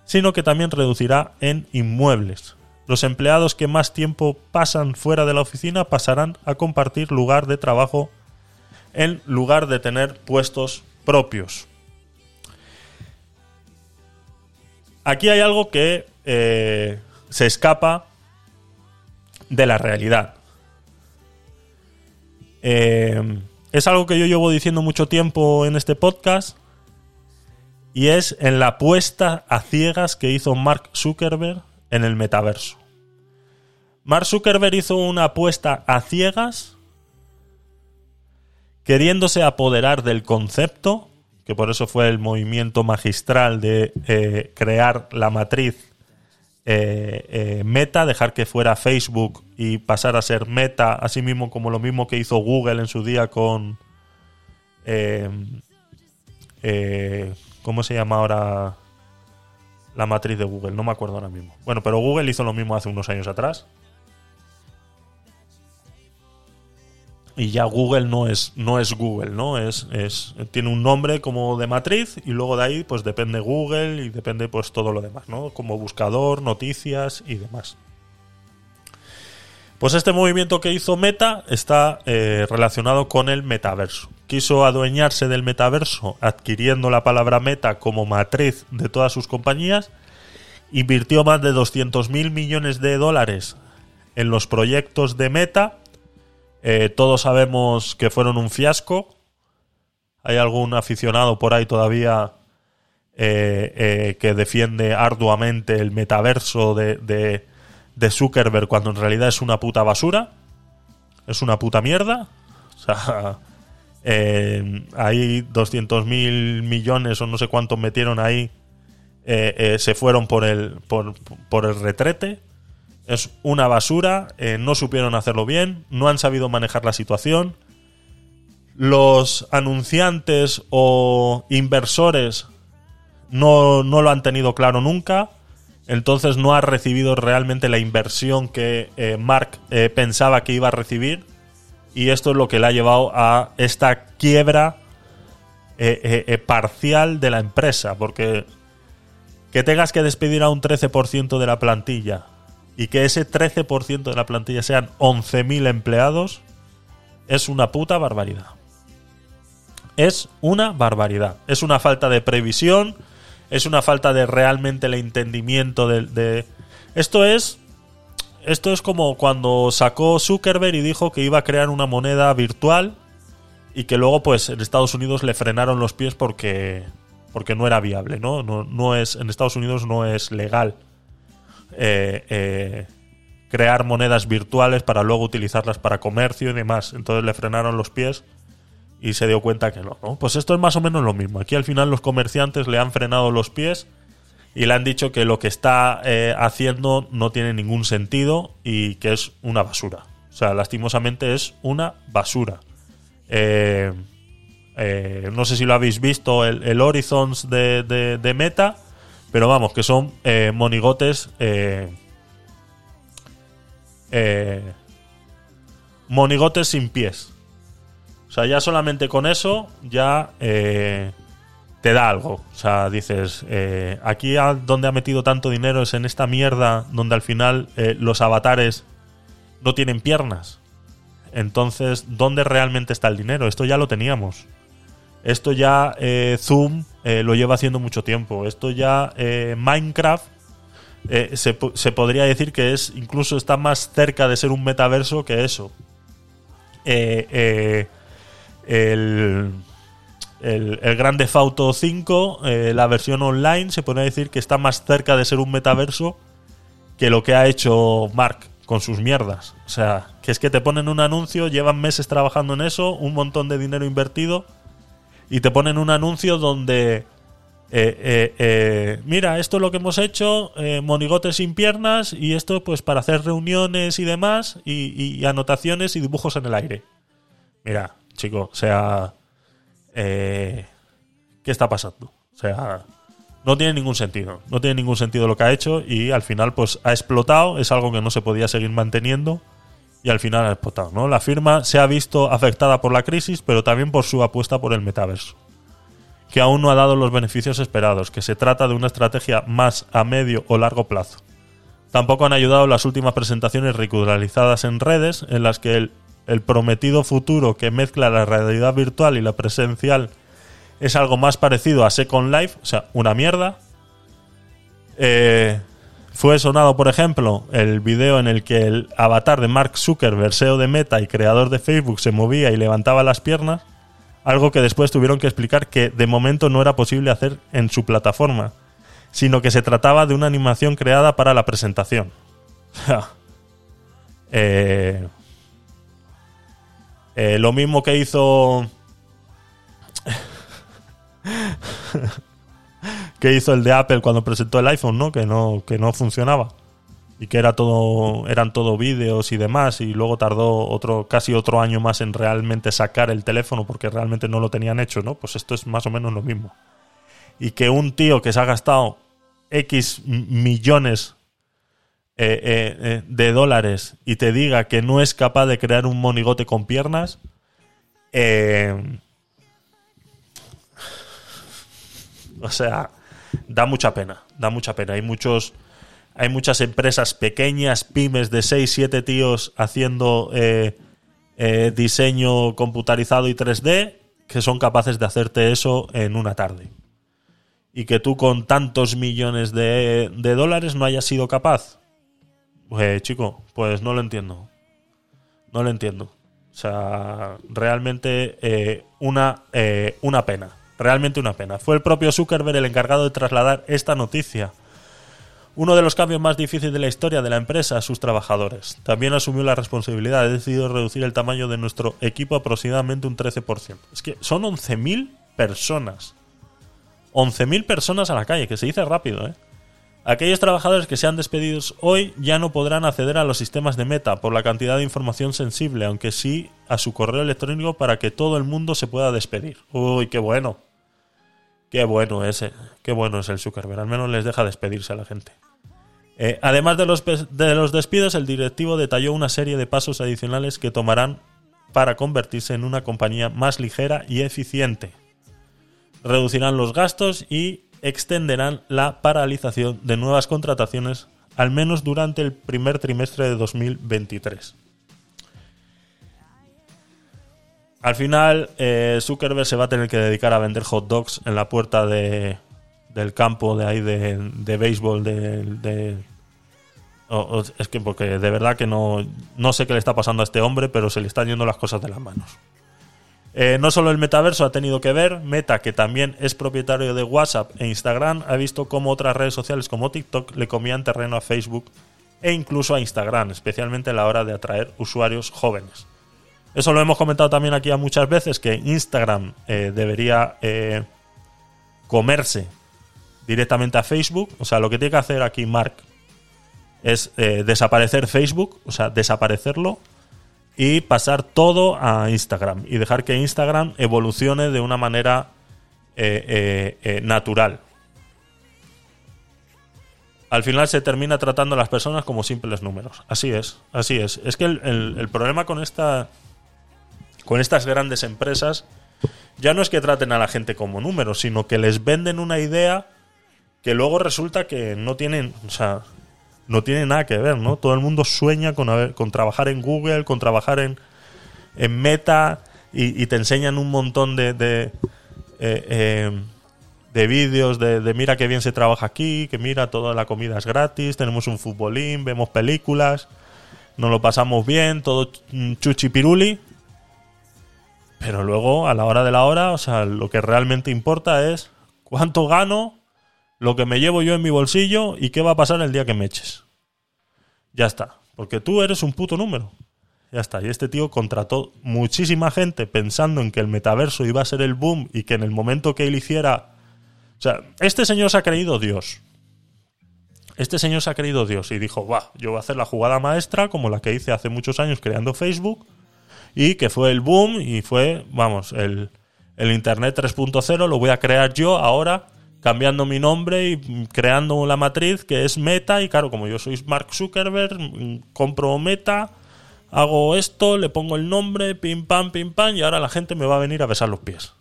sino que también reducirá en inmuebles. Los empleados que más tiempo pasan fuera de la oficina pasarán a compartir lugar de trabajo en lugar de tener puestos propios. Aquí hay algo que eh, se escapa de la realidad. Eh, es algo que yo llevo diciendo mucho tiempo en este podcast y es en la apuesta a ciegas que hizo Mark Zuckerberg en el metaverso. Mark Zuckerberg hizo una apuesta a ciegas queriéndose apoderar del concepto, que por eso fue el movimiento magistral de eh, crear la matriz eh, eh, Meta, dejar que fuera Facebook y pasar a ser Meta, así mismo como lo mismo que hizo Google en su día con... ¿Cómo se llama ahora la matriz de Google? No me acuerdo ahora mismo. Bueno, pero Google hizo lo mismo hace unos años atrás. Y ya Google no es, no es Google, ¿no? Es, es, tiene un nombre como de matriz y luego de ahí pues depende Google y depende pues todo lo demás, ¿no? Como buscador, noticias y demás. Pues este movimiento que hizo Meta está eh, relacionado con el metaverso. Quiso adueñarse del metaverso adquiriendo la palabra meta como matriz de todas sus compañías. Invirtió más de 200 mil millones de dólares en los proyectos de Meta eh, todos sabemos que fueron un fiasco. Hay algún aficionado por ahí todavía eh, eh, que defiende arduamente el metaverso de, de, Zuckerberg cuando en realidad es una puta basura. Es una puta mierda. O sea, [LAUGHS] ahí 200 mil millones o no sé cuántos metieron ahí. se fueron por el, por, por el retrete. Es una basura, eh, no supieron hacerlo bien, no han sabido manejar la situación. Los anunciantes o inversores no, lo han tenido claro nunca. Entonces no ha recibido realmente la inversión que eh, Mark eh, pensaba que iba a recibir. Y esto es lo que le ha llevado a esta quiebra parcial de la empresa. Porque que tengas que despedir a un 13% de la plantilla y que ese 13% de la plantilla sean 11.000 empleados es una puta barbaridad. Es una barbaridad. Es una falta de previsión, es una falta de realmente el entendimiento de, Esto es... Esto es como cuando sacó Zuckerberg y dijo que iba a crear una moneda virtual y que luego pues en Estados Unidos le frenaron los pies porque porque no era viable, ¿no? No, no es en Estados Unidos no es legal eh, eh, crear monedas virtuales para luego utilizarlas para comercio y demás. Entonces le frenaron los pies y se dio cuenta que no, Pues esto es más o menos lo mismo. Aquí al final los comerciantes le han frenado los pies y le han dicho que lo que está eh, haciendo no tiene ningún sentido y que es una basura. O sea, lastimosamente es una basura. no sé si lo habéis visto, el, Horizons de Meta pero vamos, que son eh, monigotes. Eh, eh, monigotes sin pies. O sea, ya solamente con eso ya te da algo. O sea, dices, aquí donde ha metido tanto dinero es en esta mierda donde al final los avatares no tienen piernas. Entonces, ¿dónde realmente está el dinero? Esto ya lo teníamos. Esto ya Zoom eh, lo lleva haciendo mucho tiempo. Esto ya, eh, Minecraft, eh, se, podría decir que es incluso está más cerca de ser un metaverso que eso. el, el, el Grand Theft Auto 5, la versión online, se podría decir que está más cerca de ser un metaverso que lo que ha hecho Mark con sus mierdas. O sea, que es que te ponen un anuncio, llevan meses trabajando en eso, un montón de dinero invertido y te ponen un anuncio donde... Eh, eh, eh, mira, esto es lo que hemos hecho, monigotes sin piernas y esto pues para hacer reuniones y demás y, anotaciones y dibujos en el aire. Mira, chico, o sea, ¿qué está pasando? O sea, no tiene ningún sentido, no tiene ningún sentido lo que ha hecho y al final pues ha explotado, es algo que no se podía seguir manteniendo y al final ha explotado. ¿no? La firma se ha visto afectada por la crisis, pero también por su apuesta por el metaverso, que aún no ha dado los beneficios esperados, que se trata de una estrategia más a medio o largo plazo. Tampoco han ayudado las últimas presentaciones ridicularizadas en redes, en las que el, el prometido futuro que mezcla la realidad virtual y la presencial es algo más parecido a Second Life, o sea, una mierda. Eh, fue sonado, por ejemplo, el video en el que el avatar de Mark Zuckerberg, SEO de Meta y creador de Facebook, se movía y levantaba las piernas, algo que después tuvieron que explicar que de momento no era posible hacer en su plataforma, sino que se trataba de una animación creada para la presentación. Eh, eh, lo mismo que hizo [LAUGHS] que hizo el de Apple cuando presentó el iPhone, ¿no? Que no, que no funcionaba. Y que era todo, eran todo vídeos y demás. Y luego tardó otro, casi otro año más en realmente sacar el teléfono porque realmente no lo tenían hecho, ¿no? Pues esto es más o menos lo mismo. Y que un tío que se ha gastado X millones eh, eh, eh, de dólares y te diga que no es capaz de crear un monigote con piernas, O sea, da mucha pena, da mucha pena. Hay muchos, hay muchas empresas pequeñas, pymes de 6, 7 tíos haciendo eh, eh, diseño computarizado y 3D que son capaces de hacerte eso en una tarde. Y que tú con tantos millones de, dólares no hayas sido capaz. Pues chico, pues no lo entiendo. No lo entiendo. O sea, realmente una, una pena. Realmente una pena. Fue el propio Zuckerberg el encargado de trasladar esta noticia. Uno de los cambios más difíciles de la historia de la empresa a sus trabajadores. También asumió la responsabilidad. Ha decidido reducir el tamaño de nuestro equipo aproximadamente un 13%. Es que son 11.000 personas. 11.000 personas a la calle, que se dice rápido, ¿eh? Aquellos trabajadores que sean despedidos hoy ya no podrán acceder a los sistemas de Meta por la cantidad de información sensible, aunque sí a su correo electrónico para que todo el mundo se pueda despedir. Uy, qué bueno. Qué bueno ese. Qué bueno es el Zuckerberg. Al menos les deja despedirse a la gente. Eh, además de los, de los despidos, el directivo detalló una serie de pasos adicionales que tomarán para convertirse en una compañía más ligera y eficiente. Reducirán los gastos y extenderán la paralización de nuevas contrataciones al menos durante el primer trimestre de 2023. Al final, eh, Zuckerberg se va a tener que dedicar a vender hot dogs en la puerta de, del campo de ahí de, de béisbol de, es que porque de verdad que no, no sé qué le está pasando a este hombre, pero se le están yendo las cosas de las manos. Eh, no solo el metaverso ha tenido que ver, Meta, que también es propietario de WhatsApp e Instagram, ha visto cómo otras redes sociales como TikTok le comían terreno a Facebook e incluso a Instagram, especialmente a la hora de atraer usuarios jóvenes. Eso lo hemos comentado también aquí muchas veces, que Instagram eh, debería eh, comerse directamente a Facebook. O sea, lo que tiene que hacer aquí Mark es desaparecer Facebook, o sea, desaparecerlo y pasar todo a Instagram y dejar que Instagram evolucione de una manera eh, eh, eh, natural. Al final se termina tratando a las personas como simples números. Así es, así es. Es que el, el- problema con esta. con estas grandes empresas ya no es que traten a la gente como números, sino que les venden una idea que luego resulta que no tienen. No tiene nada que ver, ¿no? Todo el mundo sueña con, haber- con trabajar en Google, con trabajar en, en Meta y, te enseñan un montón de, de, eh, eh, de vídeos de, de mira qué bien se trabaja aquí, que mira toda la comida es gratis, tenemos un futbolín, vemos películas, nos lo pasamos bien, todo mm, chuchi piruli. Pero luego, a la hora de la hora, o sea, lo que realmente importa es cuánto gano, lo que me llevo yo en mi bolsillo y qué va a pasar el día que me eches. Ya está. Porque tú eres un puto número. Ya está. Y este tío contrató muchísima gente pensando en que el metaverso iba a ser el boom y que en el momento que él hiciera. O sea, este señor se ha creído Dios. Este señor se ha creído Dios y dijo, va, yo voy a hacer la jugada maestra como la que hice hace muchos años creando Facebook y que fue el boom y fue, vamos, el, el Internet 3.0 lo voy a crear yo ahora cambiando mi nombre y creando la matriz que es Meta y claro, como yo soy Mark Zuckerberg, mm, compro Meta, hago esto, le pongo el nombre, pim pam, pim pam y ahora la gente me va a venir a besar los pies.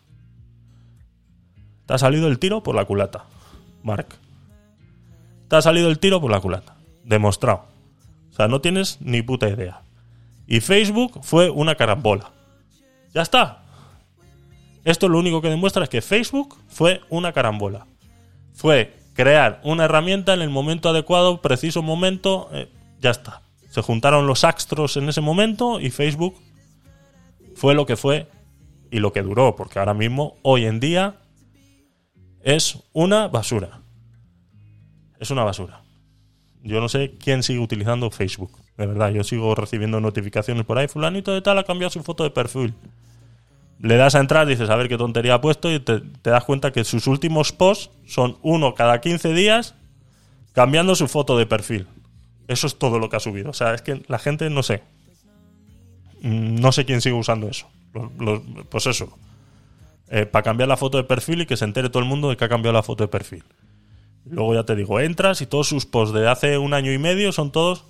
Te ha salido el tiro por la culata, Mark. Te ha salido el tiro por la culata. Demostrado. O sea, no tienes ni puta idea. Y Facebook fue una carambola. Ya está. Esto lo único que demuestra es que Facebook fue una carambola. Fue crear una herramienta en el momento adecuado, preciso momento, eh, ya está. Se juntaron los astros en ese momento y Facebook fue lo que fue y lo que duró, porque ahora mismo, hoy en día, es una basura. Es una basura. Yo no sé quién sigue utilizando Facebook. De verdad, yo sigo recibiendo notificaciones por ahí. Fulanito de tal ha cambiado su foto de perfil. Le das a entrar, dices a ver qué tontería ha puesto y te, das cuenta que sus últimos posts son uno cada 15 días cambiando su foto de perfil. Eso es todo lo que ha subido. O sea, es que la gente no sé. Mm, No sé quién sigue usando eso. Pues eso. Eh, para cambiar la foto de perfil y que se entere todo el mundo de que ha cambiado la foto de perfil. Luego ya te digo, entras y todos sus posts de hace un año y medio son todos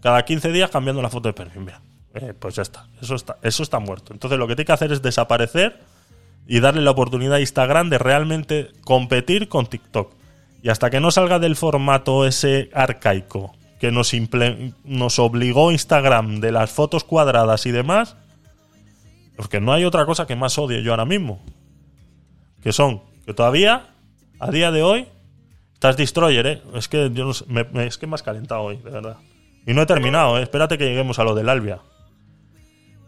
cada 15 días cambiando la foto de perfil. Mira, eh, pues ya está. Eso está, eso está muerto. Entonces lo que tiene que hacer es desaparecer y darle la oportunidad a Instagram de realmente competir con TikTok. Y hasta que no salga del formato ese arcaico que nos, nos obligó Instagram de las fotos cuadradas y demás, porque no hay otra cosa que más odie yo ahora mismo. Que son, que todavía, a día de hoy, estás destroyer, ¿eh? Es que, yo no me- es que me has calentado hoy, de verdad. Y no he terminado, ¿eh? Espérate que lleguemos a lo del Albia.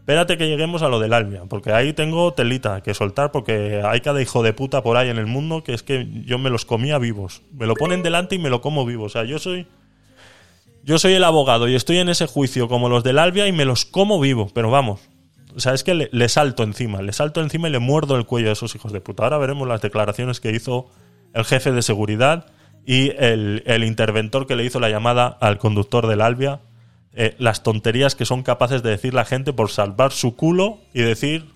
Espérate que lleguemos a lo del Albia, porque ahí tengo telita que soltar, porque hay cada hijo de puta por ahí en el mundo que es que yo me los comía vivos. Me lo ponen delante y me lo como vivo. O sea, yo soy. Yo soy el abogado y estoy en ese juicio como los del Albia y me los como vivo, pero vamos. O sea, es que le, le salto encima, le salto encima y le muerdo el cuello a esos hijos de puta. Ahora veremos las declaraciones que hizo el jefe de seguridad y el, el interventor que le hizo la llamada al conductor del Albia. Eh, las tonterías que son capaces de decir la gente por salvar su culo y decir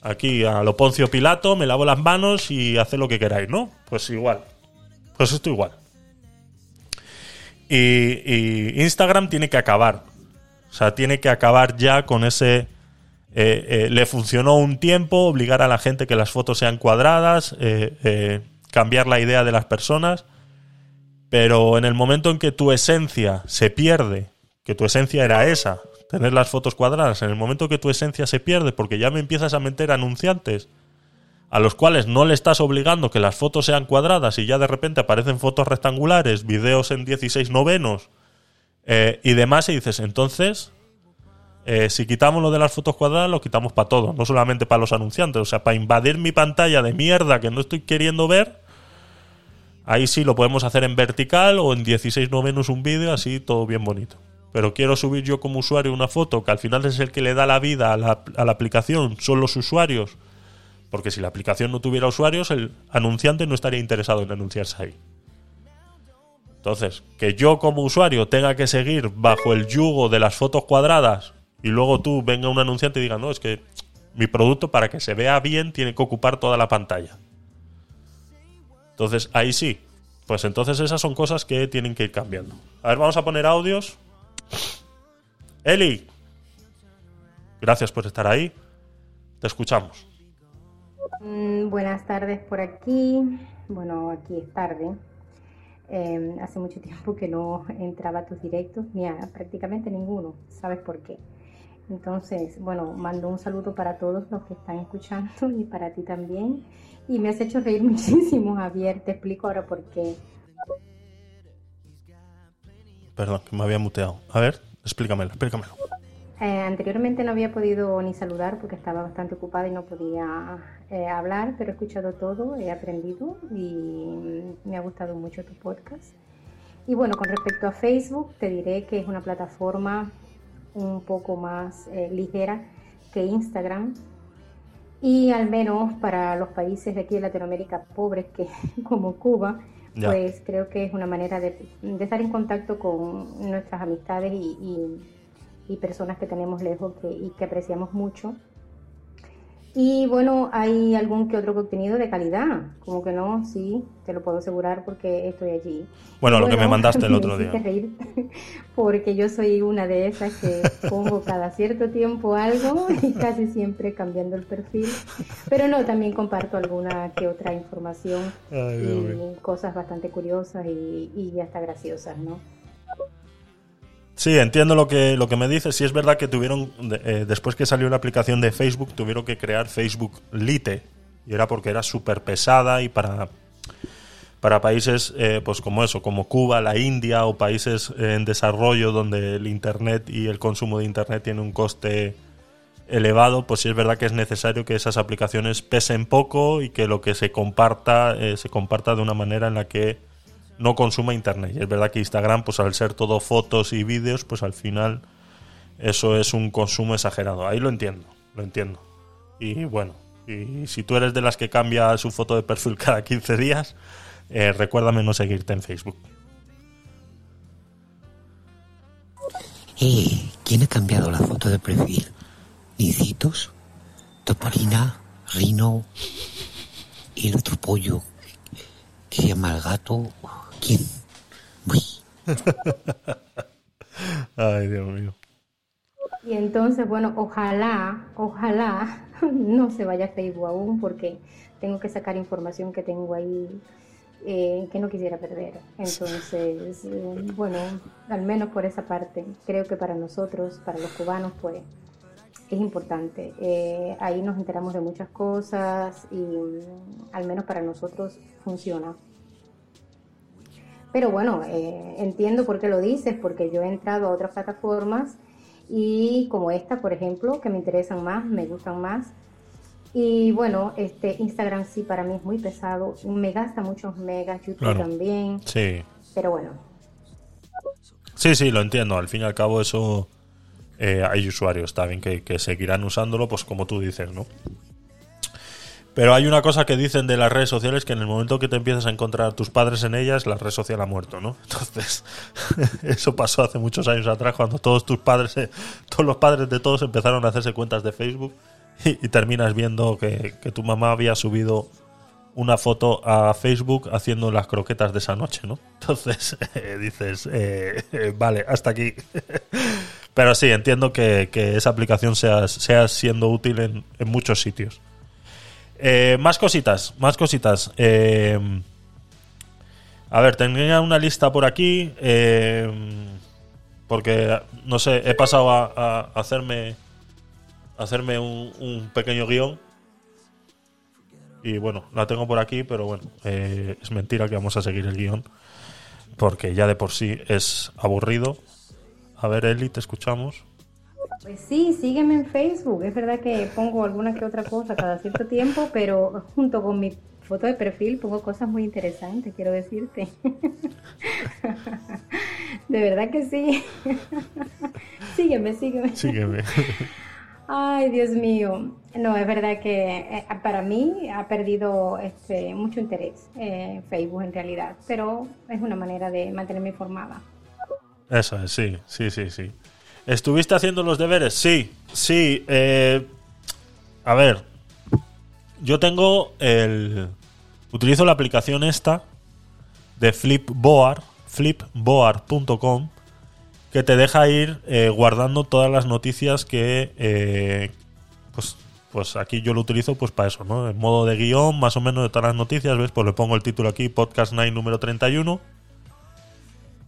aquí a lo Poncio Pilato, me lavo las manos y haced lo que queráis, ¿no? Pues igual. Pues esto igual. Y, Instagram tiene que acabar. O sea, tiene que acabar ya con ese... eh, eh, le funcionó un tiempo obligar a la gente que las fotos sean cuadradas, cambiar la idea de las personas, pero en el momento en que tu esencia se pierde, que tu esencia era esa, tener las fotos cuadradas, en el momento que tu esencia se pierde porque ya me empiezas a meter anunciantes a los cuales no le estás obligando que las fotos sean cuadradas y ya de repente aparecen fotos rectangulares, videos en 16 novenos eh, y demás, y dices, entonces, eh, si quitamos lo de las fotos cuadradas, lo quitamos para todo, no solamente para los anunciantes, o sea, para invadir mi pantalla de mierda que no estoy queriendo ver, ahí sí lo podemos hacer en vertical o en 16 novenos un vídeo, así todo bien bonito. Pero quiero subir yo como usuario una foto que al final es el que le da la vida a la, a la aplicación, son los usuarios. Porque si la aplicación no tuviera usuarios, el anunciante no estaría interesado en anunciarse ahí. Entonces, que yo como usuario tenga que seguir bajo el yugo de las fotos cuadradas y luego tú venga un anunciante y diga, no, es que mi producto para que se vea bien tiene que ocupar toda la pantalla. Entonces, ahí sí. Pues entonces esas son cosas que tienen que ir cambiando. A ver, vamos a poner audios. Eli, gracias por estar ahí. Te escuchamos. Mm, Buenas tardes por aquí. Bueno, aquí es tarde. Eh, hace mucho tiempo que no entraba a tus directos, ni a prácticamente ninguno. ¿Sabes por qué? Entonces, bueno, mando un saludo para todos los que están escuchando y para ti también. Y me has hecho reír [LAUGHS] muchísimo, Javier. Te explico ahora por qué. Perdón, que me había muteado. A ver, explícamelo, explícamelo. Eh, anteriormente no había podido ni saludar porque estaba bastante ocupada y no podía eh, hablar, pero he escuchado todo, he aprendido y me ha gustado mucho tu podcast. Y bueno, con respecto a Facebook, te diré que es una plataforma un poco más eh, ligera que Instagram. Y al menos para los países de aquí de Latinoamérica pobres, que [LAUGHS] como Cuba, Pues creo que es una manera de, de estar en contacto con nuestras amistades y, y- y personas que tenemos lejos que, y que apreciamos mucho. Y bueno, hay algún que otro contenido de calidad, como que no, sí, te lo puedo asegurar porque estoy allí. Bueno, lo que me mandaste el [LAUGHS] otro día. reír, [LAUGHS] porque yo soy una de esas que pongo cada cierto tiempo algo [LAUGHS] y casi siempre cambiando el perfil. Pero no, también comparto alguna que otra información Ay, y cosas bastante curiosas y, y hasta graciosas, ¿no? Sí, entiendo lo que, lo que me dices. Sí, es verdad que tuvieron, eh, después que salió la aplicación de Facebook, tuvieron que crear Facebook Lite. Y era porque era súper pesada y para, para países eh, pues como eso, como Cuba, la India o países en desarrollo donde el Internet y el consumo de Internet tiene un coste elevado, pues sí es verdad que es necesario que esas aplicaciones pesen poco y que lo que se comparta eh, se comparta de una manera en la que no consuma internet. Y es verdad que Instagram, pues al ser todo fotos y vídeos, pues al final eso es un consumo exagerado. Ahí lo entiendo, lo entiendo. Y bueno, y si tú eres de las que cambia su foto de perfil [LAUGHS] cada 15 días, eh, recuérdame no seguirte en Facebook. Eh, ¿quién ha cambiado la foto de perfil? ¿Incitos? ¿Topolina? ¿Rino? ¿Y el otro pollo que llama el gato? ¿Quién? Uy. [LAUGHS] Ay, Dios mío. Y entonces, bueno, ojalá, ojalá [LAUGHS] no se vaya a Facebook aún porque tengo que sacar información que tengo ahí eh, que no quisiera perder. Entonces, eh, bueno, al menos por esa parte, creo que para nosotros, para los cubanos, pues es importante. Eh, ahí nos enteramos de muchas cosas y mm, al menos para nosotros funciona. Pero bueno, eh, entiendo por qué lo dices, porque yo he entrado a otras plataformas y como esta, por ejemplo, que me interesan más, me gustan más. Y bueno, este Instagram sí para mí es muy pesado, me gasta muchos megas, YouTube Claro. también, Sí. pero bueno, Sí, sí, lo entiendo. Al fin y al cabo eso eh, hay usuarios también que, que seguirán usándolo, pues como tú dices, ¿no? Pero hay una cosa que dicen de las redes sociales que en el momento que te empiezas a encontrar a tus padres en ellas, la red social ha muerto, ¿no? [LAUGHS] Entonces, [LAUGHS] eso pasó hace muchos años atrás cuando todos tus padres, eh, todos los padres de todos empezaron a hacerse cuentas de Facebook y, terminas viendo que, tu mamá había subido una foto a Facebook haciendo las croquetas de esa noche, ¿no? Entonces [LAUGHS] eh, dices, eh, vale, hasta aquí. Pero sí, entiendo que, que esa aplicación sea, sea siendo útil en, en muchos sitios. Eh, más cositas, más cositas. Eh, a ver, tenía una lista por aquí. eh, porque, no sé, he pasado a, hacerme, a hacerme un, un pequeño guion. Y bueno, la tengo por aquí, pero bueno, eh, es mentira que vamos a seguir el guion. Porque ya de por sí es aburrido. A ver, Eli, te escuchamos. Pues sí, sígueme en Facebook. Es verdad que pongo alguna que otra cosa cada cierto tiempo, pero junto con mi foto de perfil pongo cosas muy interesantes, quiero decirte. [LAUGHS] De verdad que sí. [LAUGHS] sígueme, sígueme. Sígueme. Ay, Dios mío. No, es verdad que eh, para mí ha perdido este, mucho interés eh, Facebook en realidad, pero es una manera de mantenerme informada. Eso es, sí, sí, sí, sí. ¿Estuviste haciendo los deberes? Sí, sí. eh, a ver, yo tengo el... Utilizo la aplicación esta de Flipboard, flipboard.com, que te deja ir eh, guardando todas las noticias que... eh, pues, pues aquí yo lo utilizo pues para eso, ¿no? En modo de guion, más o menos de todas las noticias, ¿ves? Pues le pongo el título aquí, Podcast 9 número 31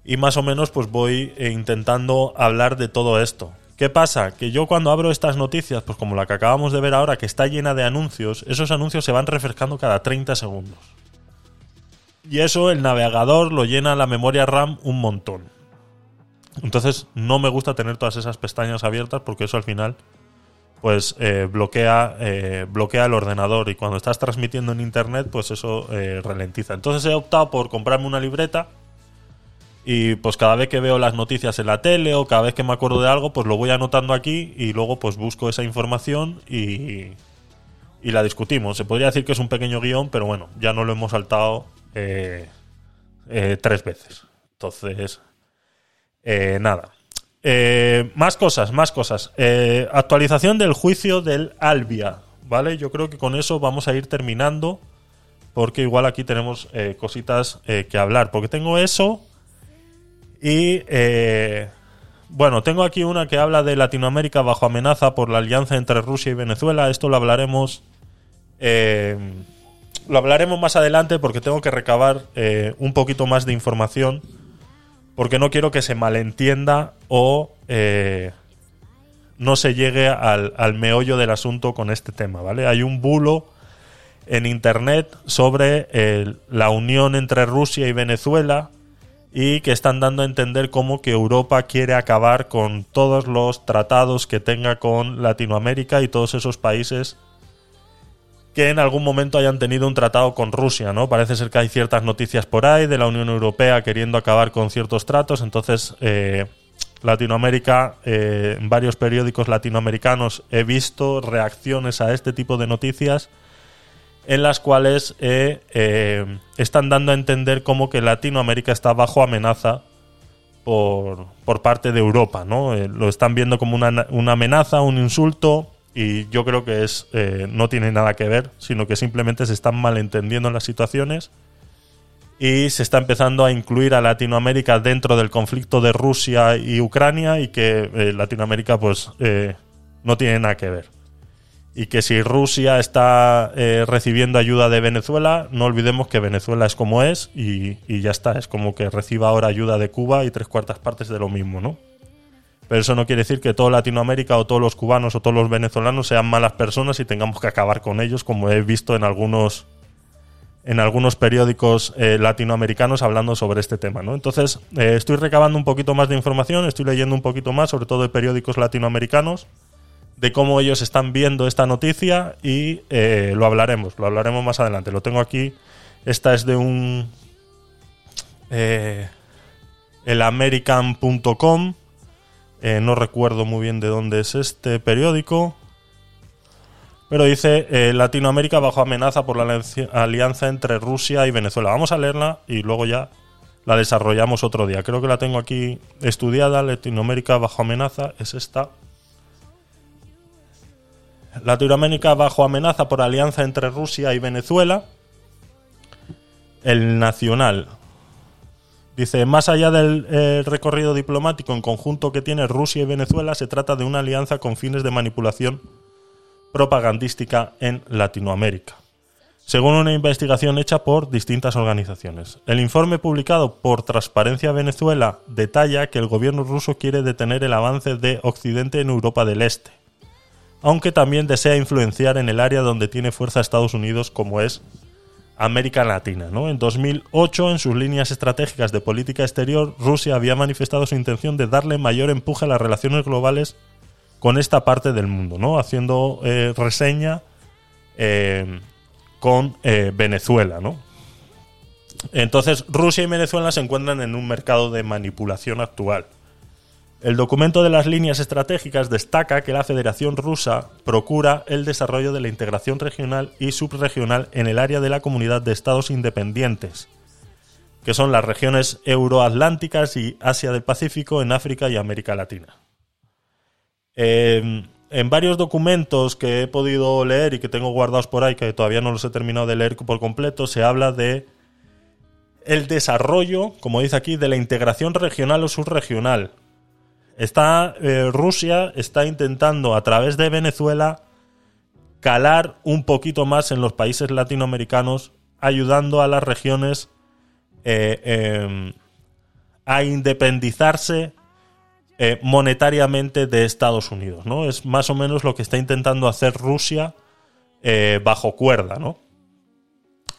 y más o menos pues voy eh, intentando hablar de todo esto. ¿Qué pasa? Que yo cuando abro estas noticias, pues como la que acabamos de ver ahora, que está llena de anuncios, esos anuncios se van refrescando cada 30 segundos. Y eso el navegador lo llena la memoria RAM un montón. Entonces no me gusta tener todas esas pestañas abiertas porque eso al final pues eh, bloquea, eh, bloquea el ordenador y cuando estás transmitiendo en internet pues eso ralentiza. Entonces he optado por comprarme una libreta y pues cada vez que veo las noticias en la tele o cada vez que me acuerdo de algo, pues lo voy anotando aquí y luego pues busco esa información y, y la discutimos. Se podría decir que es un pequeño guion, pero bueno, ya no lo hemos saltado eh, eh, tres veces. Entonces, eh, nada. Eh, más cosas, más cosas. Eh, actualización del juicio del Albia, ¿vale? Yo creo que con eso vamos a ir terminando porque igual aquí tenemos eh, cositas que hablar. Porque tengo eso y eh, bueno, tengo aquí una que habla de Latinoamérica bajo amenaza por la alianza entre Rusia y Venezuela. Esto lo hablaremos. eh, lo hablaremos más adelante porque tengo que recabar eh, un poquito más de información porque no quiero que se malentienda o eh, no se llegue al, al meollo del asunto con este tema, ¿vale? Hay un bulo en internet sobre la unión entre Rusia y Venezuela y que están dando a entender como que Europa quiere acabar con todos los tratados que tenga con Latinoamérica y todos esos países que en algún momento hayan tenido un tratado con Rusia, ¿no? Parece ser que hay ciertas noticias por ahí de la Unión Europea queriendo acabar con ciertos tratos, entonces eh, Latinoamérica, eh, en varios periódicos latinoamericanos he visto reacciones a este tipo de noticias en las cuales eh, eh, están dando a entender como que Latinoamérica está bajo amenaza por, por parte de Europa, ¿no? Eh, lo están viendo como una, una, amenaza, un insulto, y yo creo que es no tiene nada que ver, sino que simplemente se están malentendiendo las situaciones y se está empezando a incluir a Latinoamérica dentro del conflicto de Rusia y Ucrania y que Latinoamérica pues no tiene nada que ver y que si Rusia está eh, recibiendo ayuda de Venezuela, no olvidemos que Venezuela es como es y, ya está, es como que reciba ahora ayuda de Cuba y tres cuartas partes de lo mismo, ¿no? Pero eso no quiere decir que toda Latinoamérica o todos los cubanos o todos los venezolanos sean malas personas y tengamos que acabar con ellos, como he visto en algunos en algunos periódicos eh, latinoamericanos hablando sobre este tema, ¿no? Entonces, eh, estoy recabando un poquito más de información, estoy leyendo un poquito más, sobre todo de periódicos latinoamericanos de cómo ellos están viendo esta noticia y eh, lo hablaremos, lo hablaremos más adelante. Lo tengo aquí. Esta es de un. Eh, elamerican.com. Eh, no recuerdo muy bien de dónde es este periódico. Pero dice eh, Latinoamérica bajo amenaza por la alianza entre Rusia y Venezuela. Vamos a leerla y luego ya la desarrollamos otro día. Creo que la tengo aquí estudiada. Latinoamérica bajo amenaza es esta. Latinoamérica bajo amenaza por alianza entre Rusia y Venezuela. El Nacional. Dice, más allá del eh, recorrido diplomático en conjunto que tiene Rusia y Venezuela, se trata de una alianza con fines de manipulación propagandística en Latinoamérica, según una investigación hecha por distintas organizaciones. El informe publicado por Transparencia Venezuela detalla que el gobierno ruso quiere detener el avance de Occidente en Europa del Este aunque también desea influenciar en el área donde tiene fuerza Estados Unidos, como es América Latina. ¿no? En 2008, en sus líneas estratégicas de política exterior, Rusia había manifestado su intención de darle mayor empuje a las relaciones globales con esta parte del mundo, ¿no? haciendo eh, reseña eh, con eh, Venezuela. Entonces, Rusia y Venezuela se encuentran en un mercado de manipulación actual el documento de las líneas estratégicas destaca que la Federación Rusa procura el desarrollo de la integración regional y subregional en el área de la comunidad de estados independientes, que son las regiones euroatlánticas y Asia del Pacífico en África y América Latina. Eh, en varios documentos que he podido leer y que tengo guardados por ahí, que todavía no los he terminado de leer por completo, se habla de el desarrollo, como dice aquí, de la integración regional o subregional, Está, eh, Rusia está intentando a través de Venezuela calar un poquito más en los países latinoamericanos, ayudando a las regiones eh, em, a independizarse eh, monetariamente de Estados Unidos. ¿no? Es más o menos lo que está intentando hacer Rusia bajo cuerda. ¿no?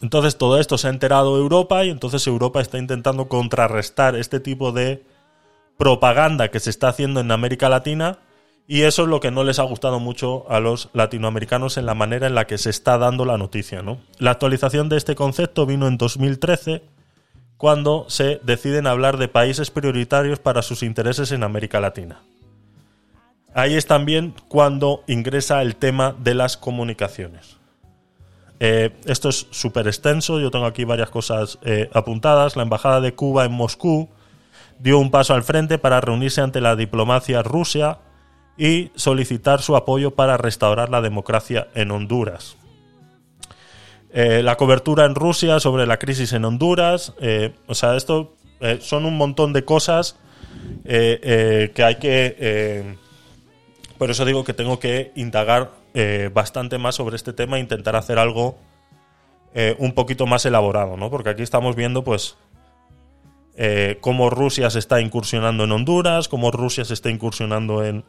Entonces todo esto se ha enterado Europa y entonces Europa está intentando contrarrestar este tipo de propaganda que se está haciendo en América Latina y eso es lo que no les ha gustado mucho a los latinoamericanos en la manera en la que se está dando la noticia. ¿no? La actualización de este concepto vino en 2013 cuando se deciden hablar de países prioritarios para sus intereses en América Latina. Ahí es también cuando ingresa el tema de las comunicaciones. Eh, esto es súper extenso, yo tengo aquí varias cosas eh, apuntadas. La Embajada de Cuba en Moscú dio un paso al frente para reunirse ante la diplomacia rusa y solicitar su apoyo para restaurar la democracia en Honduras. Eh, la cobertura en Rusia sobre la crisis en Honduras, eh, o sea, esto eh, son un montón de cosas que hay que... por eso digo que tengo que indagar bastante más sobre este tema e intentar hacer algo un poquito más elaborado, ¿no? Porque aquí estamos viendo, pues, eh, cómo Rusia se está incursionando en Honduras, cómo Rusia se está incursionando en,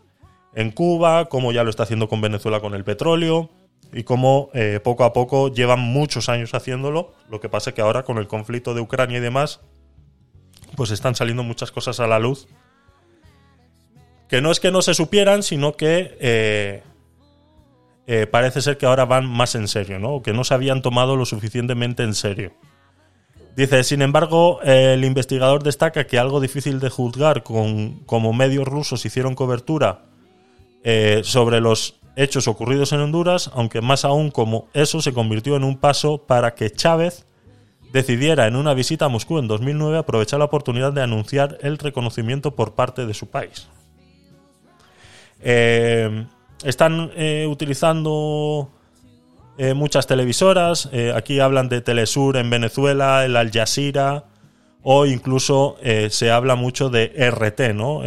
en Cuba, cómo ya lo está haciendo con Venezuela con el petróleo y cómo eh, poco a poco llevan muchos años haciéndolo. Lo que pasa es que ahora con el conflicto de Ucrania y demás, pues están saliendo muchas cosas a la luz. Que no es que no se supieran, sino que eh, parece ser que ahora van más en serio, ¿no? O que no se habían tomado lo suficientemente en serio. Dice, sin embargo, el investigador destaca que algo difícil de juzgar con, como medios rusos hicieron cobertura eh, sobre los hechos ocurridos en Honduras, aunque más aún como eso se convirtió en un paso para que Chávez decidiera en una visita a Moscú en 2009 aprovechar la oportunidad de anunciar el reconocimiento por parte de su país. Eh, están eh, utilizando eh, muchas televisoras. eh, aquí hablan de Telesur en Venezuela, el Al Jazeera, o incluso eh, se habla mucho de RT, ¿no?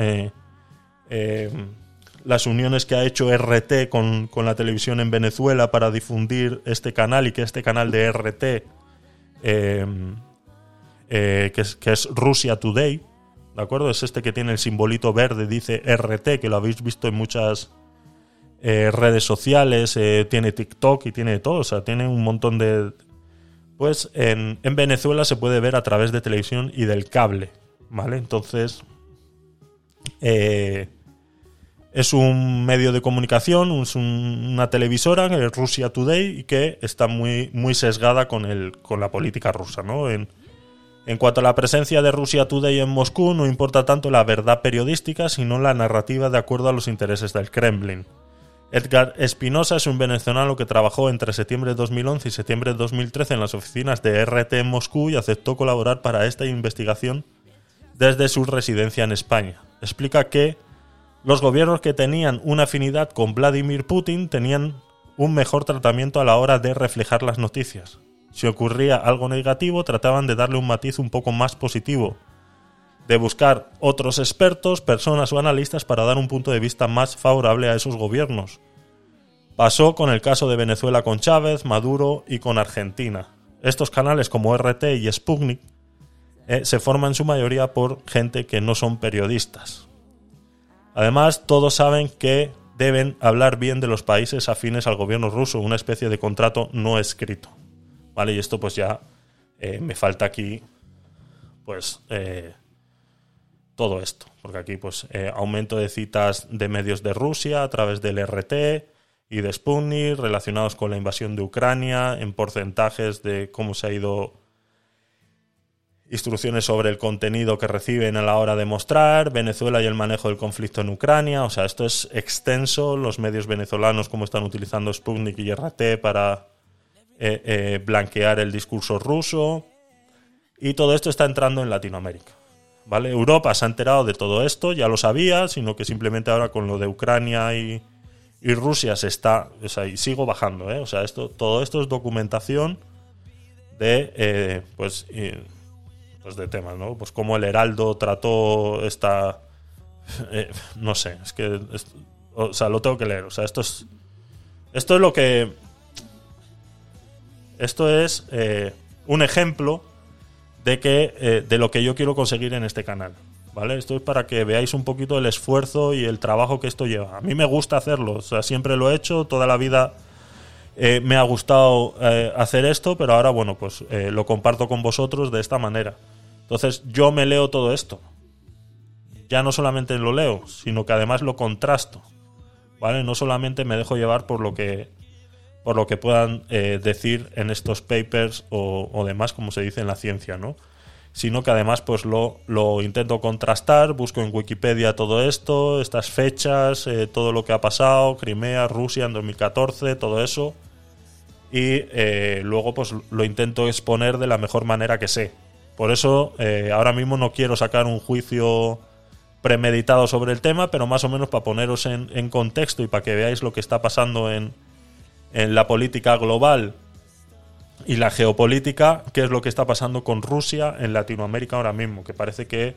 Las uniones que ha hecho RT con, con la televisión en Venezuela para difundir este canal y que este canal de RT, que, es, que es Rusia Today, ¿de acuerdo? Es este que tiene el simbolito verde, dice RT, que lo habéis visto en muchas eh, redes sociales, eh, tiene TikTok y tiene todo, o sea, tiene un montón de... Pues en, en Venezuela se puede ver a través de televisión y del cable, ¿vale? Entonces, eh, es un medio de comunicación, es un- una televisora, Russia Today, que está muy, muy sesgada con, el, con la política rusa, ¿no? En, en cuanto a la presencia de Russia Today en Moscú, no importa tanto la verdad periodística, sino la narrativa de acuerdo a los intereses del Kremlin. Edgar Espinosa es un venezolano que trabajó entre septiembre de 2011 y septiembre de 2013 en las oficinas de RT en Moscú y aceptó colaborar para esta investigación desde su residencia en España. Explica que los gobiernos que tenían una afinidad con Vladimir Putin tenían un mejor tratamiento a la hora de reflejar las noticias. Si ocurría algo negativo, trataban de darle un matiz un poco más positivo, de buscar otros expertos, personas o analistas para dar un punto de vista más favorable a esos gobiernos. Pasó con el caso de Venezuela con Chávez, Maduro y con Argentina. Estos canales como RT y Sputnik eh, se forman en su mayoría por gente que no son periodistas. Además, todos saben que deben hablar bien de los países afines al gobierno ruso, una especie de contrato no escrito. ¿Vale? Y esto pues ya eh, me falta aquí pues eh, todo esto, porque aquí pues eh, aumento de citas de medios de Rusia a través del RT y de Sputnik relacionados con la invasión de Ucrania en porcentajes de cómo se ha ido instrucciones sobre el contenido que reciben a la hora de mostrar, Venezuela y el manejo del conflicto en Ucrania, o sea, esto es extenso, los medios venezolanos cómo están utilizando Sputnik y RT para eh, eh, blanquear el discurso ruso, y todo esto está entrando en Latinoamérica. ¿Vale? Europa se ha enterado de todo esto, ya lo sabía, sino que simplemente ahora con lo de Ucrania y, y Rusia se está, o sea, y sigo bajando, ¿eh? o sea, esto, todo esto es documentación de, eh, pues, pues de temas, ¿no? Pues cómo el Heraldo trató esta, eh, no sé, es que, o sea, lo tengo que leer, o sea, esto es, esto es lo que, esto es eh, un ejemplo de que eh, de lo que yo quiero conseguir en este canal. ¿Vale? Esto es para que veáis un poquito el esfuerzo y el trabajo que esto lleva. A mí me gusta hacerlo, o sea, siempre lo he hecho, toda la vida eh, me ha gustado eh, hacer esto, pero ahora, bueno, pues lo comparto con vosotros de esta manera. Entonces, yo me leo todo esto. Ya no solamente lo leo, sino que además lo contrasto. ¿Vale? No solamente me dejo llevar por lo que por lo que puedan eh, decir en estos papers o, demás, como se dice en la ciencia, ¿no? Sino que además pues lo, lo intento contrastar, busco en Wikipedia todo esto, estas fechas, eh, todo lo que ha pasado, Crimea, Rusia en 2014, todo eso, y eh, luego pues lo intento exponer de la mejor manera que sé. Por eso ahora mismo no quiero sacar un juicio premeditado sobre el tema, pero más o menos para poneros en contexto y para que veáis lo que está pasando en, en la política global y la geopolítica, qué es lo que está pasando con Rusia en Latinoamérica ahora mismo, que parece que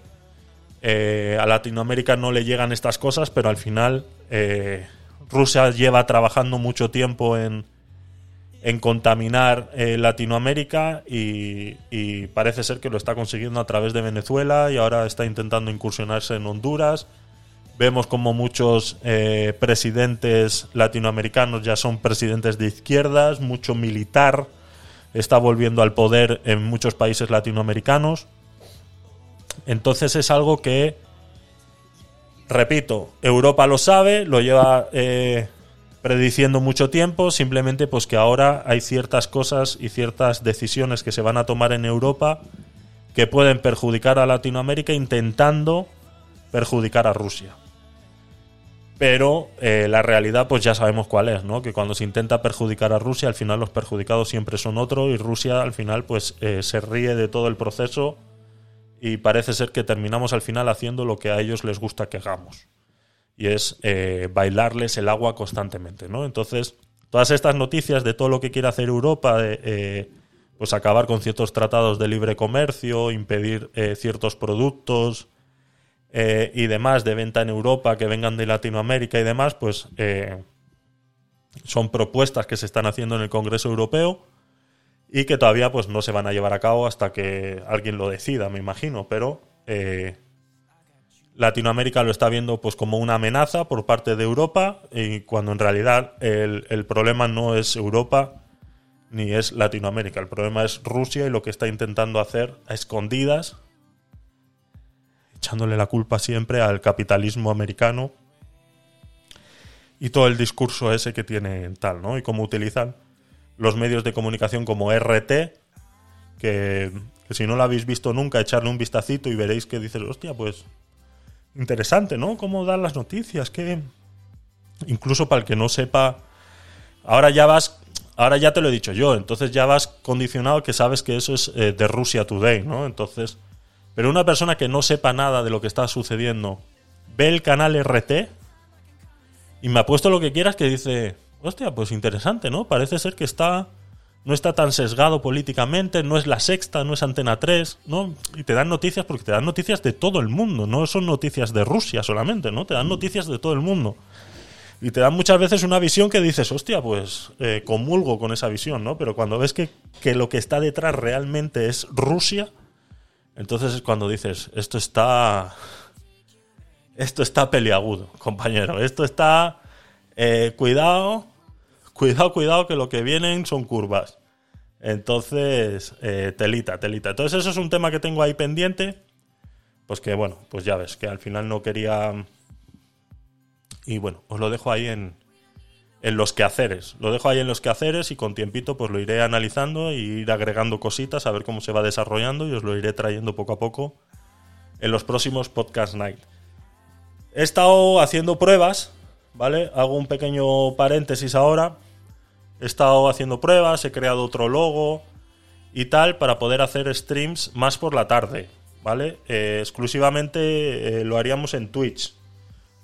eh, a Latinoamérica no le llegan estas cosas, pero al final eh, Rusia lleva trabajando mucho tiempo en, en contaminar eh, Latinoamérica y, y parece ser que lo está consiguiendo a través de Venezuela y ahora está intentando incursionarse en Honduras. Vemos como muchos eh, presidentes latinoamericanos ya son presidentes de izquierdas, mucho militar está volviendo al poder en muchos países latinoamericanos. Entonces es algo que, repito, Europa lo sabe, lo lleva eh, prediciendo mucho tiempo, simplemente pues que ahora hay ciertas cosas y ciertas decisiones que se van a tomar en Europa que pueden perjudicar a Latinoamérica intentando perjudicar a Rusia. Pero eh, la realidad, pues ya sabemos cuál es, ¿no? Que cuando se intenta perjudicar a Rusia, al final los perjudicados siempre son otros y Rusia al final, pues eh, se ríe de todo el proceso y parece ser que terminamos al final haciendo lo que a ellos les gusta que hagamos. Y es eh, bailarles el agua constantemente, ¿no? Entonces, todas estas noticias de todo lo que quiere hacer Europa, de, pues acabar con ciertos tratados de libre comercio, impedir ciertos productos, eh, y demás de venta en Europa que vengan de Latinoamérica y demás, pues eh, son propuestas que se están haciendo en el Congreso Europeo y que todavía pues no se van a llevar a cabo hasta que alguien lo decida, me imagino, pero eh, Latinoamérica lo está viendo pues como una amenaza por parte de Europa y cuando en realidad el, el problema no es Europa ni es Latinoamérica, el problema es Rusia y lo que está intentando hacer a escondidas echándole la culpa siempre al capitalismo americano y todo el discurso ese que tiene tal, ¿no? Y cómo utilizan los medios de comunicación como RT, que, si no lo habéis visto nunca, echarle un vistacito y veréis que dices, hostia, pues interesante, ¿no? Cómo dan las noticias, que incluso para el que no sepa, ahora ya vas, ahora ya te lo he dicho yo, entonces ya vas condicionado que sabes que eso es eh, de Rusia Today, ¿no? Entonces pero una persona que no sepa nada de lo que está sucediendo, ve el canal RT y me ha puesto lo que quieras que dice, hostia, pues interesante, ¿no? Parece ser que está no está tan sesgado políticamente, no es la sexta, no es Antena 3, ¿no? Y te dan noticias porque te dan noticias de todo el mundo, no son noticias de Rusia solamente, ¿no? Te dan noticias de todo el mundo. Y te dan muchas veces una visión que dices, hostia, pues eh, comulgo con esa visión, ¿no? Pero cuando ves que, que lo que está detrás realmente es Rusia, entonces es cuando dices, esto está. Esto está peliagudo, compañero. Esto está. Eh, cuidado, cuidado, cuidado, que lo que vienen son curvas. Entonces, eh, telita, telita. Entonces, eso es un tema que tengo ahí pendiente. Pues que, bueno, pues ya ves, que al final no quería. Y bueno, os lo dejo ahí en, en los quehaceres. Lo dejo ahí en los quehaceres y con tiempito pues lo iré analizando y ir agregando cositas a ver cómo se va desarrollando y os lo iré trayendo poco a poco en los próximos Podcast Night. He estado haciendo pruebas, ¿vale? Hago un pequeño paréntesis ahora. He estado haciendo pruebas, he creado otro logo y tal para poder hacer streams más por la tarde, ¿vale? Eh, exclusivamente eh, lo haríamos en Twitch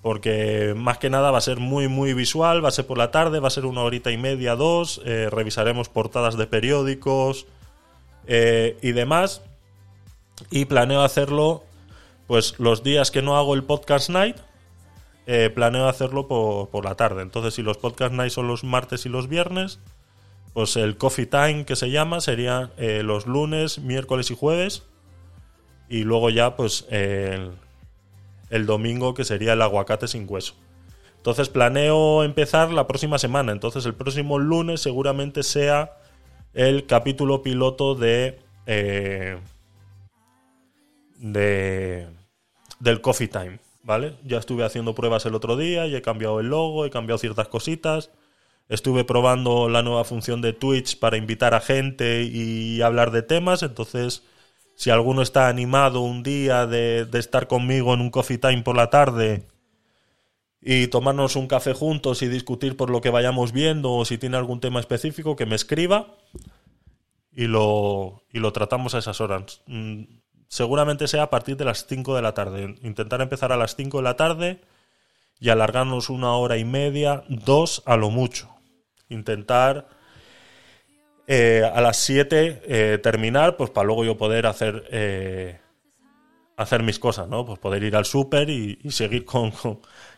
porque más que nada va a ser muy muy visual, va a ser por la tarde, va a ser una horita y media, dos, eh, revisaremos portadas de periódicos eh, y demás. Y planeo hacerlo, pues los días que no hago el podcast night, eh, planeo hacerlo por, la tarde. Entonces si los podcast night son los martes y los viernes, pues el coffee time que se llama sería los lunes, miércoles y jueves. Y luego ya pues el el domingo, que sería el aguacate sin hueso. Entonces planeo empezar la próxima semana. Entonces el próximo lunes seguramente sea el capítulo piloto de, eh, de del Coffee Time, ¿vale? Ya estuve haciendo pruebas el otro día y he cambiado el logo, he cambiado ciertas cositas. Estuve probando la nueva función de Twitch para invitar a gente y hablar de temas, entonces si alguno está animado un día de, estar conmigo en un coffee time por la tarde y tomarnos un café juntos y discutir por lo que vayamos viendo o si tiene algún tema específico, que me escriba y lo, y lo tratamos a esas horas. Mm, seguramente sea a partir de las 5 de la tarde. Intentar empezar a las 5 de la tarde y alargarnos una hora y media, dos a lo mucho. Intentar eh, a las 7 eh, terminar, pues para luego yo poder hacer, eh, hacer mis cosas, ¿no? Pues poder ir al súper y, seguir [LAUGHS] con,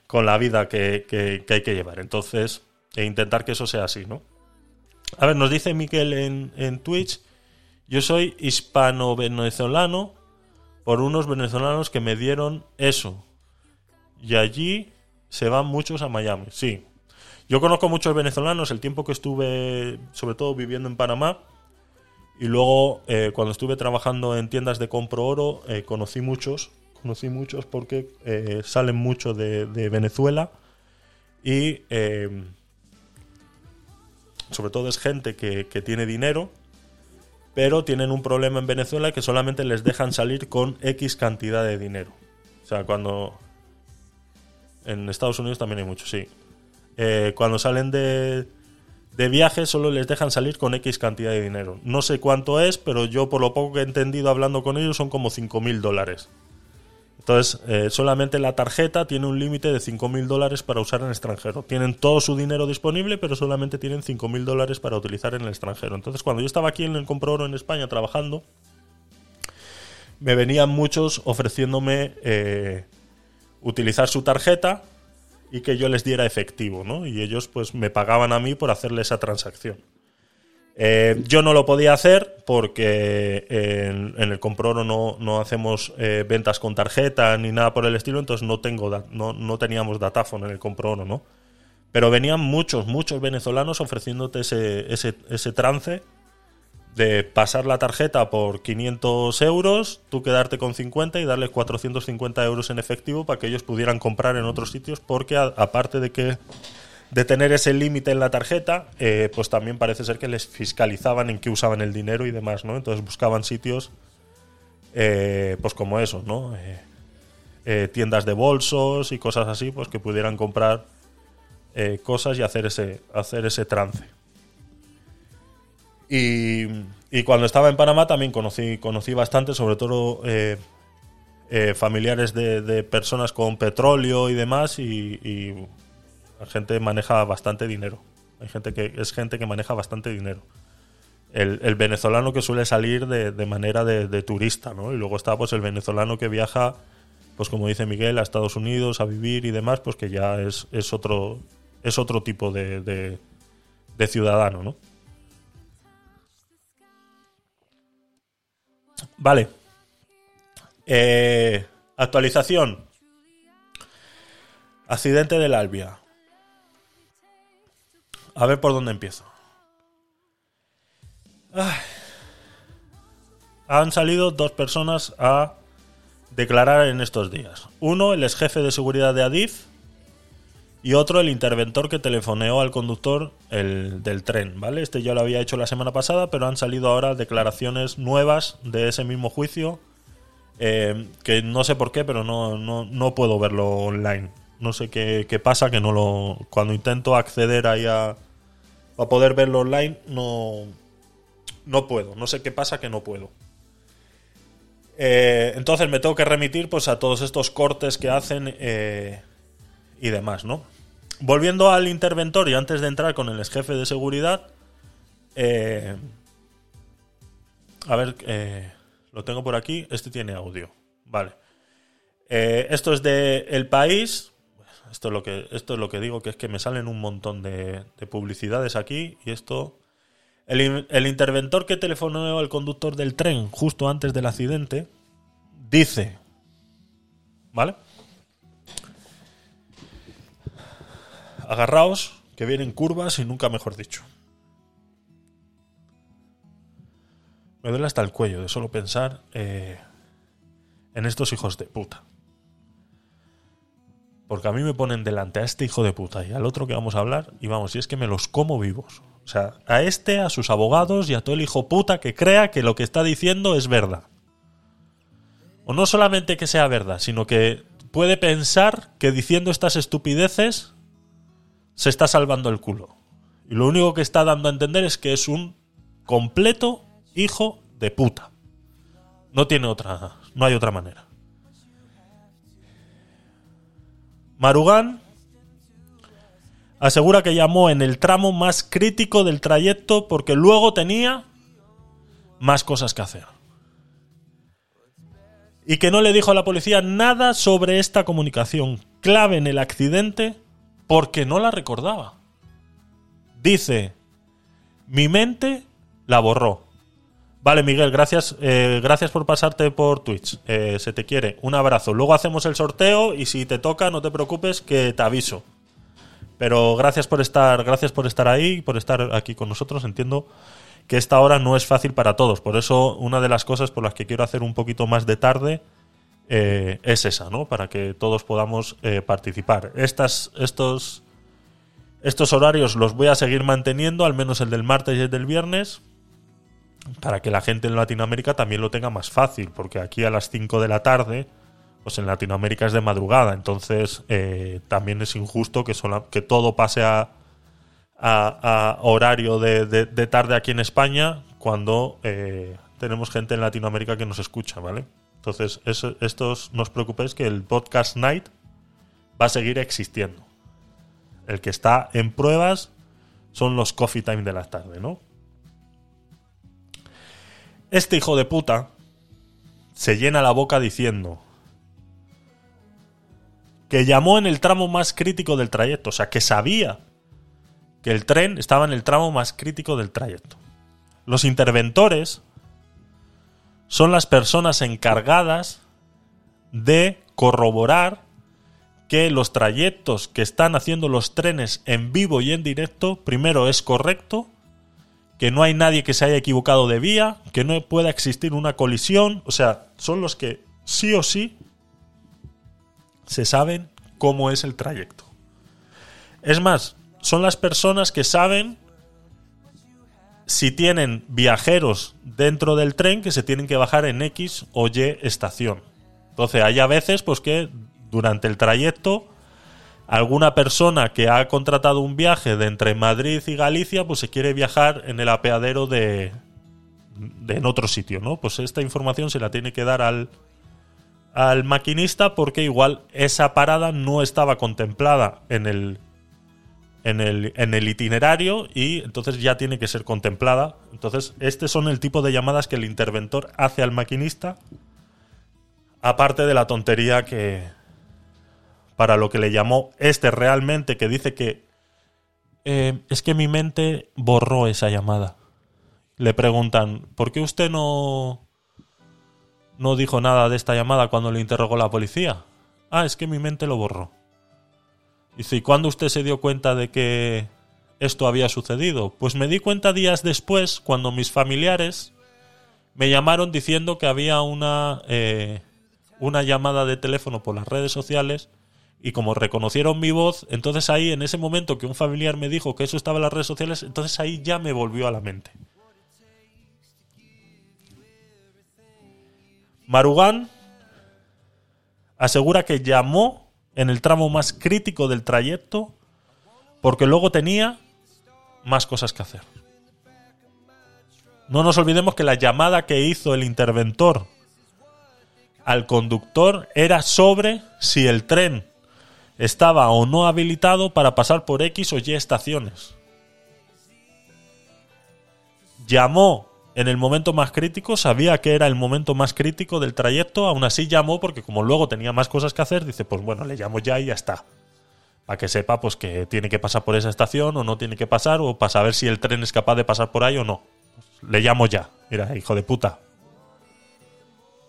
con, la vida que, que, hay que llevar. Entonces, e intentar que eso sea así, ¿no? A ver, nos dice Miquel en, en Twitch, yo soy hispano-venezolano por unos venezolanos que me dieron eso. Y allí se van muchos a Miami. Sí. Yo conozco muchos venezolanos el tiempo que estuve, sobre todo viviendo en Panamá. Y luego, eh, cuando estuve trabajando en tiendas de compro oro, eh, conocí muchos. Conocí muchos porque eh, salen mucho de, Venezuela. Y sobre todo es gente que, que tiene dinero, pero tienen un problema en Venezuela que solamente les dejan salir con X cantidad de dinero. O sea, cuando... En Estados Unidos también hay mucho, sí. Eh, cuando salen de, de viaje solo les dejan salir con X cantidad de dinero. No sé cuánto es, pero yo por lo poco que he entendido hablando con ellos son como 5.000 dólares. Entonces, eh, solamente la tarjeta tiene un límite de 5.000 dólares para usar en el extranjero. Tienen todo su dinero disponible, pero solamente tienen 5.000 dólares para utilizar en el extranjero. Entonces, cuando yo estaba aquí en el Compro Oro en España trabajando, me venían muchos ofreciéndome eh, utilizar su tarjeta y que yo les diera efectivo, ¿no? Y ellos pues me pagaban a mí por hacerle esa transacción. Eh, yo no lo podía hacer porque en, en el Comproro no, no hacemos eh, ventas con tarjeta ni nada por el estilo, entonces no, tengo no, no teníamos datáfono en el Comproro, ¿no? Pero venían muchos, muchos venezolanos ofreciéndote ese, ese, ese trance de pasar la tarjeta por 500 euros, tú quedarte con 50 y darles 450 euros en efectivo para que ellos pudieran comprar en otros sitios, porque aparte de que de tener ese límite en la tarjeta, eh, pues también parece ser que les fiscalizaban en qué usaban el dinero y demás, ¿no? Entonces buscaban sitios, eh, pues como esos, ¿no? Eh, eh, tiendas de bolsos y cosas así, pues que pudieran comprar cosas y hacer ese, hacer ese trance. Y, cuando estaba en Panamá también conocí, conocí bastante, sobre todo eh, eh, familiares de, personas con petróleo y demás, y, la gente maneja bastante dinero. Hay gente que es gente que maneja bastante dinero. El, venezolano que suele salir de, manera de, de turista, ¿no? Y luego está pues el venezolano que viaja, pues como dice Miguel, a Estados Unidos a vivir y demás, pues que ya es, es otro es otro tipo de ciudadano, ¿no? Vale. Eh, actualización. Accidente del Albia. A ver por dónde empiezo. Han salido dos personas a declarar en estos días. Uno, el ex jefe de seguridad de Adif, y otro, el interventor que telefoneó al conductor el, del tren, ¿vale? Este ya lo había hecho la semana pasada, pero han salido ahora declaraciones nuevas de ese mismo juicio, eh, que no sé por qué, pero no, no, no puedo verlo online. No sé qué, qué pasa, que no lo... Cuando intento acceder ahí a, a poder verlo online, no, no puedo. No sé qué pasa, que no puedo. Eh, entonces me tengo que remitir pues a todos estos cortes que hacen eh, y demás, ¿no? Volviendo al interventor y antes de entrar con el ex jefe de seguridad, eh, a ver, eh, lo tengo por aquí. Este tiene audio, vale. Eh, esto es de El País. Esto es lo que esto es lo que digo que es que me salen un montón de, de publicidades aquí y esto. El, el interventor que telefoneó al conductor del tren justo antes del accidente dice, ¿vale? Agarraos, que vienen curvas y nunca mejor dicho. Me duele hasta el cuello de solo pensar eh, en estos hijos de puta. Porque a mí me ponen delante a este hijo de puta y al otro que vamos a hablar, y vamos, y es que me los como vivos. O sea, a este, a sus abogados y a todo el hijo puta que crea que lo que está diciendo es verdad. O no solamente que sea verdad, sino que puede pensar que diciendo estas estupideces se está salvando el culo. Y lo único que está dando a entender es que es un completo hijo de puta. No tiene otra, no hay otra manera. Marugán asegura que llamó en el tramo más crítico del trayecto porque luego tenía más cosas que hacer. Y que no le dijo a la policía nada sobre esta comunicación clave en el accidente porque no la recordaba. Dice Mi mente la borró. Vale, Miguel, gracias, eh, gracias por pasarte por Twitch. Eh, se te quiere. Un abrazo. Luego hacemos el sorteo y si te toca, no te preocupes, que te aviso. Pero gracias por estar, gracias por estar ahí, por estar aquí con nosotros. Entiendo que esta hora no es fácil para todos. Por eso, una de las cosas por las que quiero hacer un poquito más de tarde eh, es esa, ¿no? Para que todos podamos eh, participar. Estas, estos, estos horarios los voy a seguir manteniendo, al menos el del martes y el del viernes, para que la gente en Latinoamérica también lo tenga más fácil, porque aquí a las 5 de la tarde, pues en Latinoamérica es de madrugada, entonces eh, también es injusto que, todo pase a, horario de, de- de tarde aquí en España cuando tenemos gente en Latinoamérica que nos escucha, ¿vale? Entonces, estos no os preocupéis que el podcast night va a seguir existiendo. El que está en pruebas son los coffee time de la tarde, ¿no? Este hijo de puta se llena la boca diciendo que llamó en el tramo más crítico del trayecto, o sea, que sabía que el tren estaba en el tramo más crítico del trayecto. Los interventores son las personas encargadas de corroborar que los trayectos que están haciendo los trenes en vivo y en directo, primero es correcto, que no hay nadie que se haya equivocado de vía, que no pueda existir una colisión, o sea, son los que sí o sí se saben cómo es el trayecto. Es más, son las personas que saben si tienen viajeros dentro del tren que se tienen que bajar en X o Y estación. Entonces, hay a veces pues que durante el trayecto alguna persona que ha contratado un viaje de entre Madrid y Galicia pues se quiere viajar en el apeadero de, de en otro sitio, ¿no? Pues esta información se la tiene que dar al al maquinista porque igual esa parada no estaba contemplada en el en el, itinerario y entonces ya tiene que ser contemplada. Entonces, este son el tipo de llamadas que el interventor hace al maquinista, aparte de la tontería que para lo que le llamó este realmente, que dice que eh, es que mi mente borró esa llamada. Le preguntan, ¿por qué usted no, no dijo nada de esta llamada cuando le interrogó la policía? Ah, es que mi mente lo borró. Dice, ¿y cuándo usted se dio cuenta de que esto había sucedido? Pues me di cuenta días después, cuando mis familiares me llamaron diciendo que había una, eh, una llamada de teléfono por las redes sociales y como reconocieron mi voz, entonces ahí, en ese momento que un familiar me dijo que eso estaba en las redes sociales, entonces ahí ya me volvió a la mente. Marugán asegura que llamó en el tramo más crítico del trayecto porque luego tenía más cosas que hacer. No nos olvidemos que la llamada que hizo el interventor al conductor era sobre si el tren estaba o no habilitado para pasar por X o Y estaciones. Llamó en el momento más crítico, sabía que era el momento más crítico del trayecto, aún así llamó porque como luego tenía más cosas que hacer, dice, pues bueno, le llamo ya y ya está. Para que sepa pues que tiene que pasar por esa estación o no tiene que pasar o para saber si el tren es capaz de pasar por ahí o no. Pues, le llamo ya. Mira, hijo de puta.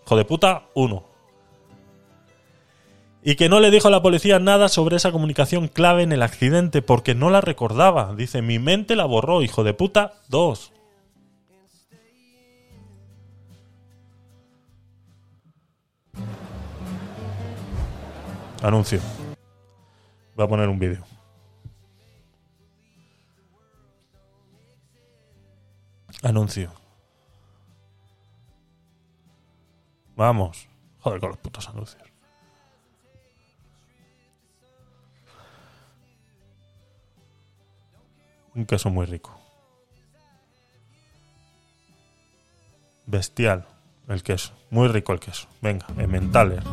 Hijo de puta, uno. Y que no le dijo a la policía nada sobre esa comunicación clave en el accidente porque no la recordaba. Dice, mi mente la borró, hijo de puta, dos. Anuncio. Voy a poner un vídeo. Anuncio. Vamos. Joder con los putos anuncios. Un queso muy rico. Bestial el queso. Muy rico el queso. Venga, Emmentaler.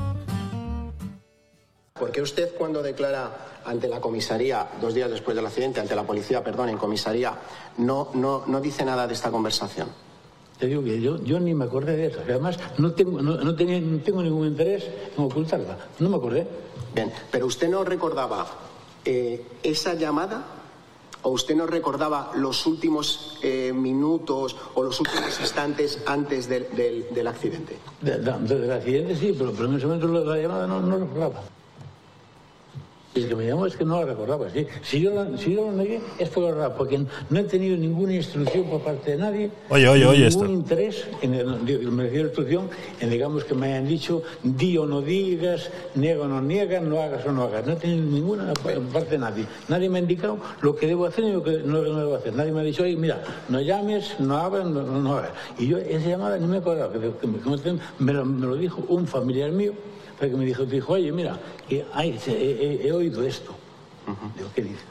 ¿Por qué usted cuando declara ante la comisaría, dos días después del accidente, ante la policía, perdón, en comisaría, no, no, no dice nada de esta conversación? Te digo que yo, yo ni me acordé de eso. Además, no tengo, no, no tenía, no tengo ningún interés en ocultarla. No me acordé. Bien, pero usted no recordaba eh, esa llamada ¿O usted no recordaba los últimos eh, minutos o los últimos instantes antes del, del- del accidente? De- de- del accidente sí, pero, pero en ese momento la llamada no, no recordaba. Y el que me llamó es que no la recordaba. ¿sí? Si, yo la, si yo la negué es por verdad, porque no he tenido ninguna instrucción por parte de nadie. Oye, oye, oye, Ningún esto. interés, en el, me refiero a instrucción, en digamos que me hayan dicho di o no digas, niega o no niegas, no hagas o no hagas. No he tenido ninguna por parte de nadie. Nadie me ha indicado lo que debo hacer y lo que no, no debo hacer. Nadie me ha dicho, oye, mira, no llames, no hagas, no, no, hagas. Y yo esa llamada ni me he acordado, que, que me, que me- me lo, me lo dijo un familiar mío, porque me dijo, dijo oye, mira, que hay, se- he, he- he oído esto. Digo, ¿qué dices?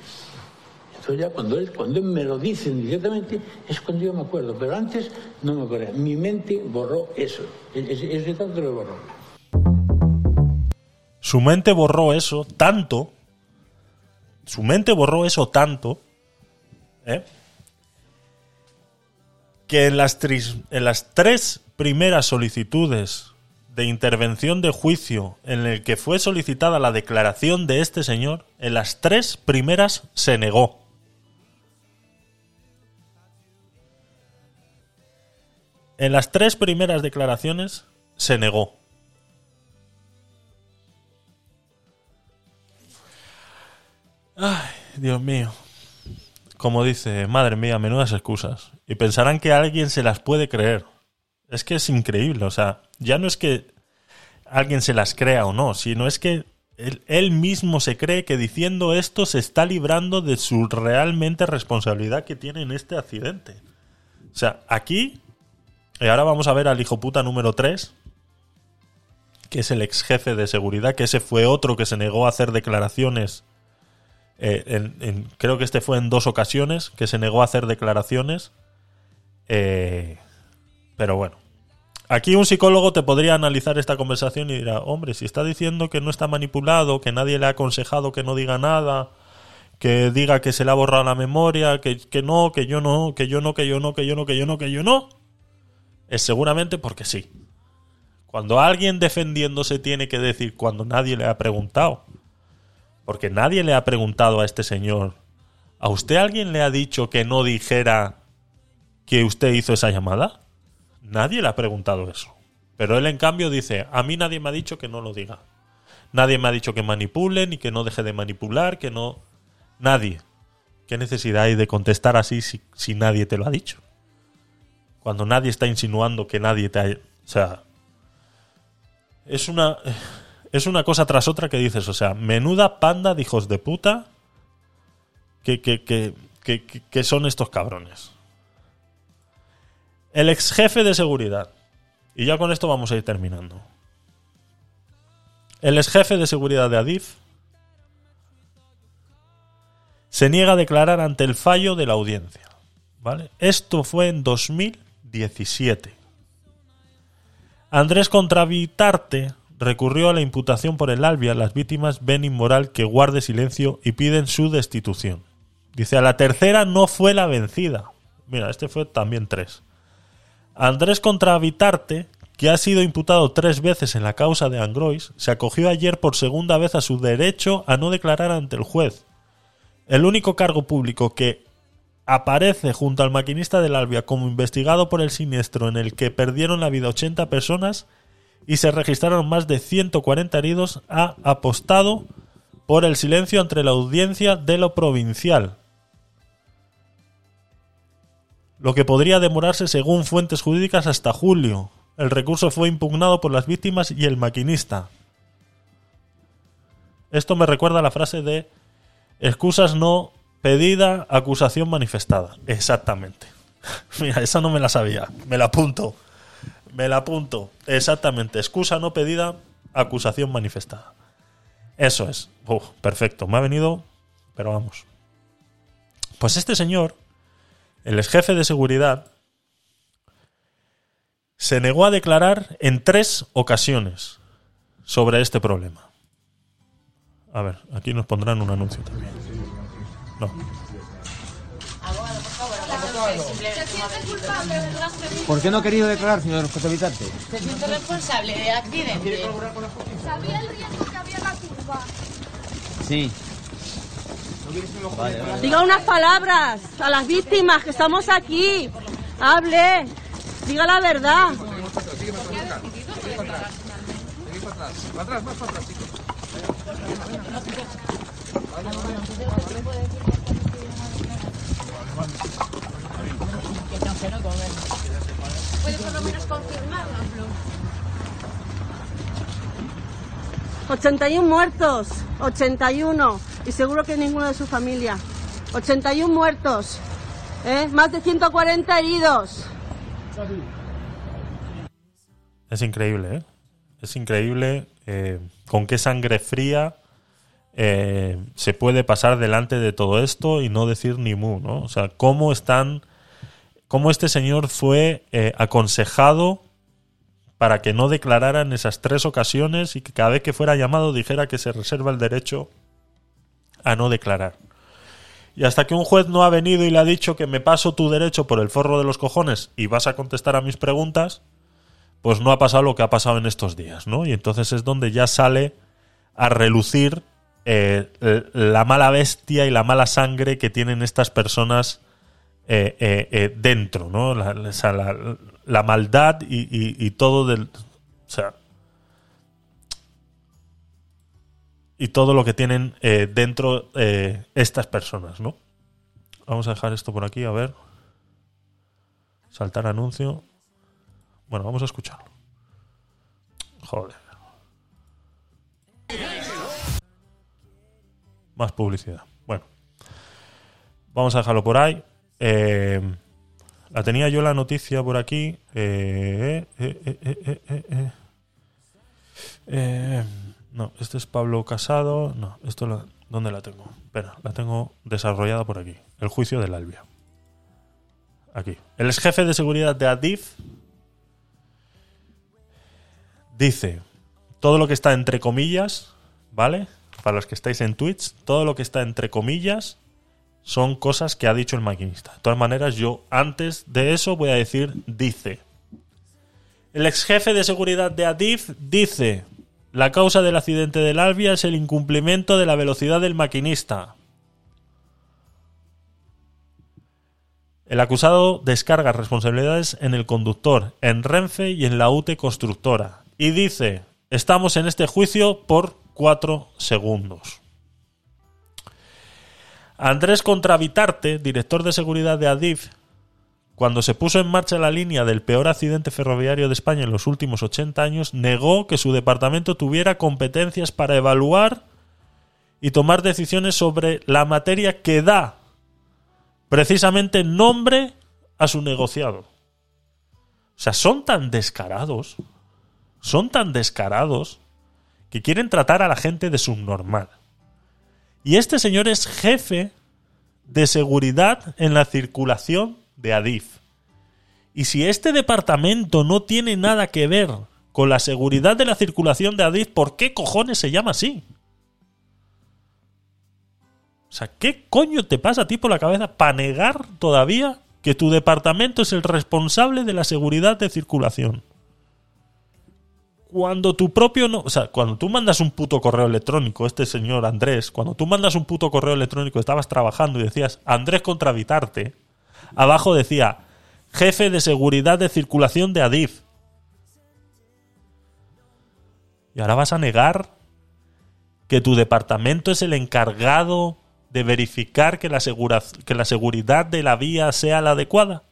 Entonces ya cuando él, cuando él me lo dicen directamente es cuando yo me acuerdo, pero antes no me acuerdo. Mi mente borró eso. Ese, ese tanto lo borró. Su mente borró eso tanto. Su mente borró eso tanto. ¿eh? Que en las, tris- en las tres primeras solicitudes de intervención de juicio en el que fue solicitada la declaración de este señor, en las tres primeras se negó. En las tres primeras declaraciones se negó. Ay, Dios mío. Como dice, madre mía, menudas excusas. Y pensarán que alguien se las puede creer. Es que es increíble, o sea, ya no es que alguien se las crea o no, sino es que él, mismo se cree que diciendo esto se está librando de su realmente responsabilidad que tiene en este accidente. O sea, aquí, y ahora vamos a ver al hijo puta número 3, que es el ex jefe de seguridad, que ese fue otro que se negó a hacer declaraciones eh, en- creo que este fue en dos ocasiones que se negó a hacer declaraciones. Eh, pero bueno. Aquí un psicólogo te podría analizar esta conversación y dirá, hombre, si está diciendo que no está manipulado, que nadie le ha aconsejado que no diga nada, que diga que se le ha borrado la memoria, que, que no, que yo no, que yo no, que yo no, que yo no, que yo no, que yo no, es seguramente porque sí. Cuando alguien defendiéndose tiene que decir cuando nadie le ha preguntado, porque nadie le ha preguntado a este señor. ¿A usted alguien le ha dicho que no dijera que usted hizo esa llamada? Nadie le ha preguntado eso. Pero él en cambio dice, a mí nadie me ha dicho que no lo diga. Nadie me ha dicho que manipule ni que no deje de manipular, que no... Nadie. ¿Qué necesidad hay de contestar así si, si nadie te lo ha dicho? Cuando nadie está insinuando que nadie te ha... O sea... Es una es una cosa tras otra que dices, o sea, menuda panda de hijos de puta que, que, que, que, son estos cabrones. El ex jefe de seguridad. Y ya con esto vamos a ir terminando. El ex jefe de seguridad de Adif se niega a declarar ante el fallo de la audiencia. ¿Vale? Esto fue en 2017. Andrés Contravitarte recurrió a la imputación por el Albia. Las víctimas ven inmoral que guarde silencio y piden su destitución. Dice, a la tercera no fue la vencida. Mira, este fue también tres. Andrés Contravitarte, que ha sido imputado tres veces en la causa de Angrois, se acogió ayer por segunda vez a su derecho a no declarar ante el juez. El único cargo público que aparece junto al maquinista del Albia como investigado por el siniestro en el que perdieron la vida 80 personas y se registraron más de 140 heridos, ha apostado por el silencio entre la audiencia de lo provincial. Lo que podría demorarse, según fuentes jurídicas, hasta julio. El recurso fue impugnado por las víctimas y el maquinista. Esto me recuerda a la frase de excusas no pedida, acusación manifestada. Exactamente. [LAUGHS] Mira, esa no me la sabía. Me la apunto. Me la apunto. Exactamente. Excusa no pedida, acusación manifestada. Eso es. Perfecto. Me ha venido. Pero vamos. Pues este señor, el ex jefe de seguridad, se negó a declarar en tres ocasiones sobre este problema. A ver, aquí nos pondrán un anuncio también. No. ¿Por qué no ha querido declarar, señor Josevitante? Se siente responsable de accidente. ¿Sabía el riesgo que había en la curva? Sí. Diga unas palabras a las víctimas que estamos aquí. Hable. Diga la verdad. Puede por lo menos confirmárnoslo. 81 muertos. 81. Y seguro que ninguno de su familia. 81 muertos. ¿eh? Más de 140 heridos. Es increíble, ¿eh? Es increíble eh, con qué sangre fría eh, se puede pasar delante de todo esto y no decir ni mu, ¿no? O sea, cómo están, cómo este señor fue aconsejado para que no declarara en esas tres ocasiones y que cada vez que fuera llamado dijera que se reserva el derecho a no declarar. Y hasta que un juez no ha venido y le ha dicho que me paso tu derecho por el forro de los cojones y vas a contestar a mis preguntas, pues no ha pasado lo que ha pasado en estos días, ¿no? Y entonces es donde ya sale a relucir eh, l- la mala bestia y la mala sangre que tienen estas personas eh, eh, eh, dentro, ¿no? La, la- maldad y, y- y todo del... O sea... Y todo lo que tienen eh, dentro eh, estas personas, ¿no? Vamos a dejar esto por aquí, a ver. Saltar anuncio. Bueno, vamos a escucharlo. Joder. Más publicidad. Bueno. Vamos a dejarlo por ahí. Eh, la tenía yo la noticia por aquí. Eh, eh, eh, eh, eh, eh. No, este es Pablo Casado. No, esto ¿dónde la tengo? Espera, la tengo desarrollada por aquí. El juicio del Albia. Aquí. El ex jefe de seguridad de Adif dice todo lo que está entre comillas, ¿vale? Para los que estáis en Twitch, todo lo que está entre comillas son cosas que ha dicho el maquinista. De todas maneras, yo antes de eso voy a decir dice. El ex jefe de seguridad de Adif dice la causa del accidente del Albia es el incumplimiento de la velocidad del maquinista. El acusado descarga responsabilidades en el conductor, en Renfe y en la UTE constructora. Y dice, estamos en este juicio por cuatro segundos. Andrés Contravitarte, director de seguridad de Adif, cuando se puso en marcha la línea del peor accidente ferroviario de España en los últimos 80 años, negó que su departamento tuviera competencias para evaluar y tomar decisiones sobre la materia que da precisamente nombre a su negociado. O sea, son tan descarados, son tan descarados que quieren tratar a la gente de subnormal. Y este señor es jefe de seguridad en la circulación de Adif. Y si este departamento no tiene nada que ver con la seguridad de la circulación de Adif, ¿por qué cojones se llama así? O sea, ¿qué coño te pasa a ti por la cabeza para negar todavía que tu departamento es el responsable de la seguridad de circulación? Cuando tu propio no, o sea, cuando tú mandas un puto correo electrónico, este señor Andrés, cuando tú mandas un puto correo electrónico, estabas trabajando y decías Andrés Contravitarte, abajo decía jefe de seguridad de circulación de Adif. Y ahora vas a negar que tu departamento es el encargado de verificar que la, que la seguridad de la vía sea la adecuada.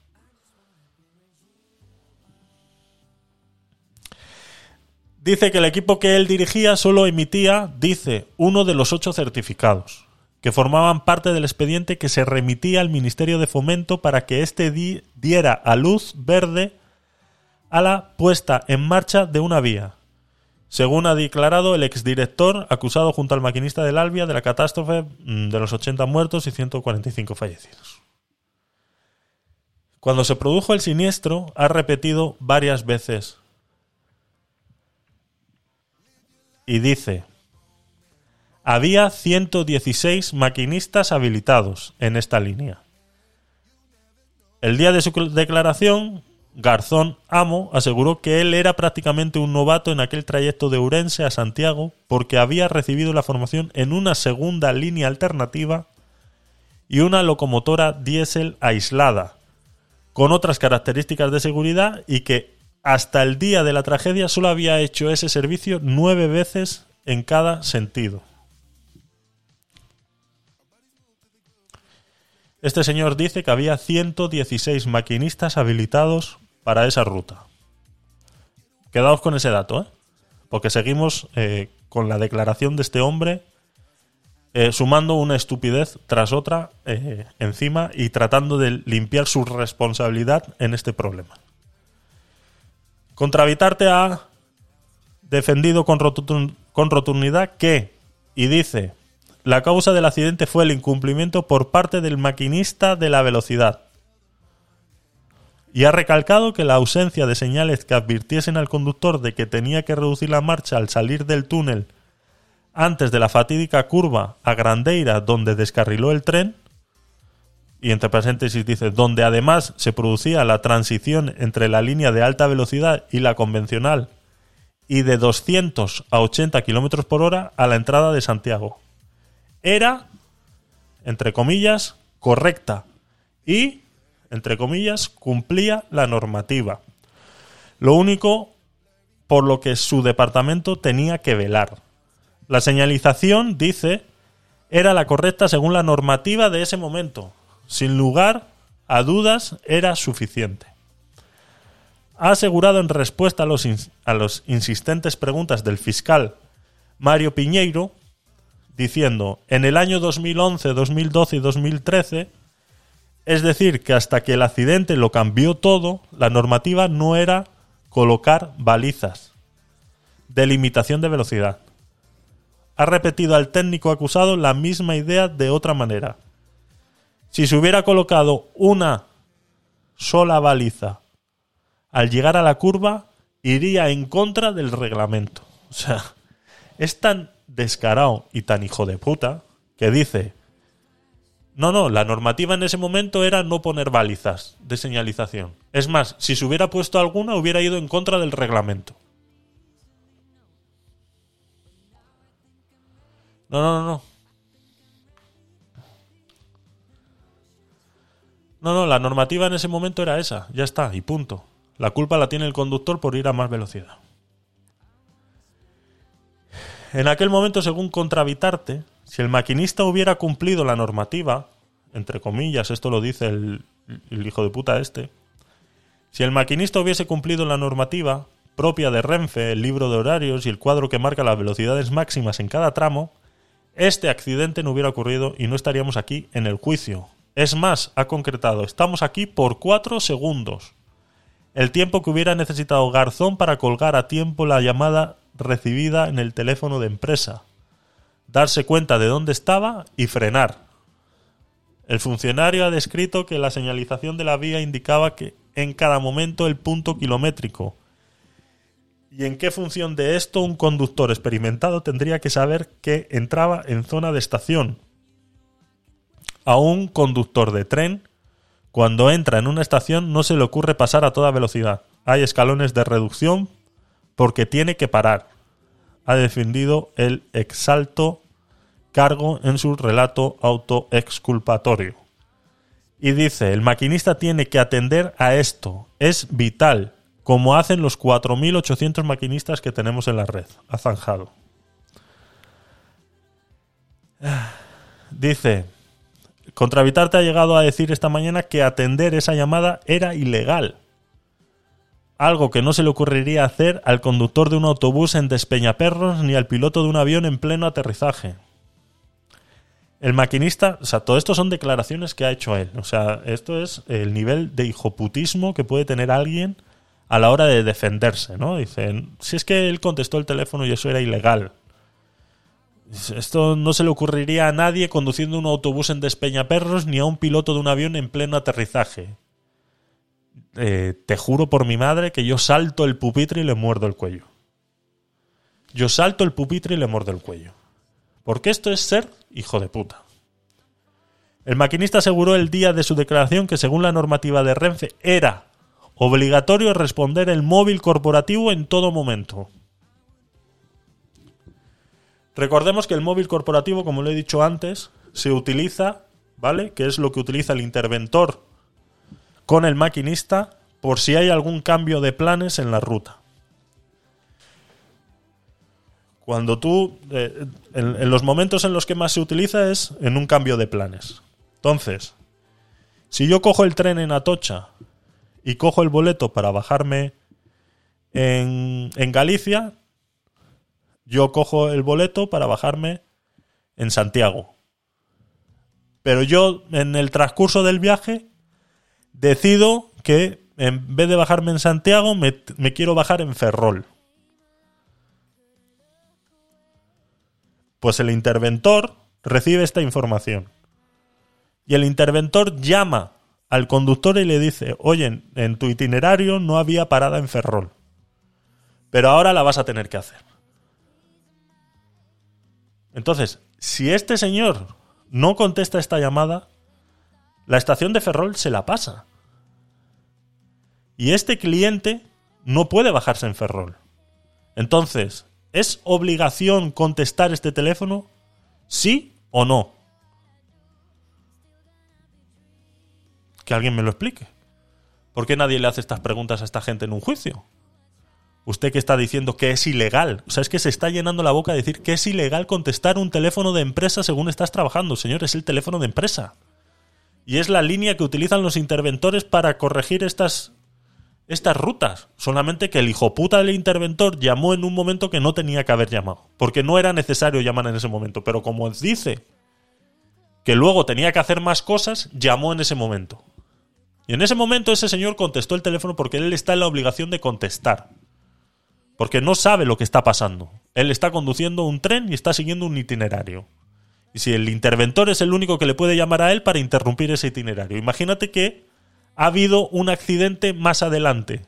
Dice que el equipo que él dirigía solo emitía, dice, uno de los ocho certificados, que formaban parte del expediente que se remitía al Ministerio de Fomento para que éste di- diera a luz verde a la puesta en marcha de una vía, según ha declarado el exdirector acusado junto al maquinista del Albia de la catástrofe mm, de los 80 muertos y 145 fallecidos. Cuando se produjo el siniestro, ha repetido varias veces y dice, había 116 maquinistas habilitados en esta línea. El día de su declaración, Garzón Amo aseguró que él era prácticamente un novato en aquel trayecto de Urense a Santiago porque había recibido la formación en una segunda línea alternativa y una locomotora diésel aislada, con otras características de seguridad y que hasta el día de la tragedia solo había hecho ese servicio nueve veces en cada sentido. Este señor dice que había 116 maquinistas habilitados para esa ruta. Quedaos con ese dato, ¿eh? porque seguimos eh, con la declaración de este hombre eh, sumando una estupidez tras otra eh, encima y tratando de limpiar su responsabilidad en este problema. Contravitarte ha defendido con, rotun- con rotundidad que, y dice, la causa del accidente fue el incumplimiento por parte del maquinista de la velocidad. Y ha recalcado que la ausencia de señales que advirtiesen al conductor de que tenía que reducir la marcha al salir del túnel antes de la fatídica curva a Grandeira donde descarriló el tren, y entre paréntesis dice, donde además se producía la transición entre la línea de alta velocidad y la convencional, y de 200 a 80 kilómetros por hora a la entrada de Santiago. Era, entre comillas, correcta y, entre comillas, cumplía la normativa. Lo único por lo que su departamento tenía que velar. La señalización, dice, era la correcta según la normativa de ese momento. Sin lugar a dudas, era suficiente. Ha asegurado en respuesta a los, a los insistentes preguntas del fiscal Mario Piñeiro, diciendo, en el año 2011, 2012 y 2013, es decir, que hasta que el accidente lo cambió todo, la normativa no era colocar balizas de limitación de velocidad ha repetido al técnico acusado la misma idea de otra manera. Si se hubiera colocado una sola baliza al llegar a la curva, iría en contra del reglamento. [LAUGHS] O sea, es tan descarado y tan hijo de puta que dice, no, no, la normativa en ese momento era no poner balizas de señalización. Es más, si se hubiera puesto alguna, hubiera ido en contra del reglamento. No, no, no, no. No, no, la normativa en ese momento era esa, ya está, y punto. La culpa la tiene el conductor por ir a más velocidad. En aquel momento, según Contravitarte, si el maquinista hubiera cumplido la normativa, entre comillas, esto lo dice el, el hijo de puta este, si el maquinista hubiese cumplido la normativa propia de Renfe, el libro de horarios y el cuadro que marca las velocidades máximas en cada tramo, este accidente no hubiera ocurrido y no estaríamos aquí en el juicio. Es más, ha concretado, estamos aquí por cuatro segundos. El tiempo que hubiera necesitado Garzón para colgar a tiempo la llamada recibida en el teléfono de empresa, darse cuenta de dónde estaba y frenar. El funcionario ha descrito que la señalización de la vía indicaba que en cada momento el punto kilométrico. ¿Y en qué función de esto un conductor experimentado tendría que saber que entraba en zona de estación? A un conductor de tren, cuando entra en una estación no se le ocurre pasar a toda velocidad. Hay escalones de reducción porque tiene que parar. Ha defendido el exalto cargo en su relato autoexculpatorio. Y dice, el maquinista tiene que atender a esto. Es vital, como hacen los 4.800 maquinistas que tenemos en la red. Ha zanjado. Dice, Contravitarte ha llegado a decir esta mañana que atender esa llamada era ilegal. Algo que no se le ocurriría hacer al conductor de un autobús en Despeñaperros ni al piloto de un avión en pleno aterrizaje. El maquinista, o sea, todo esto son declaraciones que ha hecho él. O sea, esto es el nivel de hijoputismo que puede tener alguien a la hora de defenderse, ¿no? Dicen, si es que él contestó el teléfono y eso era ilegal. Esto no se le ocurriría a nadie conduciendo un autobús en Despeñaperros ni a un piloto de un avión en pleno aterrizaje. Eh, te juro por mi madre que yo salto el pupitre y le muerdo el cuello. Yo salto el pupitre y le muerdo el cuello. Porque esto es ser hijo de puta. El maquinista aseguró el día de su declaración que según la normativa de Renfe era obligatorio responder el móvil corporativo en todo momento. Recordemos que el móvil corporativo, como lo he dicho antes, se utiliza ¿vale? Que es lo que utiliza el interventor con el maquinista por si hay algún cambio de planes en la ruta. Cuando tú, eh, en, en los momentos en los que más se utiliza es en un cambio de planes. Entonces, si yo cojo el tren en Atocha y cojo el boleto para bajarme en, en Galicia, yo cojo el boleto para bajarme en Santiago. Pero yo, en el transcurso del viaje, decido que en vez de bajarme en Santiago, me, quiero bajar en Ferrol. Pues el interventor recibe esta información. Y el interventor llama al conductor y le dice, oye, en tu itinerario no había parada en Ferrol. Pero ahora la vas a tener que hacer. Entonces, si este señor no contesta esta llamada, la estación de Ferrol se la pasa. Y este cliente no puede bajarse en Ferrol. Entonces, ¿es obligación contestar este teléfono? ¿Sí o no? Que alguien me lo explique. ¿Por qué nadie le hace estas preguntas a esta gente en un juicio? Usted que está diciendo que es ilegal. O sea, es que se está llenando la boca de decir que es ilegal contestar un teléfono de empresa según estás trabajando. Señor, es el teléfono de empresa. Y es la línea que utilizan los interventores para corregir estas, estas rutas. Solamente que el hijo puta del interventor llamó en un momento que no tenía que haber llamado. Porque no era necesario llamar en ese momento. Pero como dice que luego tenía que hacer más cosas, llamó en ese momento. Y en ese momento ese señor contestó el teléfono porque él está en la obligación de contestar. Porque no sabe lo que está pasando. Él está conduciendo un tren y está siguiendo un itinerario. Y si el interventor es el único que le puede llamar a él para interrumpir ese itinerario. Imagínate que ha habido un accidente más adelante.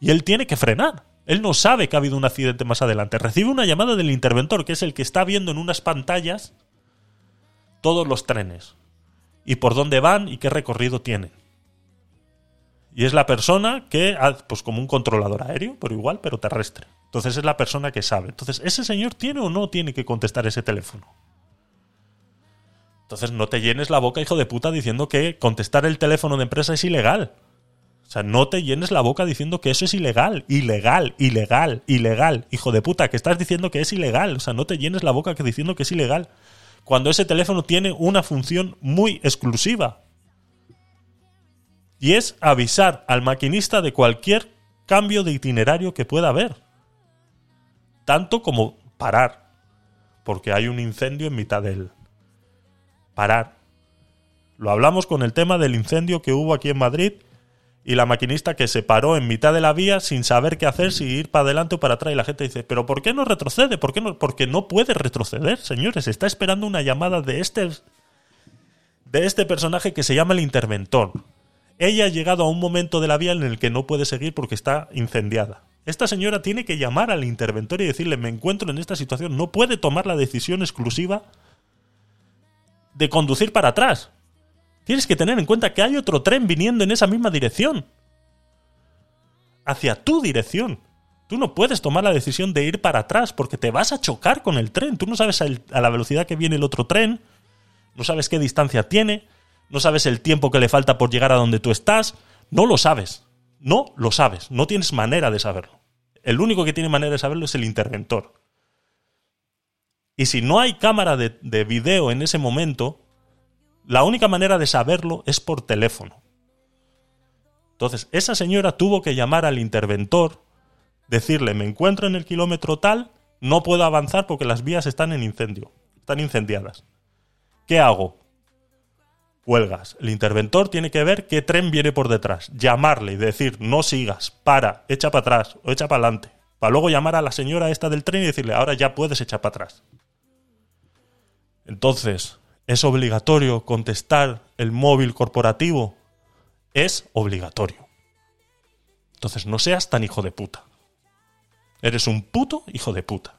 Y él tiene que frenar. Él no sabe que ha habido un accidente más adelante. Recibe una llamada del interventor, que es el que está viendo en unas pantallas todos los trenes. Y por dónde van y qué recorrido tienen. Y es la persona que, pues como un controlador aéreo, pero igual, pero terrestre. Entonces es la persona que sabe. Entonces, ¿ese señor tiene o no tiene que contestar ese teléfono? Entonces no te llenes la boca, hijo de puta, diciendo que contestar el teléfono de empresa es ilegal. O sea, no te llenes la boca diciendo que eso es ilegal, ilegal, ilegal, ilegal. Hijo de puta, que estás diciendo que es ilegal. O sea, no te llenes la boca que diciendo que es ilegal. Cuando ese teléfono tiene una función muy exclusiva y es avisar al maquinista de cualquier cambio de itinerario que pueda haber. Tanto como parar, porque hay un incendio en mitad del... Parar. Lo hablamos con el tema del incendio que hubo aquí en Madrid y la maquinista que se paró en mitad de la vía sin saber qué hacer, si ir para adelante o para atrás. Y la gente dice, ¿pero por qué no retrocede? ¿Por qué no? Porque no puede retroceder, señores. Está esperando una llamada de este, de este personaje que se llama el interventor. Ella ha llegado a un momento de la vía en el que no puede seguir porque está incendiada. Esta señora tiene que llamar al interventor y decirle, me encuentro en esta situación, no puede tomar la decisión exclusiva de conducir para atrás. Tienes que tener en cuenta que hay otro tren viniendo en esa misma dirección. Hacia tu dirección. Tú no puedes tomar la decisión de ir para atrás porque te vas a chocar con el tren. Tú no sabes a la velocidad que viene el otro tren, no sabes qué distancia tiene, no sabes el tiempo que le falta por llegar a donde tú estás, no lo sabes, no lo sabes, no tienes manera de saberlo. El único que tiene manera de saberlo es el interventor. Y si no hay cámara de, de video en ese momento, la única manera de saberlo es por teléfono. Entonces, esa señora tuvo que llamar al interventor, decirle, me encuentro en el kilómetro tal, no puedo avanzar porque las vías están en incendio, están incendiadas. ¿Qué hago? Huelgas. El interventor tiene que ver qué tren viene por detrás, llamarle y decir, no sigas, para, echa para atrás o echa para adelante. Para luego llamar a la señora esta del tren y decirle, ahora ya puedes echar para atrás. Entonces, ¿es obligatorio contestar el móvil corporativo? Es obligatorio. Entonces, no seas tan hijo de puta. Eres un puto hijo de puta.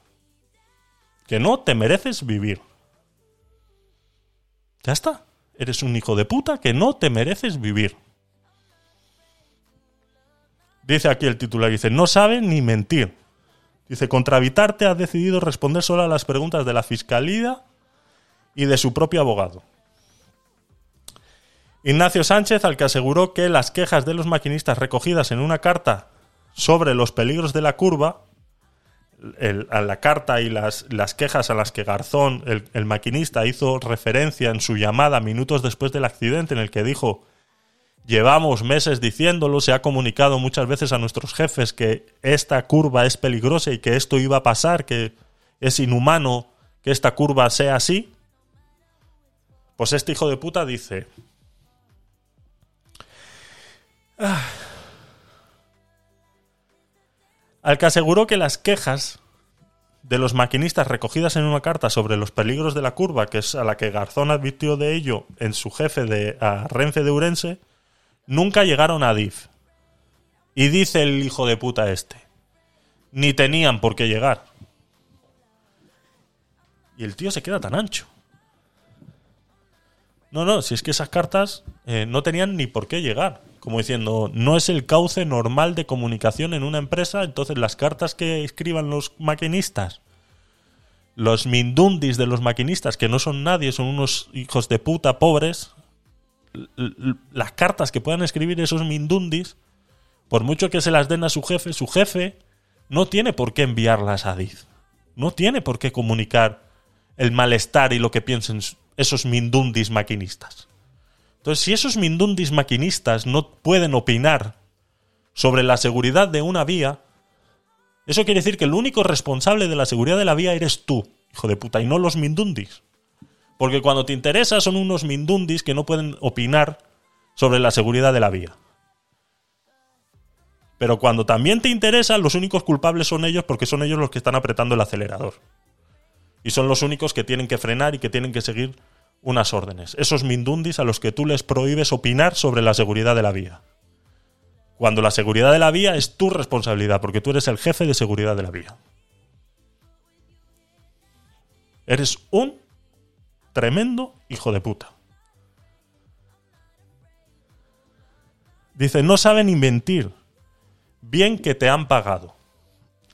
Que no te mereces vivir. Ya está. Eres un hijo de puta que no te mereces vivir. Dice aquí el titular, dice, no sabe ni mentir. Dice, contra Vitarte ha decidido responder solo a las preguntas de la Fiscalía y de su propio abogado. Ignacio Sánchez, al que aseguró que las quejas de los maquinistas recogidas en una carta sobre los peligros de la curva, a la carta y las, las quejas a las que Garzón, el maquinista, hizo referencia en su llamada minutos después del accidente, en el que dijo, llevamos meses diciéndolo, se ha comunicado muchas veces a nuestros jefes que esta curva es peligrosa y que esto iba a pasar, que es inhumano que esta curva sea así. Pues este hijo de puta dice, "Ah". al que aseguró que las quejas de los maquinistas recogidas en una carta sobre los peligros de la curva, que es a la que Garzón advirtió de ello en su jefe de a Renfe de Urense, nunca llegaron a DIF. Y dice el hijo de puta este, ni tenían por qué llegar. Y el tío se queda tan ancho. No, no, si es que esas cartas eh, no tenían ni por qué llegar. Como diciendo, no es el cauce normal de comunicación en una empresa, entonces las cartas que escriban los maquinistas, los mindundis de los maquinistas, que no son nadie, son unos hijos de puta pobres, las cartas que puedan escribir esos mindundis, por mucho que se las den a su jefe, su jefe no tiene por qué enviarlas a DIF. No tiene por qué comunicar el malestar y lo que piensen esos mindundis maquinistas. Entonces, si esos mindundis maquinistas no pueden opinar sobre la seguridad de una vía, eso quiere decir que el único responsable de la seguridad de la vía eres tú, hijo de puta, y no los mindundis. Porque cuando te interesa son unos mindundis que no pueden opinar sobre la seguridad de la vía. Pero cuando también te interesa, los únicos culpables son ellos porque son ellos los que están apretando el acelerador. Y son los únicos que tienen que frenar y que tienen que seguir unas órdenes. Esos mindundis a los que tú les prohíbes opinar sobre la seguridad de la vía. Cuando la seguridad de la vía es tu responsabilidad, porque tú eres el jefe de seguridad de la vía. Eres un tremendo hijo de puta. Dice, no saben ni mentir. Bien que te han pagado.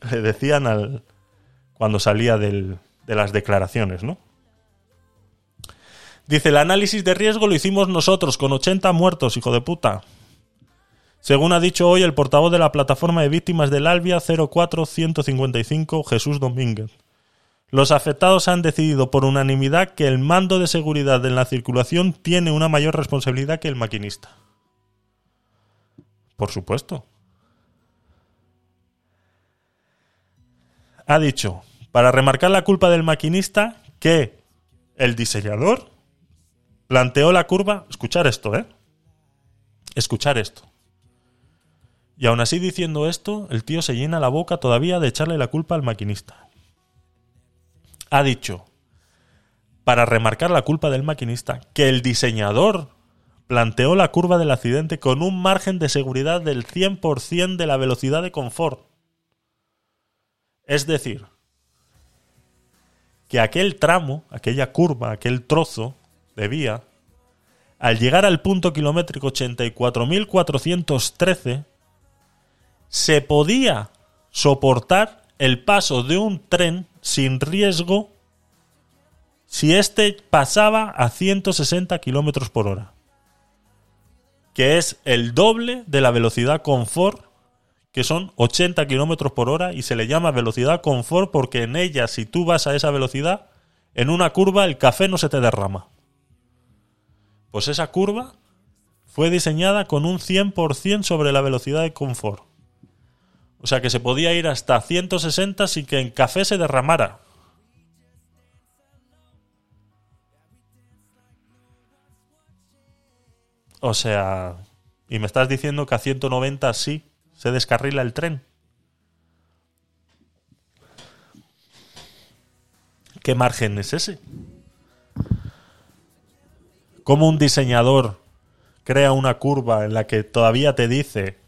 [LAUGHS] Le decían al cuando salía del- de las declaraciones, ¿no? Dice, el análisis de riesgo lo hicimos nosotros, con 80 muertos, hijo de puta. Según ha dicho hoy el portavoz de la plataforma de víctimas del Albia 04155, Jesús Domínguez. Los afectados han decidido por unanimidad que el mando de seguridad en la circulación tiene una mayor responsabilidad que el maquinista. Por supuesto. Ha dicho, para remarcar la culpa del maquinista, que el diseñador planteó la curva. Escuchar esto, ¿eh? Escuchar esto. Y aún así diciendo esto, el tío se llena la boca todavía de echarle la culpa al maquinista. Ha dicho, para remarcar la culpa del maquinista, que el diseñador planteó la curva del accidente con un margen de seguridad del 100% de la velocidad de confort. Es decir, que aquel tramo, aquella curva, aquel trozo de vía, al llegar al punto kilométrico 84.413, se podía soportar el paso de un tren sin riesgo si éste pasaba a 160 kilómetros por hora, que es el doble de la velocidad confort, que son 80 kilómetros por hora, y se le llama velocidad confort porque en ella, si tú vas a esa velocidad, en una curva el café no se te derrama. Pues esa curva fue diseñada con un 100% sobre la velocidad de confort. O sea que se podía ir hasta 160 sin que en café se derramara. O sea, y me estás diciendo que a 190 sí se descarrila el tren. ¿Qué margen es ese? ¿Cómo un diseñador crea una curva en la que todavía te dice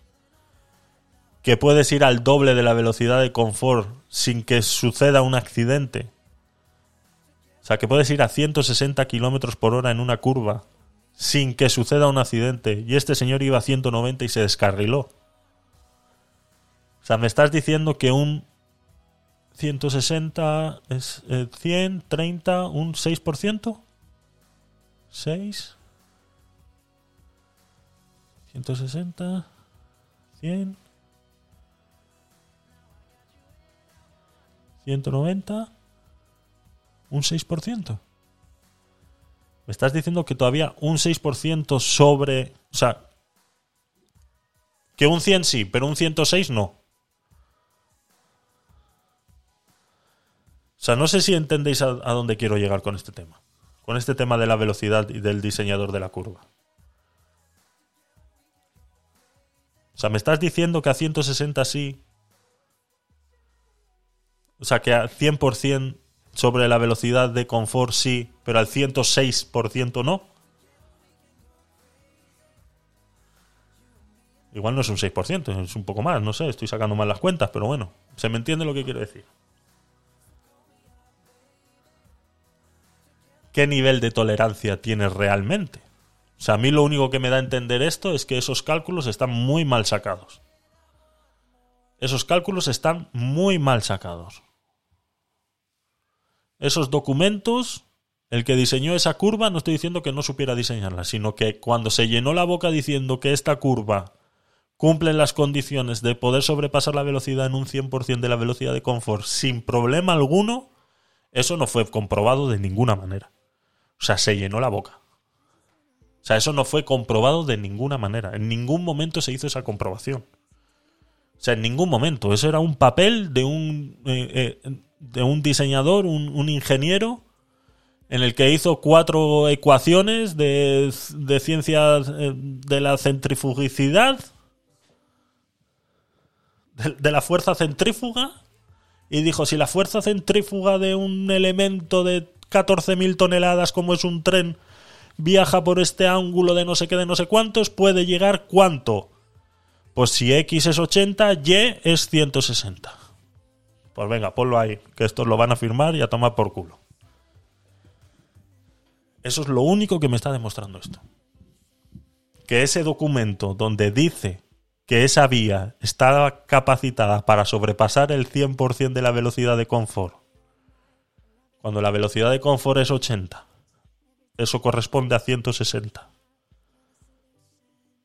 que puedes ir al doble de la velocidad de confort sin que suceda un accidente? O sea, que puedes ir a 160 kilómetros por hora en una curva sin que suceda un accidente. Y este señor iba a 190 y se descarriló. Sea, me estás diciendo que un 160 es eh, 100, 30, un 6%? ¿6? 160, 100, 190, un 6%. Me estás diciendo que todavía un 6% sobre... O sea, que un 100 sí, pero un 106 no. O sea, no sé si entendéis a, dónde quiero llegar con este tema. Con este tema de la velocidad y del diseñador de la curva. O sea, me estás diciendo que a 160 sí. O sea, que a 100% sobre la velocidad de confort sí, pero al 106% no. Igual no es un 6%, es un poco más, no sé, estoy sacando mal las cuentas, pero bueno, se me entiende lo que quiero decir. ¿Qué nivel de tolerancia tienes realmente? O sea, a mí lo único que me da a entender esto es que esos cálculos están muy mal sacados. Esos cálculos están muy mal sacados. Esos documentos, el que diseñó esa curva, no estoy diciendo que no supiera diseñarla, sino que cuando se llenó la boca diciendo que esta curva cumple las condiciones de poder sobrepasar la velocidad en un 100% de la velocidad de confort sin problema alguno, eso no fue comprobado de ninguna manera. O sea, se llenó la boca. O sea, eso no fue comprobado de ninguna manera. En ningún momento se hizo esa comprobación. O sea, en ningún momento. Eso era un papel de un, eh, eh, de un diseñador, un, un, ingeniero, en el que hizo cuatro ecuaciones de, de ciencia eh, de la centrifugicidad, de, de la fuerza centrífuga, y dijo, si la fuerza centrífuga de un elemento de 14.000 toneladas como es un tren viaja por este ángulo de no sé qué, de no sé cuántos, puede llegar cuánto. Pues si X es 80, Y es 160. Pues venga, ponlo ahí, que estos lo van a firmar y a tomar por culo. Eso es lo único que me está demostrando esto. Que ese documento donde dice que esa vía está capacitada para sobrepasar el 100% de la velocidad de confort, cuando la velocidad de confort es 80, eso corresponde a 160.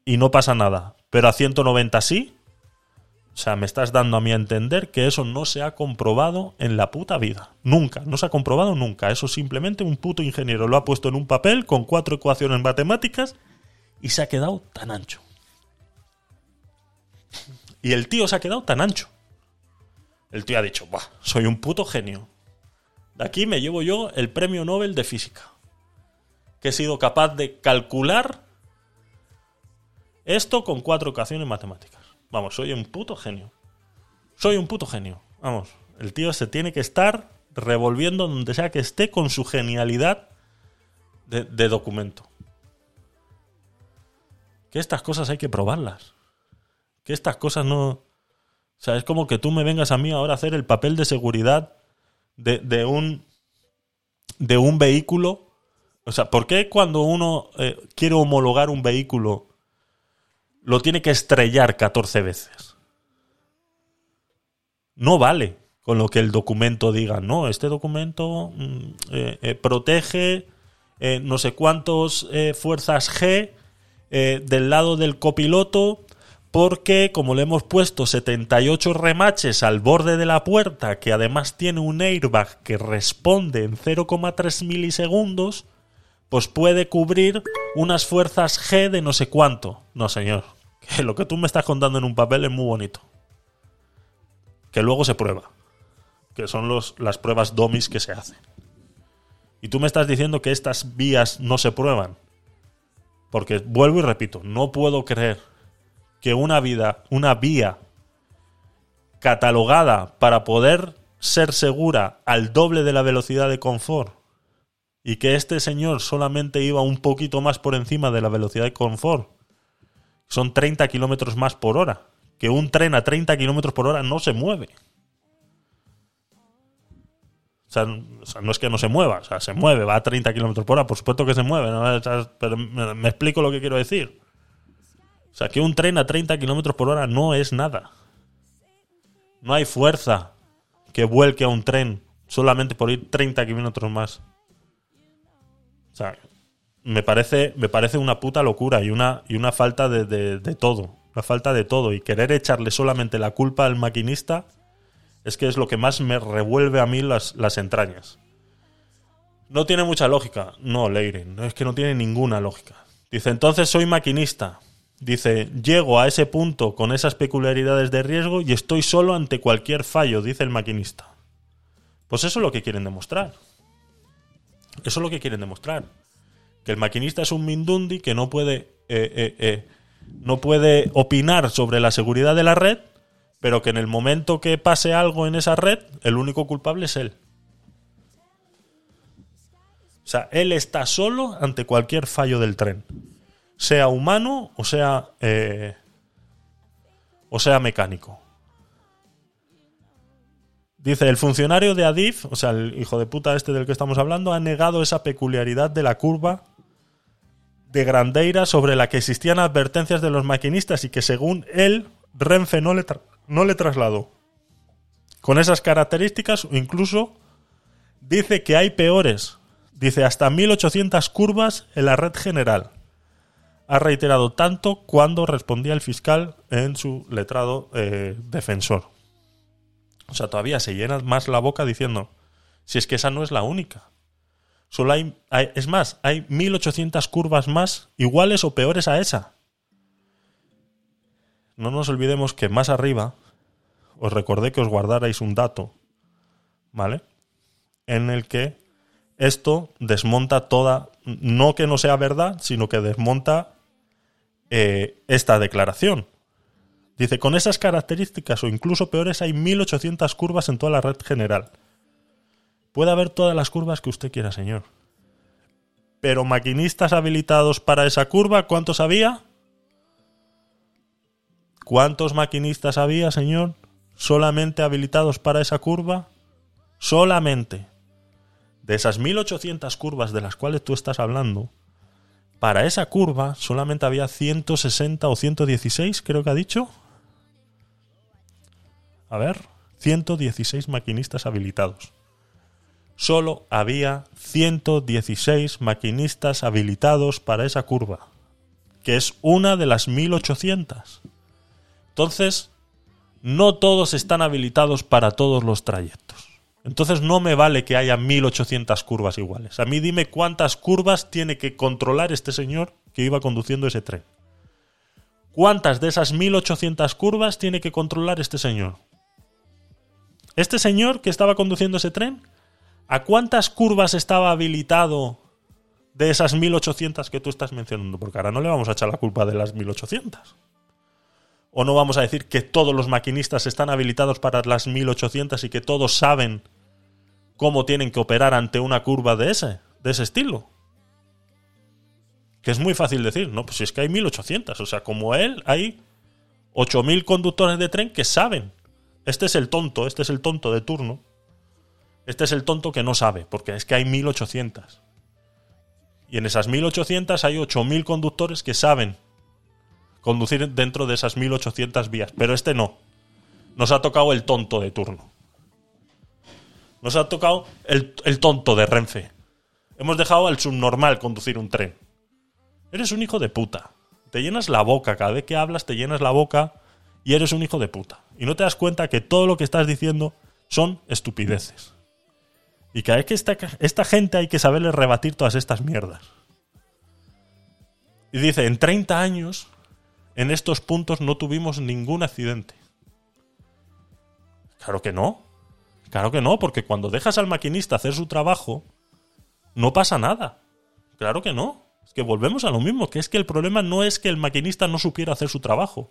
Y no pasa nada. Pero a 190 sí. O sea, me estás dando a mí a entender que eso no se ha comprobado en la puta vida. Nunca. No se ha comprobado nunca. Eso simplemente un puto ingeniero lo ha puesto en un papel con cuatro ecuaciones matemáticas y se ha quedado tan ancho. Y el tío se ha quedado tan ancho. El tío ha dicho, Buah, soy un puto genio. De aquí me llevo yo el premio Nobel de Física que he sido capaz de calcular esto con cuatro ecuaciones matemáticas. Vamos, soy un puto genio. Soy un puto genio. Vamos, el tío se tiene que estar revolviendo donde sea que esté con su genialidad de documento. Que estas cosas hay que probarlas. Que estas cosas no... O sea, es como que tú me vengas a mí ahora a hacer el papel de seguridad de, de un de un vehículo o sea, ¿por qué cuando uno eh, quiere homologar un vehículo lo tiene que estrellar 14 veces? No vale con lo que el documento diga, no, este documento mm, eh, eh, protege no sé cuántos fuerzas G del lado del copiloto porque como le hemos puesto 78 remaches al borde de la puerta que además tiene un airbag que responde en 0,3 milisegundos, pues puede cubrir unas fuerzas G de no sé cuánto. No, señor. Lo que tú me estás contando en un papel es muy bonito. Que luego se prueba. Que son las pruebas domis que se hacen. Y tú me estás diciendo que estas vías no se prueban. Porque vuelvo y repito, no puedo creer que una vida, una vía catalogada para poder ser segura al doble de la velocidad de confort y que este señor solamente iba un poquito más por encima de la velocidad de confort. Son 30 kilómetros más por hora. Que un tren a 30 kilómetros por hora no se mueve. O sea, no es que no se mueva, o sea, se mueve, va a 30 kilómetros por hora, por supuesto que se mueve, ¿no? Pero me explico lo que quiero decir. O sea, que un tren a 30 kilómetros por hora no es nada. No hay fuerza que vuelque a un tren solamente por ir 30 kilómetros más. O sea, me parece, me parece una puta locura y una, y una falta de, de- todo. Una falta de todo. Y querer echarle solamente la culpa al maquinista es que es lo que más me revuelve a mí las, las entrañas. No tiene mucha lógica. No, Leirin, es que no tiene ninguna lógica. Dice, entonces soy maquinista. Dice, llego a ese punto con esas peculiaridades de riesgo y estoy solo ante cualquier fallo, dice el maquinista. Pues eso es lo que quieren demostrar. Eso es lo que quieren demostrar. Que el maquinista es un mindundi que no puede, eh, eh, eh, no puede opinar sobre la seguridad de la red, pero que en el momento que pase algo en esa red, el único culpable es él. O sea, él está solo ante cualquier fallo del tren. Sea humano o sea. eh, o sea mecánico. Dice, el funcionario de Adif, o sea, el hijo de puta este del que estamos hablando, ha negado esa peculiaridad de la curva de Grandeira sobre la que existían advertencias de los maquinistas y que según él, Renfe no le, no le trasladó. Con esas características, incluso dice que hay peores. Dice hasta 1800 curvas en la red general. Ha reiterado tanto cuando respondía el fiscal en su letrado eh, defensor. O sea, todavía se llena más la boca diciendo, si es que esa no es la única. Solo hay, es más, hay 1800 curvas más iguales o peores a esa. No nos olvidemos que más arriba os recordé que os guardarais un dato, ¿vale? En el que esto desmonta toda, no que no sea verdad, sino que desmonta eh, esta declaración. Dice, con esas características o incluso peores hay 1800 curvas en toda la red general. Puede haber todas las curvas que usted quiera, señor. Pero maquinistas habilitados para esa curva, ¿cuántos había? ¿Cuántos maquinistas había, señor? ¿Solamente habilitados para esa curva? Solamente. De esas 1800 curvas de las cuales tú estás hablando, para esa curva solamente había 160 o 116, creo que ha dicho. A ver, 116 maquinistas habilitados. Solo había 116 maquinistas habilitados para esa curva, que es una de las 1800. Entonces, no todos están habilitados para todos los trayectos. Entonces no me vale que haya 1800 curvas iguales. A mí dime cuántas curvas tiene que controlar este señor que iba conduciendo ese tren. ¿Cuántas de esas 1800 curvas tiene que controlar este señor? Este señor que estaba conduciendo ese tren, ¿a cuántas curvas estaba habilitado de esas 1800 que tú estás mencionando? Porque ahora no le vamos a echar la culpa de las 1800. ¿O no vamos a decir que todos los maquinistas están habilitados para las 1800 y que todos saben cómo tienen que operar ante una curva de ese, de ese estilo? Que es muy fácil decir, no, pues es que hay 1800, o sea, como él, hay 8000 conductores de tren que saben. Este es el tonto, este es el tonto de turno. Este es el tonto que no sabe, porque es que hay 1800. Y en esas 1800 hay 8000 conductores que saben conducir dentro de esas 1800 vías. Pero este no. Nos ha tocado el tonto de turno. Nos ha tocado el, tonto de Renfe. Hemos dejado al subnormal conducir un tren. Eres un hijo de puta. Te llenas la boca. Cada vez que hablas te llenas la boca y eres un hijo de puta. Y no te das cuenta que todo lo que estás diciendo son estupideces. Y cada vez que esta, esta gente hay que saberle rebatir todas estas mierdas. Y dice, en 30 años en estos puntos no tuvimos ningún accidente. Claro que no. Claro que no, porque cuando dejas al maquinista hacer su trabajo, no pasa nada. Claro que no. Es que volvemos a lo mismo, que es que el problema no es que el maquinista no supiera hacer su trabajo.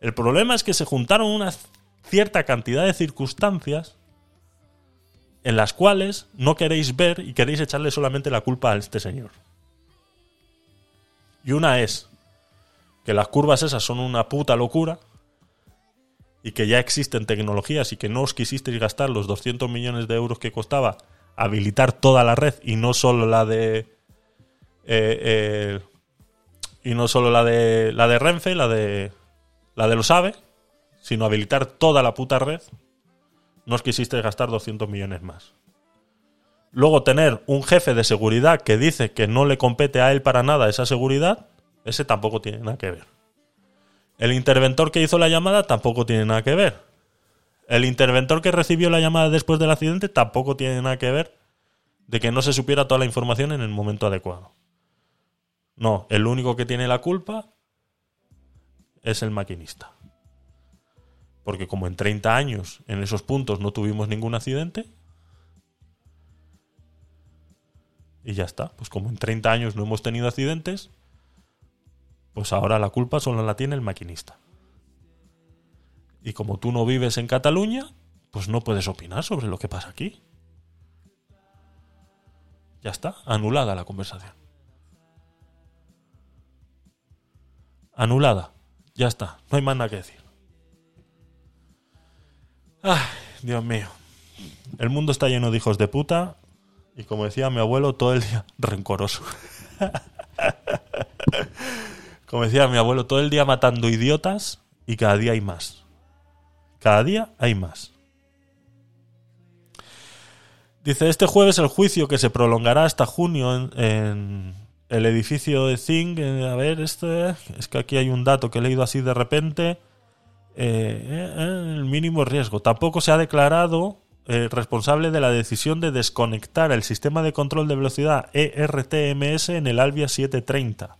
El problema es que se juntaron una cierta cantidad de circunstancias en las cuales no queréis ver y queréis echarle solamente la culpa a este señor. Y una es que las curvas esas son una puta locura y que ya existen tecnologías y que no os quisisteis gastar los 200 millones de euros que costaba habilitar toda la red y no solo la de eh, eh, y no solo la de la de Renfe, la de la de los AVE, sino habilitar toda la puta red, no os quisisteis gastar 200 millones más. Luego tener un jefe de seguridad que dice que no le compete a él para nada esa seguridad, ese tampoco tiene nada que ver. El interventor que hizo la llamada tampoco tiene nada que ver. El interventor que recibió la llamada después del accidente tampoco tiene nada que ver de que no se supiera toda la información en el momento adecuado. No, el único que tiene la culpa es el maquinista. Porque como en 30 años en esos puntos no tuvimos ningún accidente, y ya está, pues como en 30 años no hemos tenido accidentes, pues ahora la culpa solo la tiene el maquinista. Y como tú no vives en Cataluña, pues no puedes opinar sobre lo que pasa aquí. Ya está, anulada la conversación. Anulada. Ya está, no hay más nada que decir. Ay, Dios mío. El mundo está lleno de hijos de puta y como decía mi abuelo, todo el día [LAUGHS] rencoroso. [LAUGHS] como decía mi abuelo, todo el día matando idiotas y cada día hay más. Cada día hay más. Dice, este jueves el juicio que se prolongará hasta junio en, el edificio de Zing. eh, a ver, este, es que aquí hay un dato que he leído así de repente. Eh, eh, el mínimo riesgo. Tampoco se ha declarado responsable de la decisión de desconectar el sistema de control de velocidad ERTMS en el Albia 730,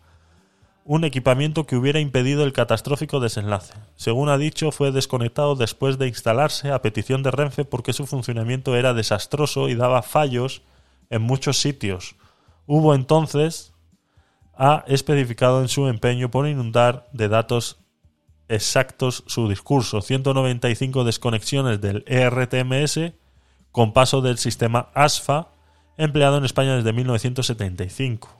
un equipamiento que hubiera impedido el catastrófico desenlace. Según ha dicho, fue desconectado después de instalarse a petición de Renfe porque su funcionamiento era desastroso y daba fallos en muchos sitios. Hubo entonces ha especificado en su empeño por inundar de datos exactos su discurso. 195 desconexiones del ERTMS con paso del sistema ASFA empleado en España desde 1975.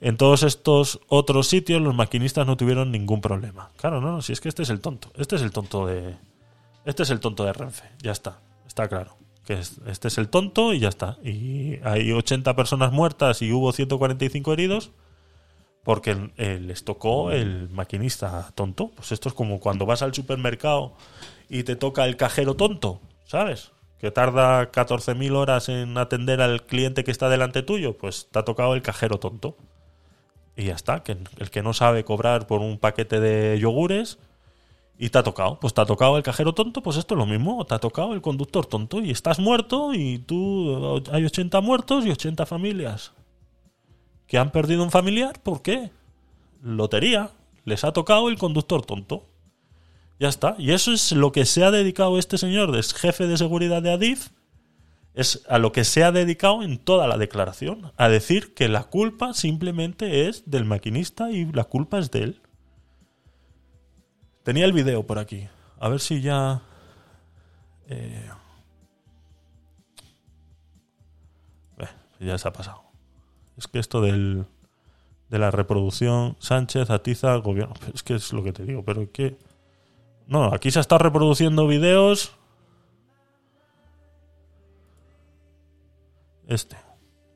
En todos estos otros sitios los maquinistas no tuvieron ningún problema. Claro, no, no, si es que este es el tonto. Este es el tonto de. Este es el tonto de Renfe. Ya está. Está claro. Que es- este es el tonto y ya está. Y hay 80 personas muertas y hubo 145 heridos porque les tocó el maquinista tonto. Pues esto es como cuando vas al supermercado y te toca el cajero tonto, ¿sabes? Que tarda 14.000 horas en atender al cliente que está delante tuyo, pues te ha tocado el cajero tonto. Y ya está, que el que no sabe cobrar por un paquete de yogures y te ha tocado, pues te ha tocado el cajero tonto, pues esto es lo mismo, te ha tocado el conductor tonto y estás muerto y tú hay 80 muertos y 80 familias que han perdido un familiar, ¿por qué? Lotería, les ha tocado el conductor tonto. Ya está. Y eso es lo que se ha dedicado este señor, es jefe de seguridad de Adif, es a lo que se ha dedicado en toda la declaración, a decir que la culpa simplemente es del maquinista y la culpa es de él. Tenía el video por aquí. A ver si ya... eh, eh, ya se ha pasado. Es que esto del, de la reproducción, Sánchez atiza gobierno. Es que es lo que te digo, pero que... No, aquí se está reproduciendo videos. Este.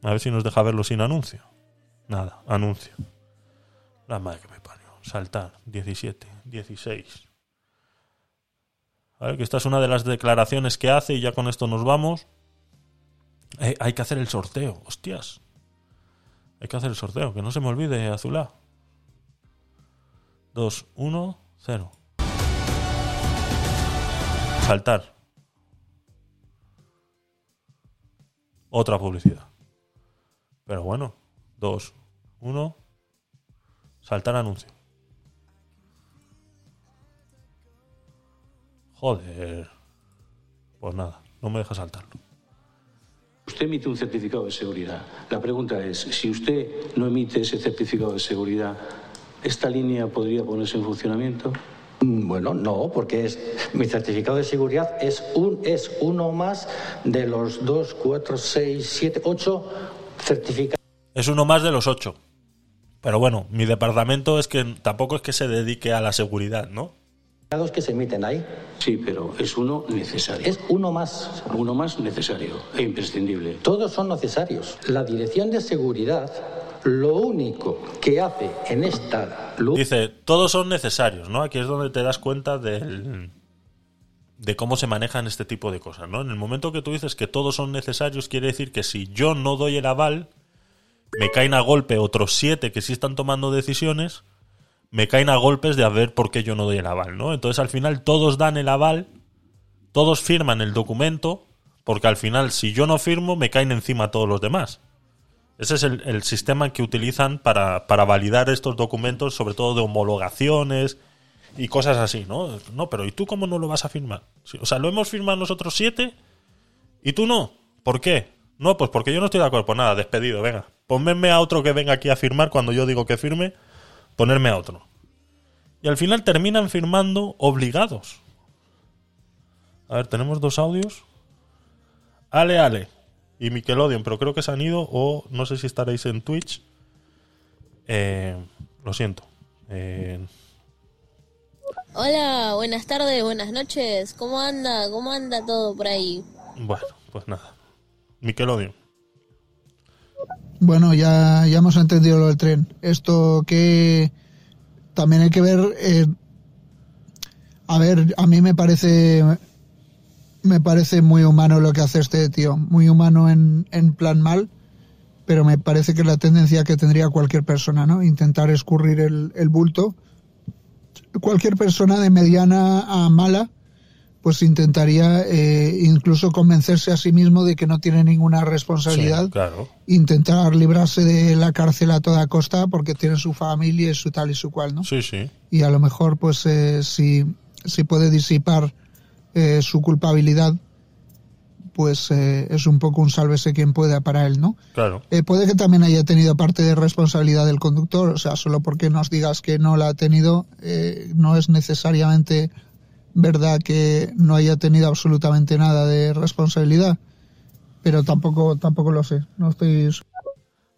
A ver si nos deja verlo sin anuncio. Nada, anuncio. La madre que me parió. Saltar. 17, 16. A ver, que esta es una de las declaraciones que hace y ya con esto nos vamos. Eh, hay que hacer el sorteo, hostias. Hay que hacer el sorteo, que no se me olvide, Azulá. 2, 1, 0. Saltar. Otra publicidad. Pero bueno, 2, 1. Saltar anuncio. Joder. Pues nada, no me deja saltarlo. Usted emite un certificado de seguridad. La pregunta es, si usted no emite ese certificado de seguridad, ¿esta línea podría ponerse en funcionamiento? Mm, Bueno, no, porque es mi certificado de seguridad es un es uno más de los dos, cuatro, seis, siete, ocho certificados Es uno más de los ocho. Pero bueno, mi departamento es que tampoco es que se dedique a la seguridad, ¿no? que se emiten ahí. Sí, pero es uno necesario. Es uno más. Uno más necesario e imprescindible. Todos son necesarios. La dirección de seguridad lo único que hace en esta luz Dice, todos son necesarios, ¿no? Aquí es donde te das cuenta del, de cómo se manejan este tipo de cosas, ¿no? En el momento que tú dices que todos son necesarios, quiere decir que si yo no doy el aval, me caen a golpe otros siete que sí están tomando decisiones, me caen a golpes de a ver por qué yo no doy el aval, ¿no? Entonces al final todos dan el aval, todos firman el documento, porque al final si yo no firmo, me caen encima todos los demás. Ese es el, sistema que utilizan para, validar estos documentos, sobre todo de homologaciones y cosas así, ¿no? No, pero ¿y tú cómo no lo vas a firmar? O sea, lo hemos firmado nosotros siete y tú no. ¿Por qué? No, pues porque yo no estoy de acuerdo. Pues nada, despedido, venga. Ponme a otro que venga aquí a firmar cuando yo digo que firme, ponerme a otro. Y al final terminan firmando obligados. A ver, tenemos dos audios. Ale, Ale y Nickelodeon, pero creo que se han ido o no sé si estaréis en Twitch. Eh, lo siento. Eh, Hola, buenas tardes, buenas noches. ¿Cómo anda? ¿Cómo anda todo por ahí? bueno, pues nada. Nickelodeon. Bueno, ya, ya hemos entendido lo del tren. Esto que también hay que ver. eh, a ver, a mí me parece. Me parece muy humano lo que hace este tío. Muy humano en, en plan mal. Pero me parece que es la tendencia que tendría cualquier persona, ¿no? Intentar escurrir el, el bulto. Cualquier persona de mediana a mala, pues intentaría eh, incluso convencerse a sí mismo de que no tiene ninguna responsabilidad Sí, claro. intentar librarse de la cárcel a toda costa porque tiene su familia y su tal y su cual, ¿no? Sí, sí. Y a lo mejor, pues, eh, si, si puede disipar eh, su culpabilidad, pues eh, es un poco un sálvese quien pueda para él, ¿no? Claro. Eh, puede que también haya tenido parte de responsabilidad del conductor, o sea, solo porque nos digas que no la ha tenido, eh, no es necesariamente verdad que no haya tenido absolutamente nada de responsabilidad, pero tampoco, tampoco lo sé, no estoy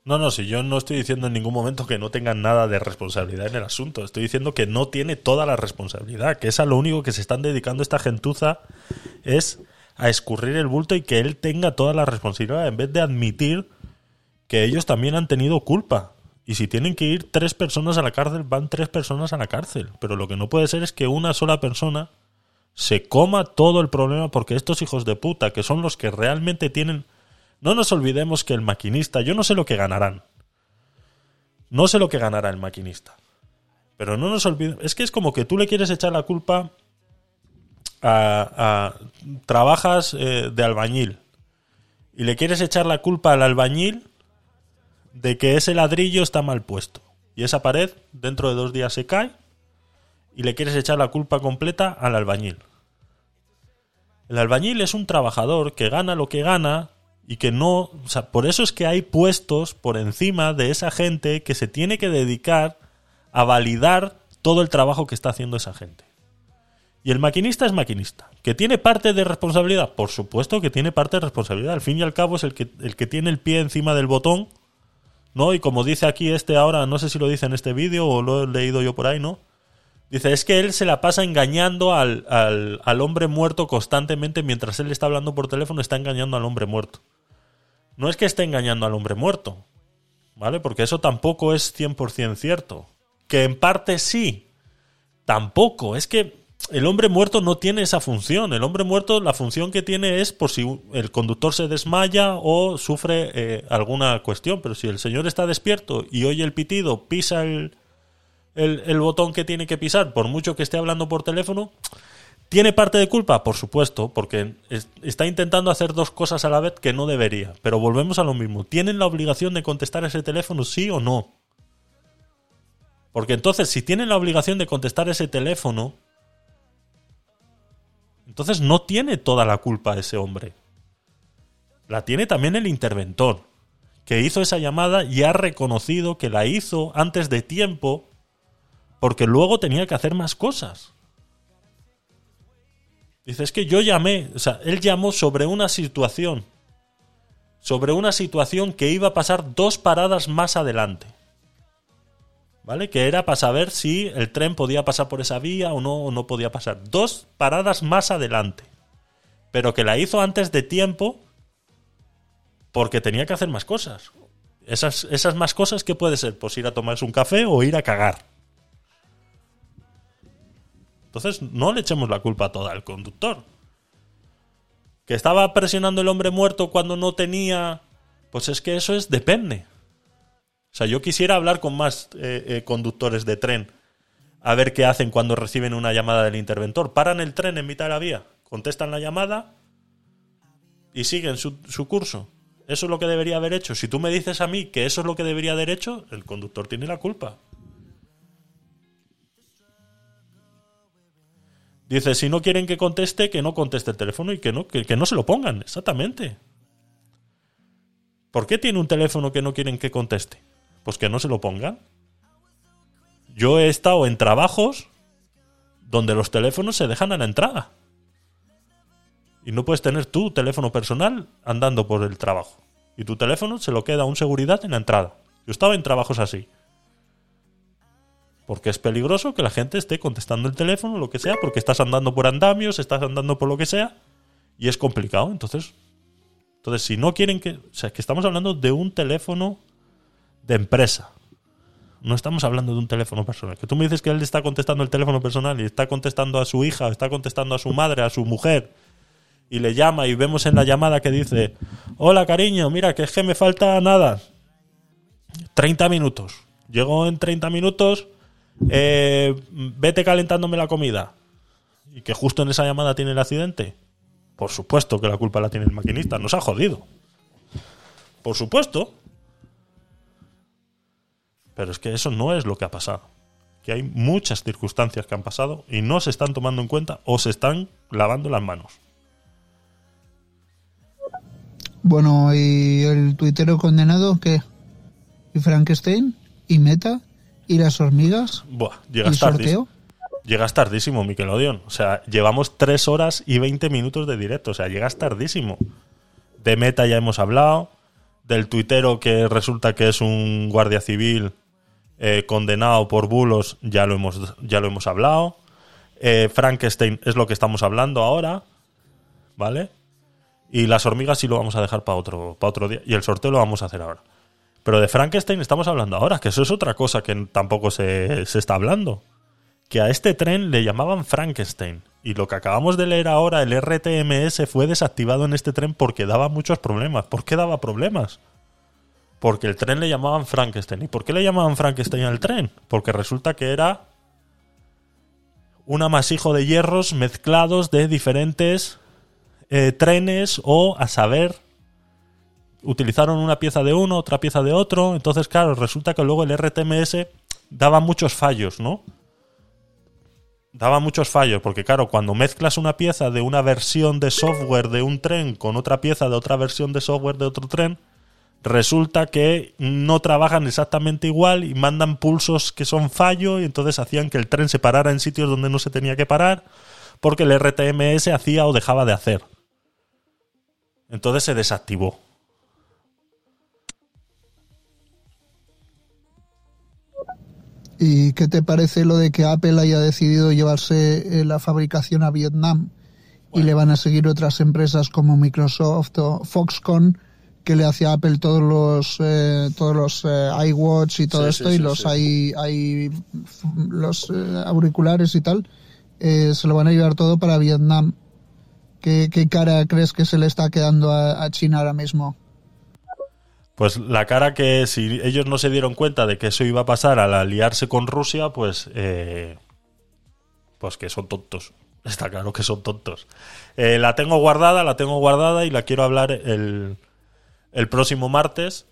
No, no, si yo no estoy diciendo en ningún momento que no tengan nada de responsabilidad en el asunto. Estoy diciendo que no tiene toda la responsabilidad, que es a lo único que se están dedicando esta gentuza es a escurrir el bulto y que él tenga toda la responsabilidad en vez de admitir que ellos también han tenido culpa. Y si tienen que ir tres personas a la cárcel, van tres personas a la cárcel. Pero lo que no puede ser es que una sola persona se coma todo el problema porque estos hijos de puta, que son los que realmente tienen... No nos olvidemos que el maquinista, yo no sé lo que ganarán. No sé lo que ganará el maquinista. Pero no nos olvidemos... Es que es como que tú le quieres echar la culpa a... a- trabajas eh, de albañil y le quieres echar la culpa al albañil de que ese ladrillo está mal puesto. Y esa pared dentro de dos días se cae y le quieres echar la culpa completa al albañil. El albañil es un trabajador que gana lo que gana y que no... O sea, por eso es que hay puestos por encima de esa gente que se tiene que dedicar a validar todo el trabajo que está haciendo esa gente. Y el maquinista es maquinista. ¿Que tiene parte de responsabilidad? Por supuesto que tiene parte de responsabilidad. Al fin y al cabo es el que, el que tiene el pie encima del botón, ¿no? Y como dice aquí este ahora, no sé si lo dice en este vídeo o lo he leído yo por ahí, ¿no? Dice, es que él se la pasa engañando al, al, al hombre muerto constantemente mientras él está hablando por teléfono, está engañando al hombre muerto. No es que esté engañando al hombre muerto, ¿vale? Porque eso tampoco es 100% cierto. Que en parte sí, tampoco. Es que el hombre muerto no tiene esa función. El hombre muerto, la función que tiene es por si el conductor se desmaya o sufre eh, alguna cuestión. Pero si el señor está despierto y oye el pitido, pisa el, el, el botón que tiene que pisar, por mucho que esté hablando por teléfono, ¿tiene parte de culpa? Por supuesto, porque es- está intentando hacer dos cosas a la vez que no debería. Pero volvemos a lo mismo. ¿Tienen la obligación de contestar ese teléfono, sí o no? Porque entonces, si tienen la obligación de contestar ese teléfono, entonces no tiene toda la culpa ese hombre. La tiene también el interventor, que hizo esa llamada y ha reconocido que la hizo antes de tiempo porque luego tenía que hacer más cosas. Dice, es que yo llamé, o sea, él llamó sobre una situación, sobre una situación que iba a pasar dos paradas más adelante. ¿Vale? Que era para saber si el tren podía pasar por esa vía o no, o no podía pasar. Dos paradas más adelante. Pero que la hizo antes de tiempo porque tenía que hacer más cosas. Esas, esas más cosas, ¿qué puede ser? Pues ir a tomarse un café o ir a cagar. Entonces, no le echemos la culpa toda al conductor. Que estaba presionando el hombre muerto cuando no tenía... Pues es que eso es depende. O sea, yo quisiera hablar con más eh, eh, conductores de tren a ver qué hacen cuando reciben una llamada del interventor. Paran el tren en mitad de la vía, contestan la llamada y siguen su, su curso. Eso es lo que debería haber hecho. Si tú me dices a mí que eso es lo que debería haber hecho, el conductor tiene la culpa. Dice, si no quieren que conteste, que no conteste el teléfono y que no, que, no se lo pongan, exactamente. ¿Por qué tiene un teléfono que no quieren que conteste? Pues que no se lo pongan. Yo he estado en trabajos donde los teléfonos se dejan a la entrada. Y no puedes tener tu teléfono personal andando por el trabajo. Y tu teléfono se lo queda un seguridad en la entrada. Yo estaba en trabajos así. Porque es peligroso que la gente esté contestando el teléfono, lo que sea, porque estás andando por andamios, estás andando por lo que sea, y es complicado. Entonces, entonces si no quieren que. O sea, que estamos hablando de un teléfono de empresa. No estamos hablando de un teléfono personal. Que tú me dices que él está contestando el teléfono personal y está contestando a su hija, está contestando a su madre, a su mujer, y le llama y vemos en la llamada que dice, hola cariño, mira que es que me falta nada. 30 minutos. Llego en 30 minutos, eh, vete calentándome la comida. Y que justo en esa llamada tiene el accidente. Por supuesto que la culpa la tiene el maquinista, nos ha jodido. Por supuesto. Pero es que eso no es lo que ha pasado. Que hay muchas circunstancias que han pasado y no se están tomando en cuenta o se están lavando las manos. Bueno, ¿y el tuitero condenado qué? ¿Y Frankenstein? ¿Y Meta? ¿Y las hormigas? Buah, ¿Y llegas sorteo? tardísimo. Llegas tardísimo, Nickelodeon. O sea, llevamos 3 horas y 20 minutos de directo. O sea, llegas tardísimo. De Meta ya hemos hablado. Del tuitero que resulta que es un guardia civil eh, condenado por bulos, ya lo hemos, ya lo hemos hablado. Eh, Frankenstein es lo que estamos hablando ahora. ¿Vale? Y las hormigas sí lo vamos a dejar para otro, para otro día. Y el sorteo lo vamos a hacer ahora. Pero de Frankenstein estamos hablando ahora, que eso es otra cosa que tampoco se, se está hablando. Que a este tren le llamaban Frankenstein. Y lo que acabamos de leer ahora, el RTMS fue desactivado en este tren porque daba muchos problemas. ¿Por qué daba problemas? Porque el tren le llamaban Frankenstein. ¿Y por qué le llamaban Frankenstein al tren? Porque resulta que era un amasijo de hierros mezclados de diferentes eh, trenes o a saber utilizaron una pieza de uno, otra pieza de otro. Entonces, claro, resulta que luego el RTMS daba muchos fallos, ¿no? Daba muchos fallos, porque claro, cuando mezclas una pieza de una versión de software de un tren con otra pieza de otra versión de software de otro tren, resulta que no trabajan exactamente igual y mandan pulsos que son fallo y entonces hacían que el tren se parara en sitios donde no se tenía que parar porque el RTMS hacía o dejaba de hacer. Entonces se desactivó. ¿Y qué te parece lo de que Apple haya decidido llevarse eh, la fabricación a Vietnam y le van a seguir otras empresas como Microsoft o Foxconn que le hace a Apple todos los eh, todos los eh, iWatch y todo Sí, esto sí, y sí, los hay hay los eh, auriculares y tal eh, se lo van a llevar todo para Vietnam. ¿Qué, qué cara crees que se le está quedando a, a China ahora mismo? Pues la cara que si ellos no se dieron cuenta de que eso iba a pasar al aliarse con Rusia, pues eh, pues que son tontos. [LAUGHS] Está claro que son tontos. Eh, la tengo guardada, la tengo guardada y la quiero hablar el, el próximo martes.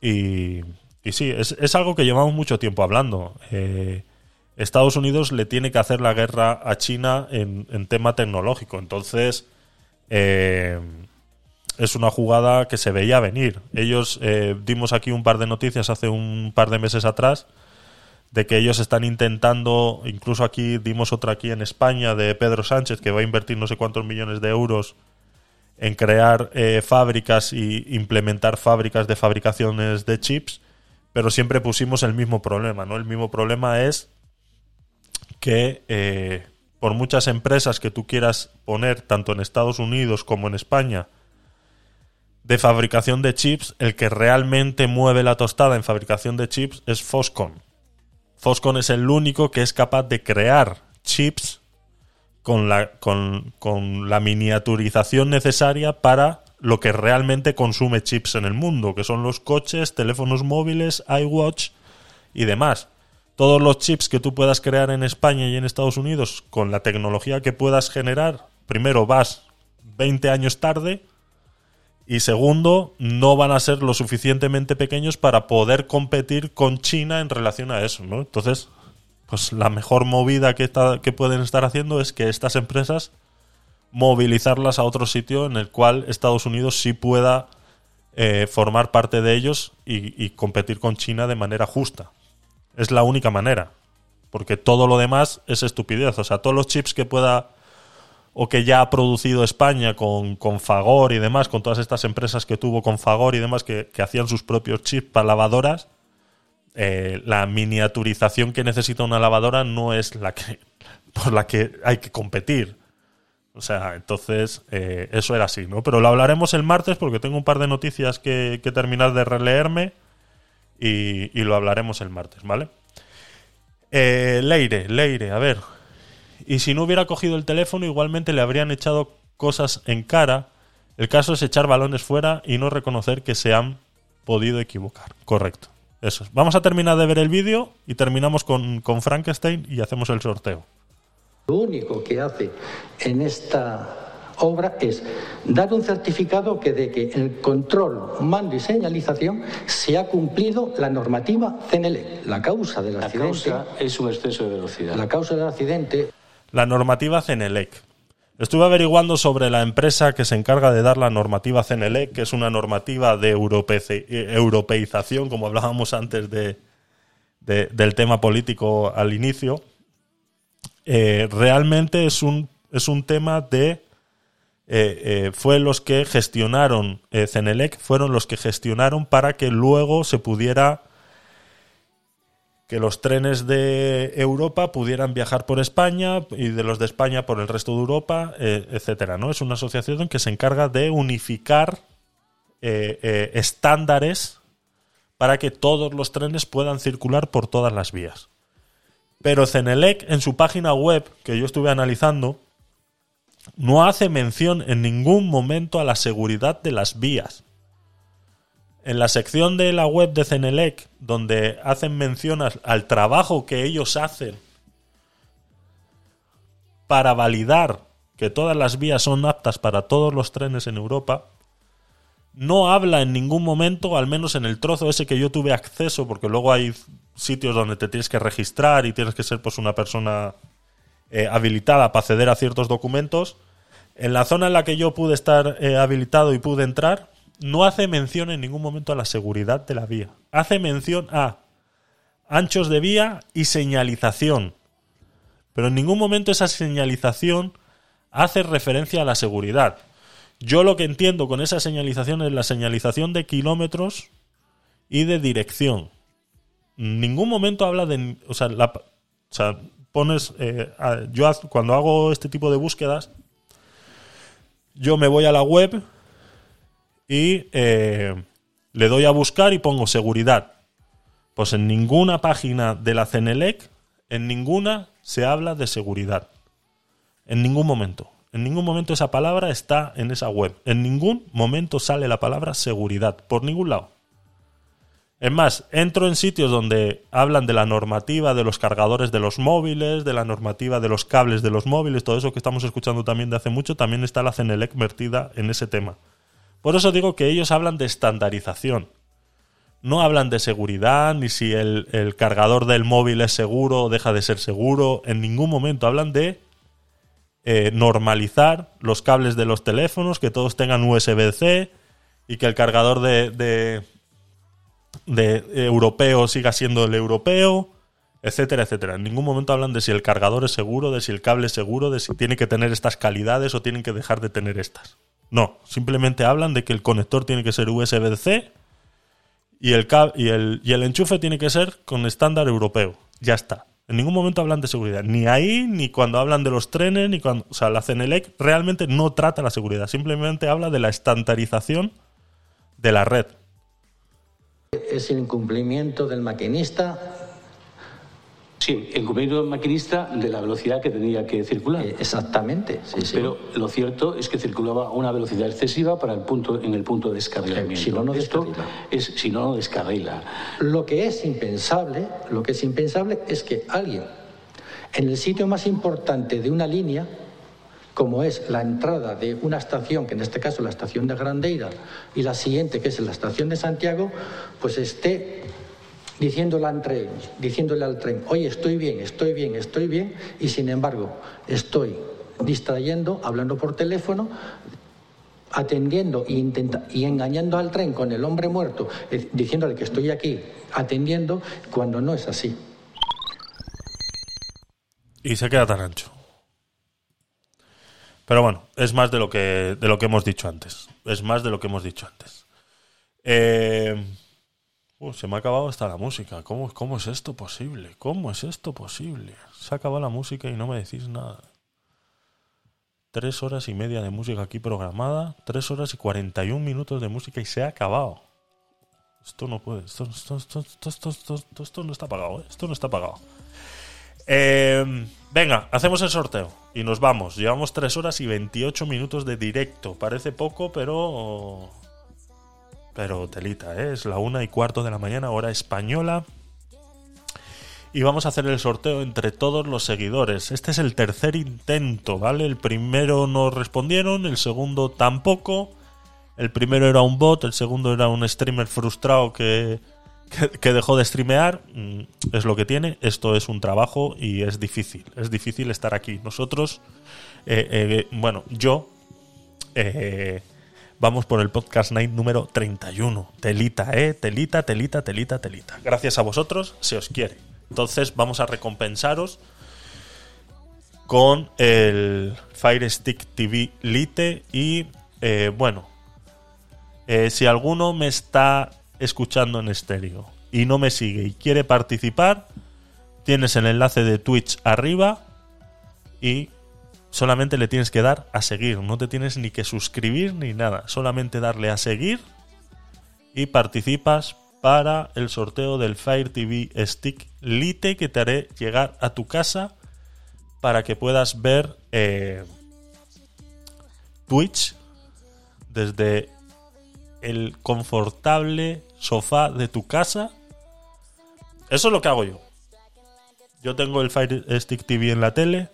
Y, y sí, es, es algo que llevamos mucho tiempo hablando. Eh, Estados Unidos le tiene que hacer la guerra a China en, en tema tecnológico. Entonces, eh, es una jugada que se veía venir. Ellos eh, dimos aquí un par de noticias hace un par de meses atrás de que ellos están intentando, incluso aquí dimos otra aquí en España de Pedro Sánchez que va a invertir no sé cuántos millones de euros en crear eh, fábricas y implementar fábricas de fabricaciones de chips, pero siempre pusimos el mismo problema, ¿no? El mismo problema es que eh, por muchas empresas que tú quieras poner, tanto en Estados Unidos como en España, de fabricación de chips, el que realmente mueve la tostada en fabricación de chips es Foxconn. Foxconn es el único que es capaz de crear chips con la, con, con la miniaturización necesaria para lo que realmente consume chips en el mundo, que son los coches, teléfonos móviles, iWatch y demás. Todos los chips que tú puedas crear en España y en Estados Unidos con la tecnología que puedas generar, primero vas 20 años tarde y segundo, no van a ser lo suficientemente pequeños para poder competir con China en relación a eso, ¿no? Entonces, pues la mejor movida que, pueden estar haciendo es que estas empresas movilizarlas a otro sitio en el cual Estados Unidos sí pueda eh, formar parte de ellos y, y competir con China de manera justa. Es la única manera. Porque todo lo demás es estupidez. O sea, todos los chips que pueda o que ya ha producido España con, con Fagor y demás, con todas estas empresas que tuvo con Fagor y demás que, que hacían sus propios chips para lavadoras, eh, la miniaturización que necesita una lavadora no es la que [LAUGHS] por la que hay que competir. O sea, entonces eh, eso era así, ¿no? Pero lo hablaremos el martes porque tengo un par de noticias que, que terminar de releerme y, y lo hablaremos el martes, ¿vale? Eh, Leire, Leire, a ver. Y si no hubiera cogido el teléfono, igualmente le habrían echado cosas en cara. El caso es echar balones fuera y no reconocer que se han podido equivocar. Correcto. Eso es. Vamos a terminar de ver el vídeo y terminamos con, con Frankenstein y hacemos el sorteo. Lo único que hace en esta obra es dar un certificado que de que el control, mando y señalización se ha cumplido la normativa CNL. La causa del La accidente, causa es un exceso de velocidad. la causa del accidente La normativa CENELEC. Estuve averiguando sobre la empresa que se encarga de dar la normativa CENELEC, que es una normativa de eh, europeización, como hablábamos antes de, de- del tema político al inicio. Eh, realmente es un, es un tema de... eh, eh, fue los que gestionaron, CENELEC fueron los que gestionaron para que luego se pudiera que los trenes de Europa pudieran viajar por España y de los de España por el resto de Europa, eh, etcétera. ¿no? Es una asociación que se encarga de unificar eh, eh, estándares para que todos los trenes puedan circular por todas las vías. Pero Cenelec, en su página web, que yo estuve analizando, no hace mención en ningún momento a la seguridad de las vías. En la sección de la web de Cenelec, donde hacen mención al, trabajo que ellos hacen para validar que todas las vías son aptas para todos los trenes en Europa, no habla en ningún momento, al menos en el trozo ese que yo tuve acceso, porque luego hay sitios donde te tienes que registrar y tienes que ser pues una persona eh, habilitada para acceder a ciertos documentos. En la zona en la que yo pude estar eh, habilitado y pude entrar, no hace mención en ningún momento a la seguridad de la vía. Hace mención a anchos de vía y señalización. Pero en ningún momento esa señalización hace referencia a la seguridad. Yo lo que entiendo con esa señalización es la señalización de kilómetros y de dirección. En ningún momento habla de... O sea, la- o sea, pones... eh, yo cuando hago este tipo de búsquedas, yo me voy a la web y eh, le doy a buscar y pongo seguridad. Pues en ninguna página de la CENELEC, en ninguna se habla de seguridad. En ningún momento. En ningún momento esa palabra está en esa web. En ningún momento sale la palabra seguridad. Por ningún lado. Es más, entro en sitios donde hablan de la normativa de los cargadores de los móviles, de la normativa de los cables de los móviles, todo eso que estamos escuchando también de hace mucho, también está la CENELEC vertida en ese tema. Por eso digo que ellos hablan de estandarización. No hablan de seguridad, ni si el, cargador del móvil es seguro o deja de ser seguro. En ningún momento hablan de eh, normalizar los cables de los teléfonos, que todos tengan USB-C y que el cargador de, de, de europeo siga siendo el europeo, etcétera, etcétera. En ningún momento hablan de si el cargador es seguro, de si el cable es seguro, de si tiene que tener estas calidades o tienen que dejar de tener estas. No, simplemente hablan de que el conector tiene que ser USB-C y el, y, y el enchufe tiene que ser con estándar europeo. Ya está. En ningún momento hablan de seguridad. Ni ahí, ni cuando hablan de los trenes, ni cuando... O sea, la CENELEC realmente no trata la seguridad. Simplemente habla de la estandarización de la red. es el incumplimiento del maquinista Sí, el del maquinista de la velocidad que tenía que circular. Eh, exactamente, sí, sí. Pero lo cierto es que circulaba a una velocidad excesiva para el punto, en el punto de descarrilamiento. Si no, no Esto es si no, no descarrila. Lo que es impensable, lo que es impensable es que alguien en el sitio más importante de una línea, como es la entrada de una estación, que en este caso la estación de Grandeira, y la siguiente, que es la estación de Santiago, pues esté diciéndole al tren, diciéndole al tren, oye, estoy bien, estoy bien, estoy bien, y sin embargo estoy distrayendo, hablando por teléfono, atendiendo e, intenta- y engañando al tren con el hombre muerto, diciéndole que estoy aquí atendiendo, cuando no es así. Y se queda tan ancho. Pero bueno, es más de lo que, de lo que hemos dicho antes. Es más de lo que hemos dicho antes. Eh, uh, se me ha acabado hasta la música. ¿Cómo, ¿Cómo es esto posible? ¿Cómo es esto posible? Se ha acabado la música y no me decís nada. Tres horas y media de música aquí programada. Tres horas y 41 minutos de música y se ha acabado. Esto no puede. Esto, esto, esto, esto, no está pagado. ¿eh? Esto no está pagado. Eh, venga, hacemos el sorteo y nos vamos. Llevamos 3 horas y 28 minutos de directo. Parece poco, pero. Pero telita, ¿eh? es la una y cuarto de la mañana, hora española. Y vamos a hacer el sorteo entre todos los seguidores. Este es el tercer intento, ¿vale? El primero no respondieron, el segundo tampoco. El primero era un bot, el segundo era un streamer frustrado que, que, dejó de streamear. Mm, Es lo que tiene. Esto es un trabajo y es difícil. Es difícil estar aquí. Nosotros, eh, eh, bueno, yo, eh, vamos por el podcast night número 31. Telita, ¿eh? Telita, telita, telita, telita. Gracias a vosotros, se os quiere. Entonces vamos a recompensaros con el Fire Stick TV Lite y, eh, bueno, eh, si alguno me está escuchando en estéreo y no me sigue y quiere participar, tienes el enlace de Twitch arriba y solamente le tienes que dar a seguir. No te tienes ni que suscribir ni nada. Solamente darle a seguir y participas para el sorteo del Fire TV Stick Lite que te haré llegar a tu casa para que puedas ver eh, Twitch desde el confortable sofá de tu casa. Eso es lo que hago yo. Yo tengo el Fire Stick TV en la tele.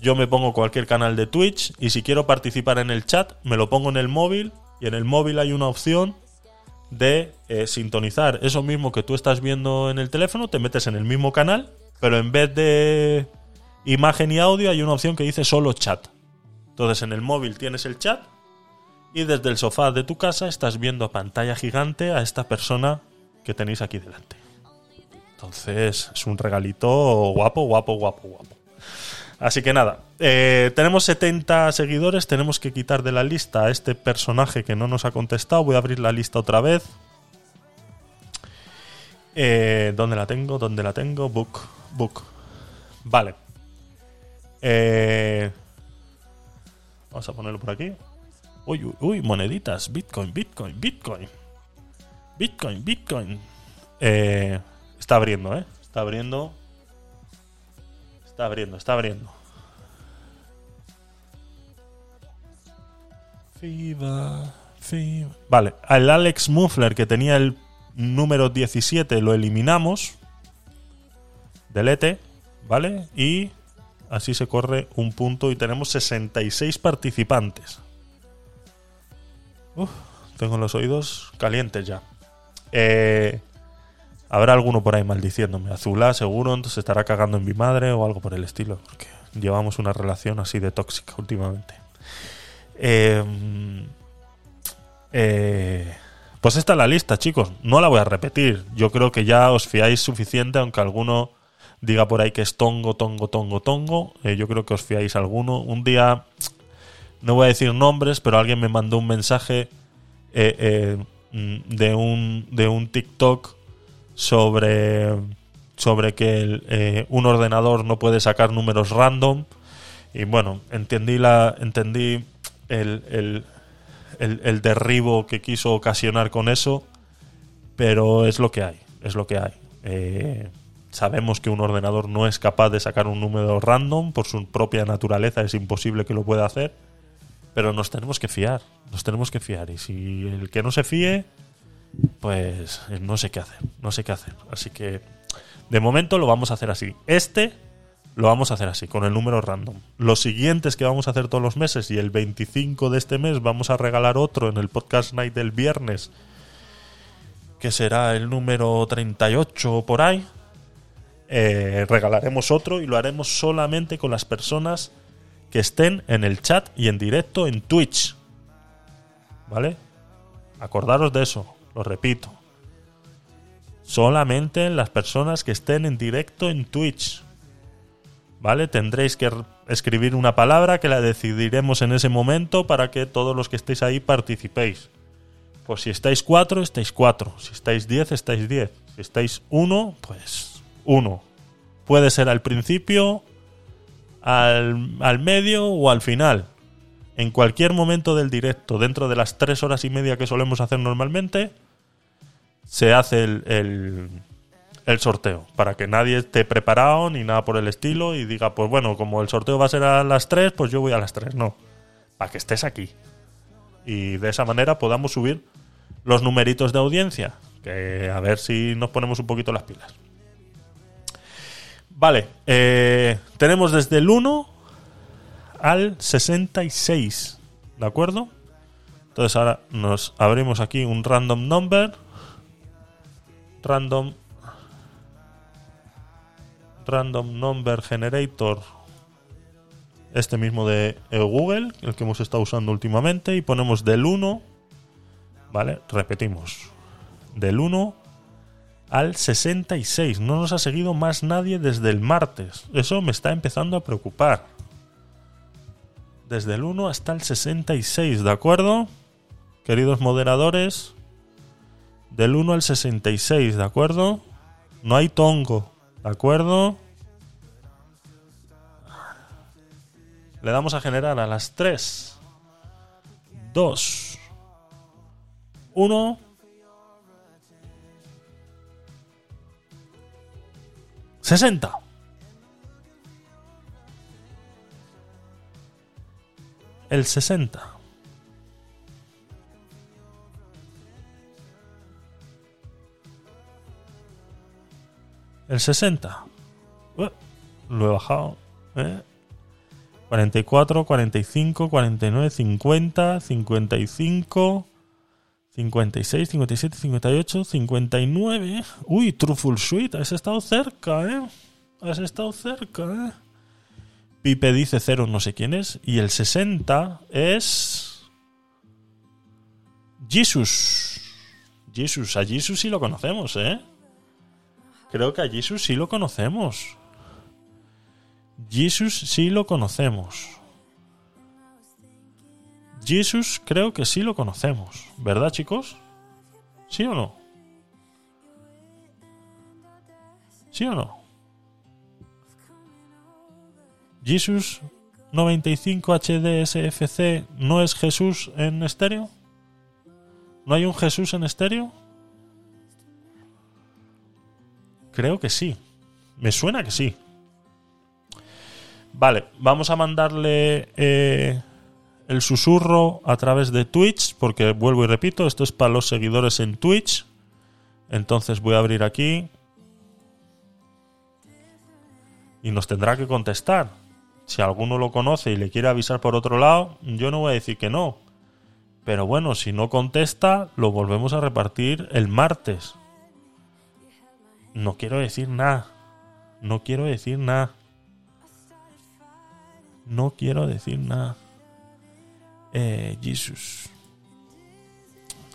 Yo me pongo cualquier canal de Twitch y si quiero participar en el chat, me lo pongo en el móvil y en el móvil hay una opción de eh, sintonizar eso mismo que tú estás viendo en el teléfono, te metes en el mismo canal, pero en vez de imagen y audio hay una opción que dice solo chat. Entonces en el móvil tienes el chat y desde el sofá de tu casa estás viendo a pantalla gigante a esta persona que tenéis aquí delante. Entonces es un regalito guapo, guapo, guapo, guapo. Así que nada, eh, tenemos 70 seguidores, tenemos que quitar de la lista a este personaje que no nos ha contestado. Voy a abrir la lista otra vez. Eh, ¿Dónde la tengo? ¿Dónde la tengo? Book, book. Vale. Eh, vamos a ponerlo por aquí. Uy, uy, uy, moneditas. Bitcoin, Bitcoin, Bitcoin. Bitcoin, Bitcoin. Está abriendo, ¿eh? Está abriendo. Está abriendo, está abriendo. FIBA, FIBA. Vale, al Alex Muffler que tenía el número 17 lo eliminamos. Delete, ¿vale? Y así se corre un punto y tenemos 66 participantes. Uf, tengo los oídos calientes ya. Eh, habrá alguno por ahí maldiciéndome. Azulá, seguro, entonces estará cagando en mi madre o algo por el estilo. Porque llevamos una relación así de tóxica últimamente. Eh, eh, pues esta es la lista, chicos. No la voy a repetir. Yo creo que ya os fiáis suficiente, aunque alguno diga por ahí que es tongo, tongo, tongo, tongo. Eh, yo creo que os fiáis alguno. Un día, no voy a decir nombres, pero alguien me mandó un mensaje eh, mm, de, un, de un TikTok sobre, sobre que eh, un ordenador no puede sacar números random. Y bueno, entendí, la, entendí el, el, el, el derribo que quiso ocasionar con eso, pero es lo que hay, es lo que hay. Eh, sabemos que un ordenador no es capaz de sacar un número random por su propia naturaleza, es imposible que lo pueda hacer, pero nos tenemos que fiar, nos tenemos que fiar y si el que no se fíe, pues no sé qué hacer, no sé qué hacer. Así que de momento lo vamos a hacer así. Este lo vamos a hacer así, con el número random. Los siguientes que vamos a hacer todos los meses y el 25 de este mes vamos a regalar otro en el podcast night del viernes, que será el número 38 o por ahí. Eh, regalaremos otro y lo haremos solamente con las personas que estén en el chat y en directo en Twitch. ¿Vale? Acordaros de eso, lo repito. Solamente las personas que estén en directo en Twitch. ¿Vale? Tendréis que escribir una palabra que la decidiremos en ese momento para que todos los que estéis ahí participéis. Pues si estáis cuatro, estáis cuatro. Si estáis diez, estáis diez. Si estáis uno, pues uno. Puede ser al principio, al, al medio o al final. En cualquier momento del directo, dentro de las tres horas y media que solemos hacer normalmente, se hace el, el, sorteo. Para que nadie esté preparado ni nada por el estilo y diga, pues bueno, como el sorteo va a ser a las tres, pues yo voy a las tres. No. Para que estés aquí. Y de esa manera podamos subir los numeritos de audiencia. Que a ver si nos ponemos un poquito las pilas. Vale, eh, tenemos desde el 1 al 66, ¿de acuerdo? Entonces ahora nos abrimos aquí un random number, random, random number generator, este mismo de eh, Google, el que hemos estado usando últimamente, y ponemos del 1, ¿vale? Repetimos, del 1 al 66. No nos ha seguido más nadie desde el martes. Eso me está empezando a preocupar. Desde el 1 hasta el 66, ¿de acuerdo? Queridos moderadores, del 1 al 66, ¿de acuerdo? No hay tongo, ¿de acuerdo? Le damos a generar a las 3, 2, 1. ¡60! El 60. El 60. Uh, lo he bajado. ¿eh? 44, 45, 49, 50, 55, 56, 57, 58, 59. Uy, Truffle Suite, has estado cerca, ¿eh? Has estado cerca, ¿eh? Pipe dice cero, no sé quién es. Y el 60 es. Jesus. Jesus, a Jesus sí lo conocemos, ¿eh? Creo que a Jesus sí lo conocemos. Jesus sí lo conocemos. Jesus creo que sí lo conocemos. ¿Verdad, chicos? ¿Sí o no? ¿Sí o no? Jesus 95 HD SFC no es Jesús en estéreo? ¿No hay un Jesús en estéreo? Creo que sí. Me suena que sí. Vale, vamos a mandarle eh, el susurro a través de Twitch, porque vuelvo y repito, esto es para los seguidores en Twitch. Entonces voy a abrir aquí. Y nos tendrá que contestar. Si alguno lo conoce y le quiere avisar por otro lado, yo no voy a decir que no. Pero bueno, si no contesta, lo volvemos a repartir el martes. No quiero decir nada. No quiero decir nada. No quiero decir nada. Eh, Jesus.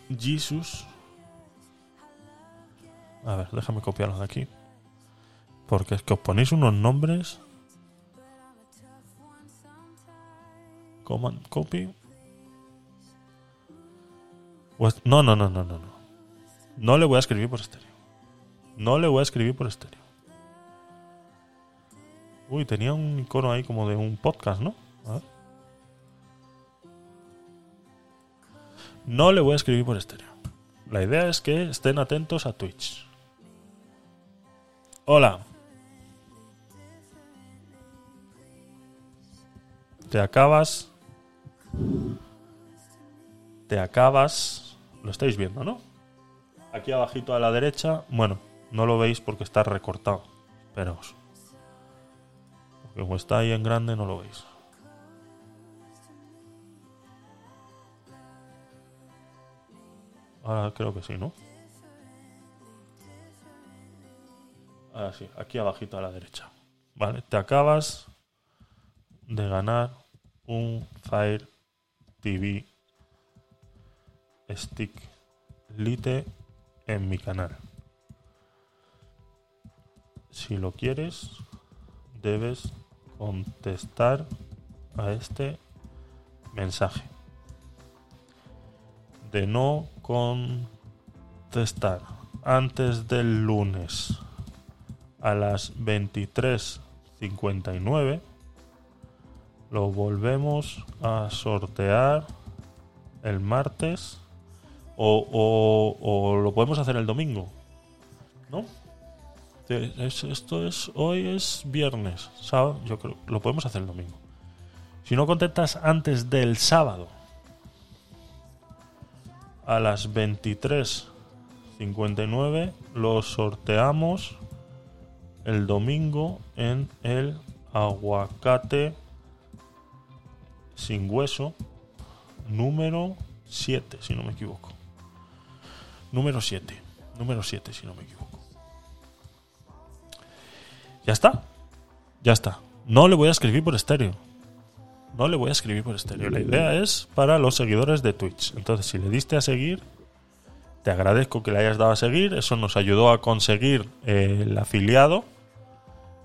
Jesus. A ver, déjame copiarlos de aquí. Porque es que os ponéis unos nombres. Command copy. Pues, no, no, no, no, no, no. No le voy a escribir por estéreo. No le voy a escribir por estéreo. Uy, tenía un icono ahí como de un podcast, ¿no? A ver. No le voy a escribir por estéreo. La idea es que estén atentos a Twitch. Hola. Te acabas. Te acabas. Lo estáis viendo, ¿no? Aquí abajito a la derecha. Bueno, no lo veis porque está recortado. Esperaos. Como está ahí en grande no lo veis. Ahora creo que sí, ¿no? Ahora sí, aquí abajito a la derecha. Vale, te acabas de ganar un Fire TV Stick Lite en mi canal. Si lo quieres, debes contestar a este mensaje. De no contestar antes del lunes a las 23.59 lo volvemos a sortear el martes o, lo podemos hacer el domingo ¿no? Te- es- esto es hoy es viernes sábado yo creo lo podemos hacer el domingo. Si no contestas antes del sábado a las 23.59 lo sorteamos el domingo en el aguacate sin hueso número 7 si no me equivoco. Número 7 número 7 si no me equivoco ya está ya está no le voy a escribir por estéreo no le voy a escribir por estéreo. La idea es para los seguidores de Twitch. Entonces, si le diste a seguir, te agradezco que le hayas dado a seguir. Eso nos ayudó a conseguir eh, el afiliado.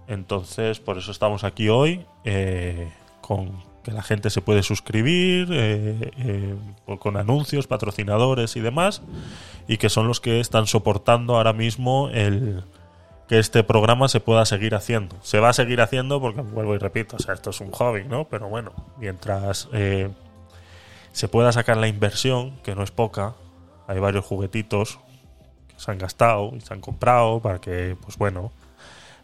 Entonces, por eso estamos aquí hoy. eh, con que la gente se puede suscribir, eh, con anuncios, patrocinadores y demás. Y que son los que están soportando ahora mismo el, que este programa se pueda seguir haciendo. Se va a seguir haciendo porque, vuelvo y repito, o sea, esto es un hobby, ¿no? Pero bueno, mientras eh, se pueda sacar la inversión, que no es poca, hay varios juguetitos que se han gastado y se han comprado para que, pues bueno,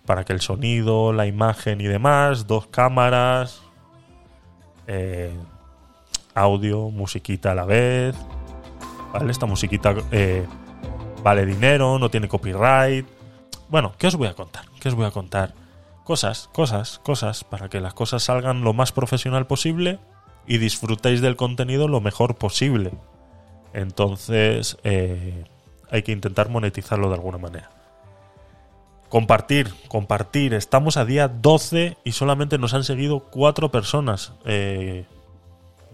para que el sonido, la imagen y demás, dos cámaras, eh, audio, musiquita a la vez, ¿vale? Esta musiquita eh, vale dinero, no tiene copyright. Bueno, ¿qué os voy a contar? ¿Qué os voy a contar? Cosas, cosas, cosas, para que las cosas salgan lo más profesional posible y disfrutéis del contenido lo mejor posible. Entonces, eh, hay que intentar monetizarlo de alguna manera. Compartir, compartir. Estamos a día 12 y solamente nos han seguido 4 personas. Eh,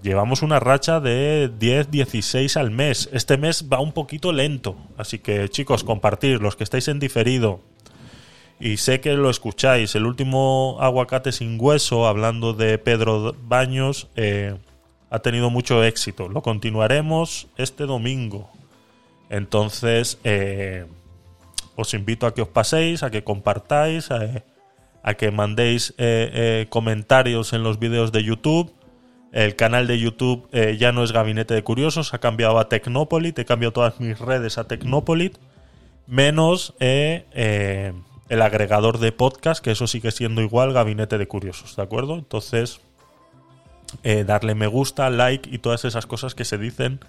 llevamos una racha de 10, 16 al mes. Este mes va un poquito lento. Así que chicos, compartir. Los que estáis en diferido. Y sé que lo escucháis. El último aguacate sin hueso, hablando de Pedro Baños, eh, ha tenido mucho éxito. Lo continuaremos este domingo. Entonces, eh, os invito a que os paséis, a que compartáis, a, que mandéis eh, comentarios en los vídeos de YouTube. El canal de YouTube eh, ya no es Gabinete de Curiosos, ha cambiado a Tecnopolit, he cambiado todas mis redes a Tecnopolit, menos eh, eh, el agregador de podcast, que eso sigue siendo igual Gabinete de Curiosos, ¿de acuerdo? Entonces, darle me gusta, like y todas esas cosas que se dicen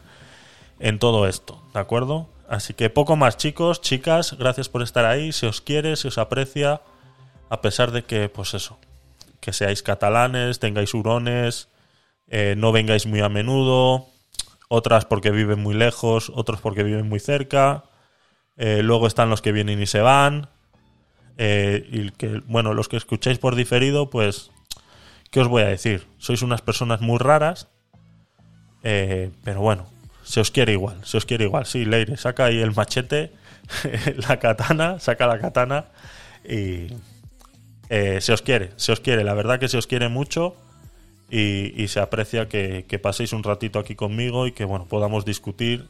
en todo esto, ¿de acuerdo? Así que poco más chicos, chicas, gracias por estar ahí, se os quiere, se os aprecia, a pesar de que, pues eso, que seáis catalanes, tengáis hurones, eh, no vengáis muy a menudo, otras porque viven muy lejos, otros porque viven muy cerca, eh, luego están los que vienen y se van, eh, y que, bueno, los que escucháis por diferido, pues, ¿qué os voy a decir? Sois unas personas muy raras, pero bueno, se os quiere igual, se os quiere igual. Sí, Leire, saca ahí el machete, [LAUGHS] la katana, saca la katana y se os quiere, se os quiere. La verdad que se os quiere mucho y, se aprecia que, que paséis un ratito aquí conmigo y que bueno podamos discutir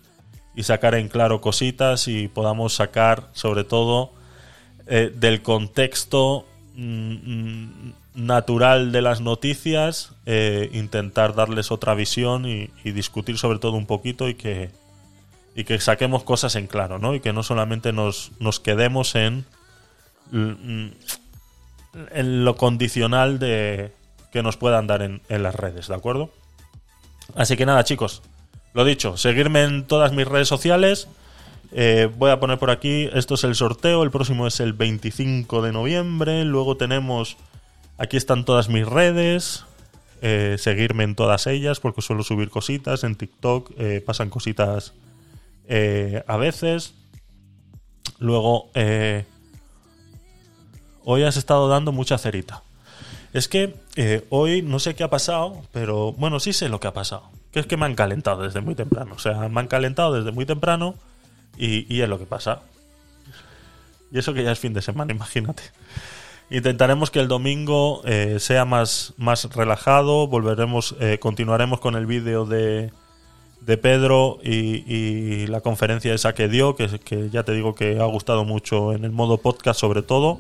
y sacar en claro cositas y podamos sacar sobre todo eh, del contexto mm, mm, natural de las noticias, eh, intentar darles otra visión y, y discutir sobre todo un poquito y que, y que saquemos cosas en claro, ¿no? Y que no solamente nos, nos quedemos en, mm, en lo condicional de, que nos puedan dar en, en las redes, ¿de acuerdo? Así que nada, chicos, lo dicho, seguirme en todas mis redes sociales. Eh, voy a poner por aquí, esto es el sorteo, el próximo es el 25 de noviembre, luego tenemos, aquí están todas mis redes, eh, seguirme en todas ellas porque suelo subir cositas, en TikTok eh, pasan cositas a veces. Luego, hoy has estado dando mucha cerita. Es que eh, hoy no sé qué ha pasado, pero bueno, sí sé lo que ha pasado. Que es que me han calentado desde muy temprano. O sea, me han calentado desde muy temprano y, es lo que pasa. Y eso que ya es fin de semana, [LAUGHS] imagínate. Intentaremos que el domingo eh, sea más, más relajado. Volveremos, eh, continuaremos con el vídeo de, de Pedro y, la conferencia esa que dio, que ya te digo que ha gustado mucho en el modo podcast sobre todo.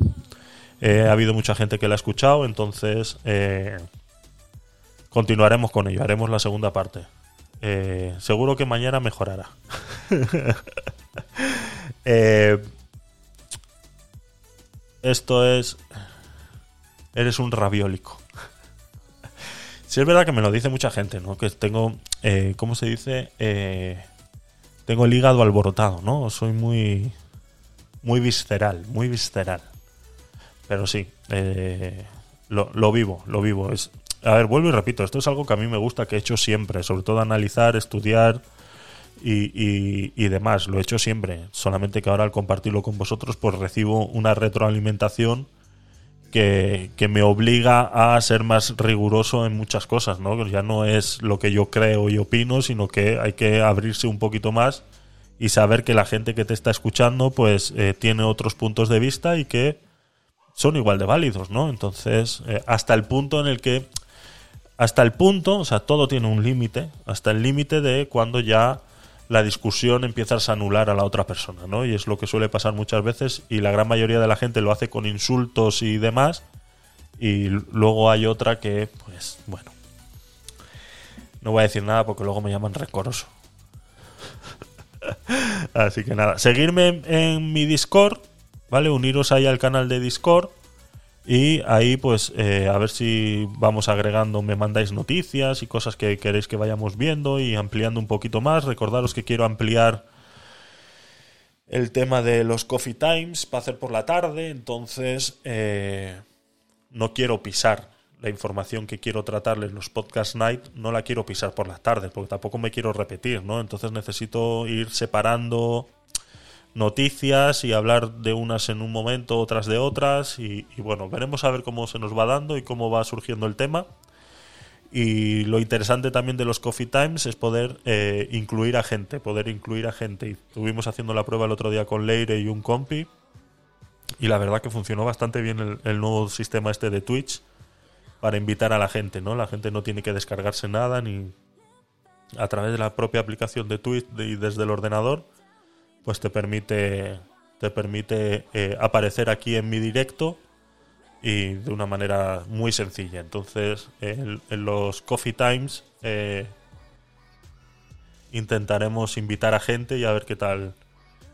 Eh, ha habido mucha gente que la ha escuchado, entonces eh, continuaremos con ello, haremos la segunda parte. Eh, seguro que mañana mejorará. [LAUGHS] Eh, esto es... Eres un raviólico. [LAUGHS] Sí es verdad que me lo dice mucha gente, ¿no? Que tengo, ¿cómo se dice? Tengo el hígado alborotado, ¿no? Soy muy, muy visceral, muy visceral. Pero sí, eh, lo, lo vivo, lo vivo. Es, a ver, vuelvo y repito, esto es algo que a mí me gusta, que he hecho siempre, sobre todo analizar, estudiar y, y- y demás. Lo he hecho siempre, solamente que ahora al compartirlo con vosotros, pues recibo una retroalimentación que, que me obliga a ser más riguroso en muchas cosas, ¿no? Ya no es lo que yo creo y opino, sino que hay que abrirse un poquito más y saber que la gente que te está escuchando, pues eh, tiene otros puntos de vista y que son igual de válidos, ¿no? Entonces, eh, hasta el punto en el que, hasta el punto, o sea, todo tiene un límite, hasta el límite de cuando ya la discusión empiezas a anular a la otra persona, ¿no? Y es lo que suele pasar muchas veces y la gran mayoría de la gente lo hace con insultos y demás y luego hay otra que, pues, bueno, no voy a decir nada porque luego me llaman recoroso. [LAUGHS] Así que nada, seguirme en mi Discord, ¿vale? Uniros ahí al canal de Discord. Y ahí, pues, eh, a ver si vamos agregando, me mandáis noticias y cosas que queréis que vayamos viendo y ampliando un poquito más. Recordaros que quiero ampliar el tema de los coffee times para hacer por la tarde. Entonces, eh, no quiero pisar la información que quiero tratarles los podcast night, no la quiero pisar por las tardes, porque tampoco me quiero repetir, ¿no? Entonces necesito ir separando noticias y hablar de unas en un momento, otras de otras y, bueno, veremos a ver cómo se nos va dando y cómo va surgiendo el tema. Y lo interesante también de los Coffee Times es poder eh, incluir a gente, poder incluir a gente. Y estuvimos haciendo la prueba el otro día con Leire y un compi. Y la verdad que funcionó bastante bien el, el nuevo sistema este de Twitch para invitar a la gente, ¿no? La gente no tiene que descargarse nada ni a través de la propia aplicación de Twitch y desde el ordenador, pues te permite te permite eh, aparecer aquí en mi directo y de una manera muy sencilla. Entonces, en, los Coffee Times eh, intentaremos invitar a gente y a ver qué tal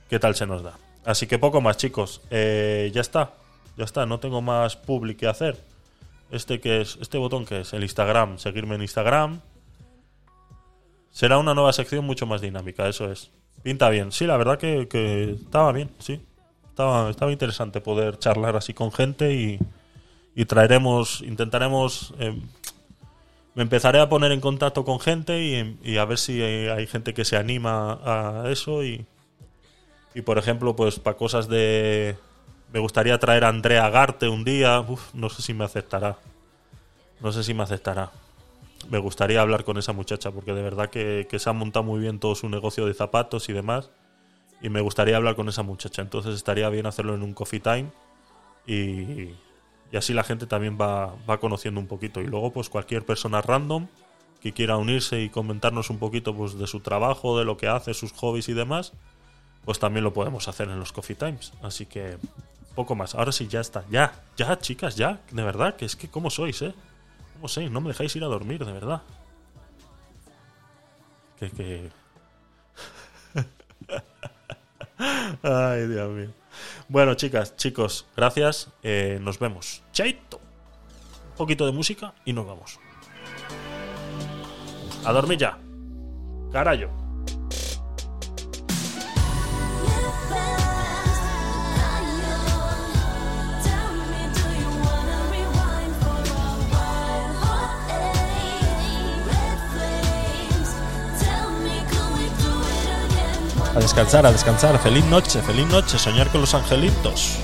qué tal se nos da. Así que poco más, chicos. Eh, ya está, ya está. No tengo más public que hacer. Este que es, este botón que es el Instagram, seguirme en Instagram. Será una nueva sección mucho más dinámica, eso es. Pinta bien. Sí, la verdad que, estaba bien, sí. Estaba, estaba interesante poder charlar así con gente y, y traeremos, intentaremos, eh, me empezaré a poner en contacto con gente y, a ver si hay, hay gente que se anima a eso y, y por ejemplo, pues para cosas de... Me gustaría traer a Andrea Garte un día, Uf, no sé si me aceptará. No sé si me aceptará. Me gustaría hablar con esa muchacha porque de verdad que, que se ha montado muy bien todo su negocio de zapatos y demás. Y me gustaría hablar con esa muchacha. Entonces estaría bien hacerlo en un coffee time. Y, y así la gente también va, va conociendo un poquito. Y luego, pues cualquier persona random que quiera unirse y comentarnos un poquito pues, de su trabajo, de lo que hace, sus hobbies y demás, pues también lo podemos hacer en los coffee times. Así que poco más. Ahora sí, ya está. Ya, ya, chicas, ya. De verdad, que es que cómo sois, ¿eh? No me dejáis ir a dormir, de verdad. Que, que... [LAUGHS] Ay, Dios mío. Bueno, chicas, chicos, gracias. Eh, nos vemos. Chaito. Un poquito de música y nos vamos. A dormir ya. Carayo. A descansar, a descansar. Feliz noche, feliz noche. Soñar con los angelitos.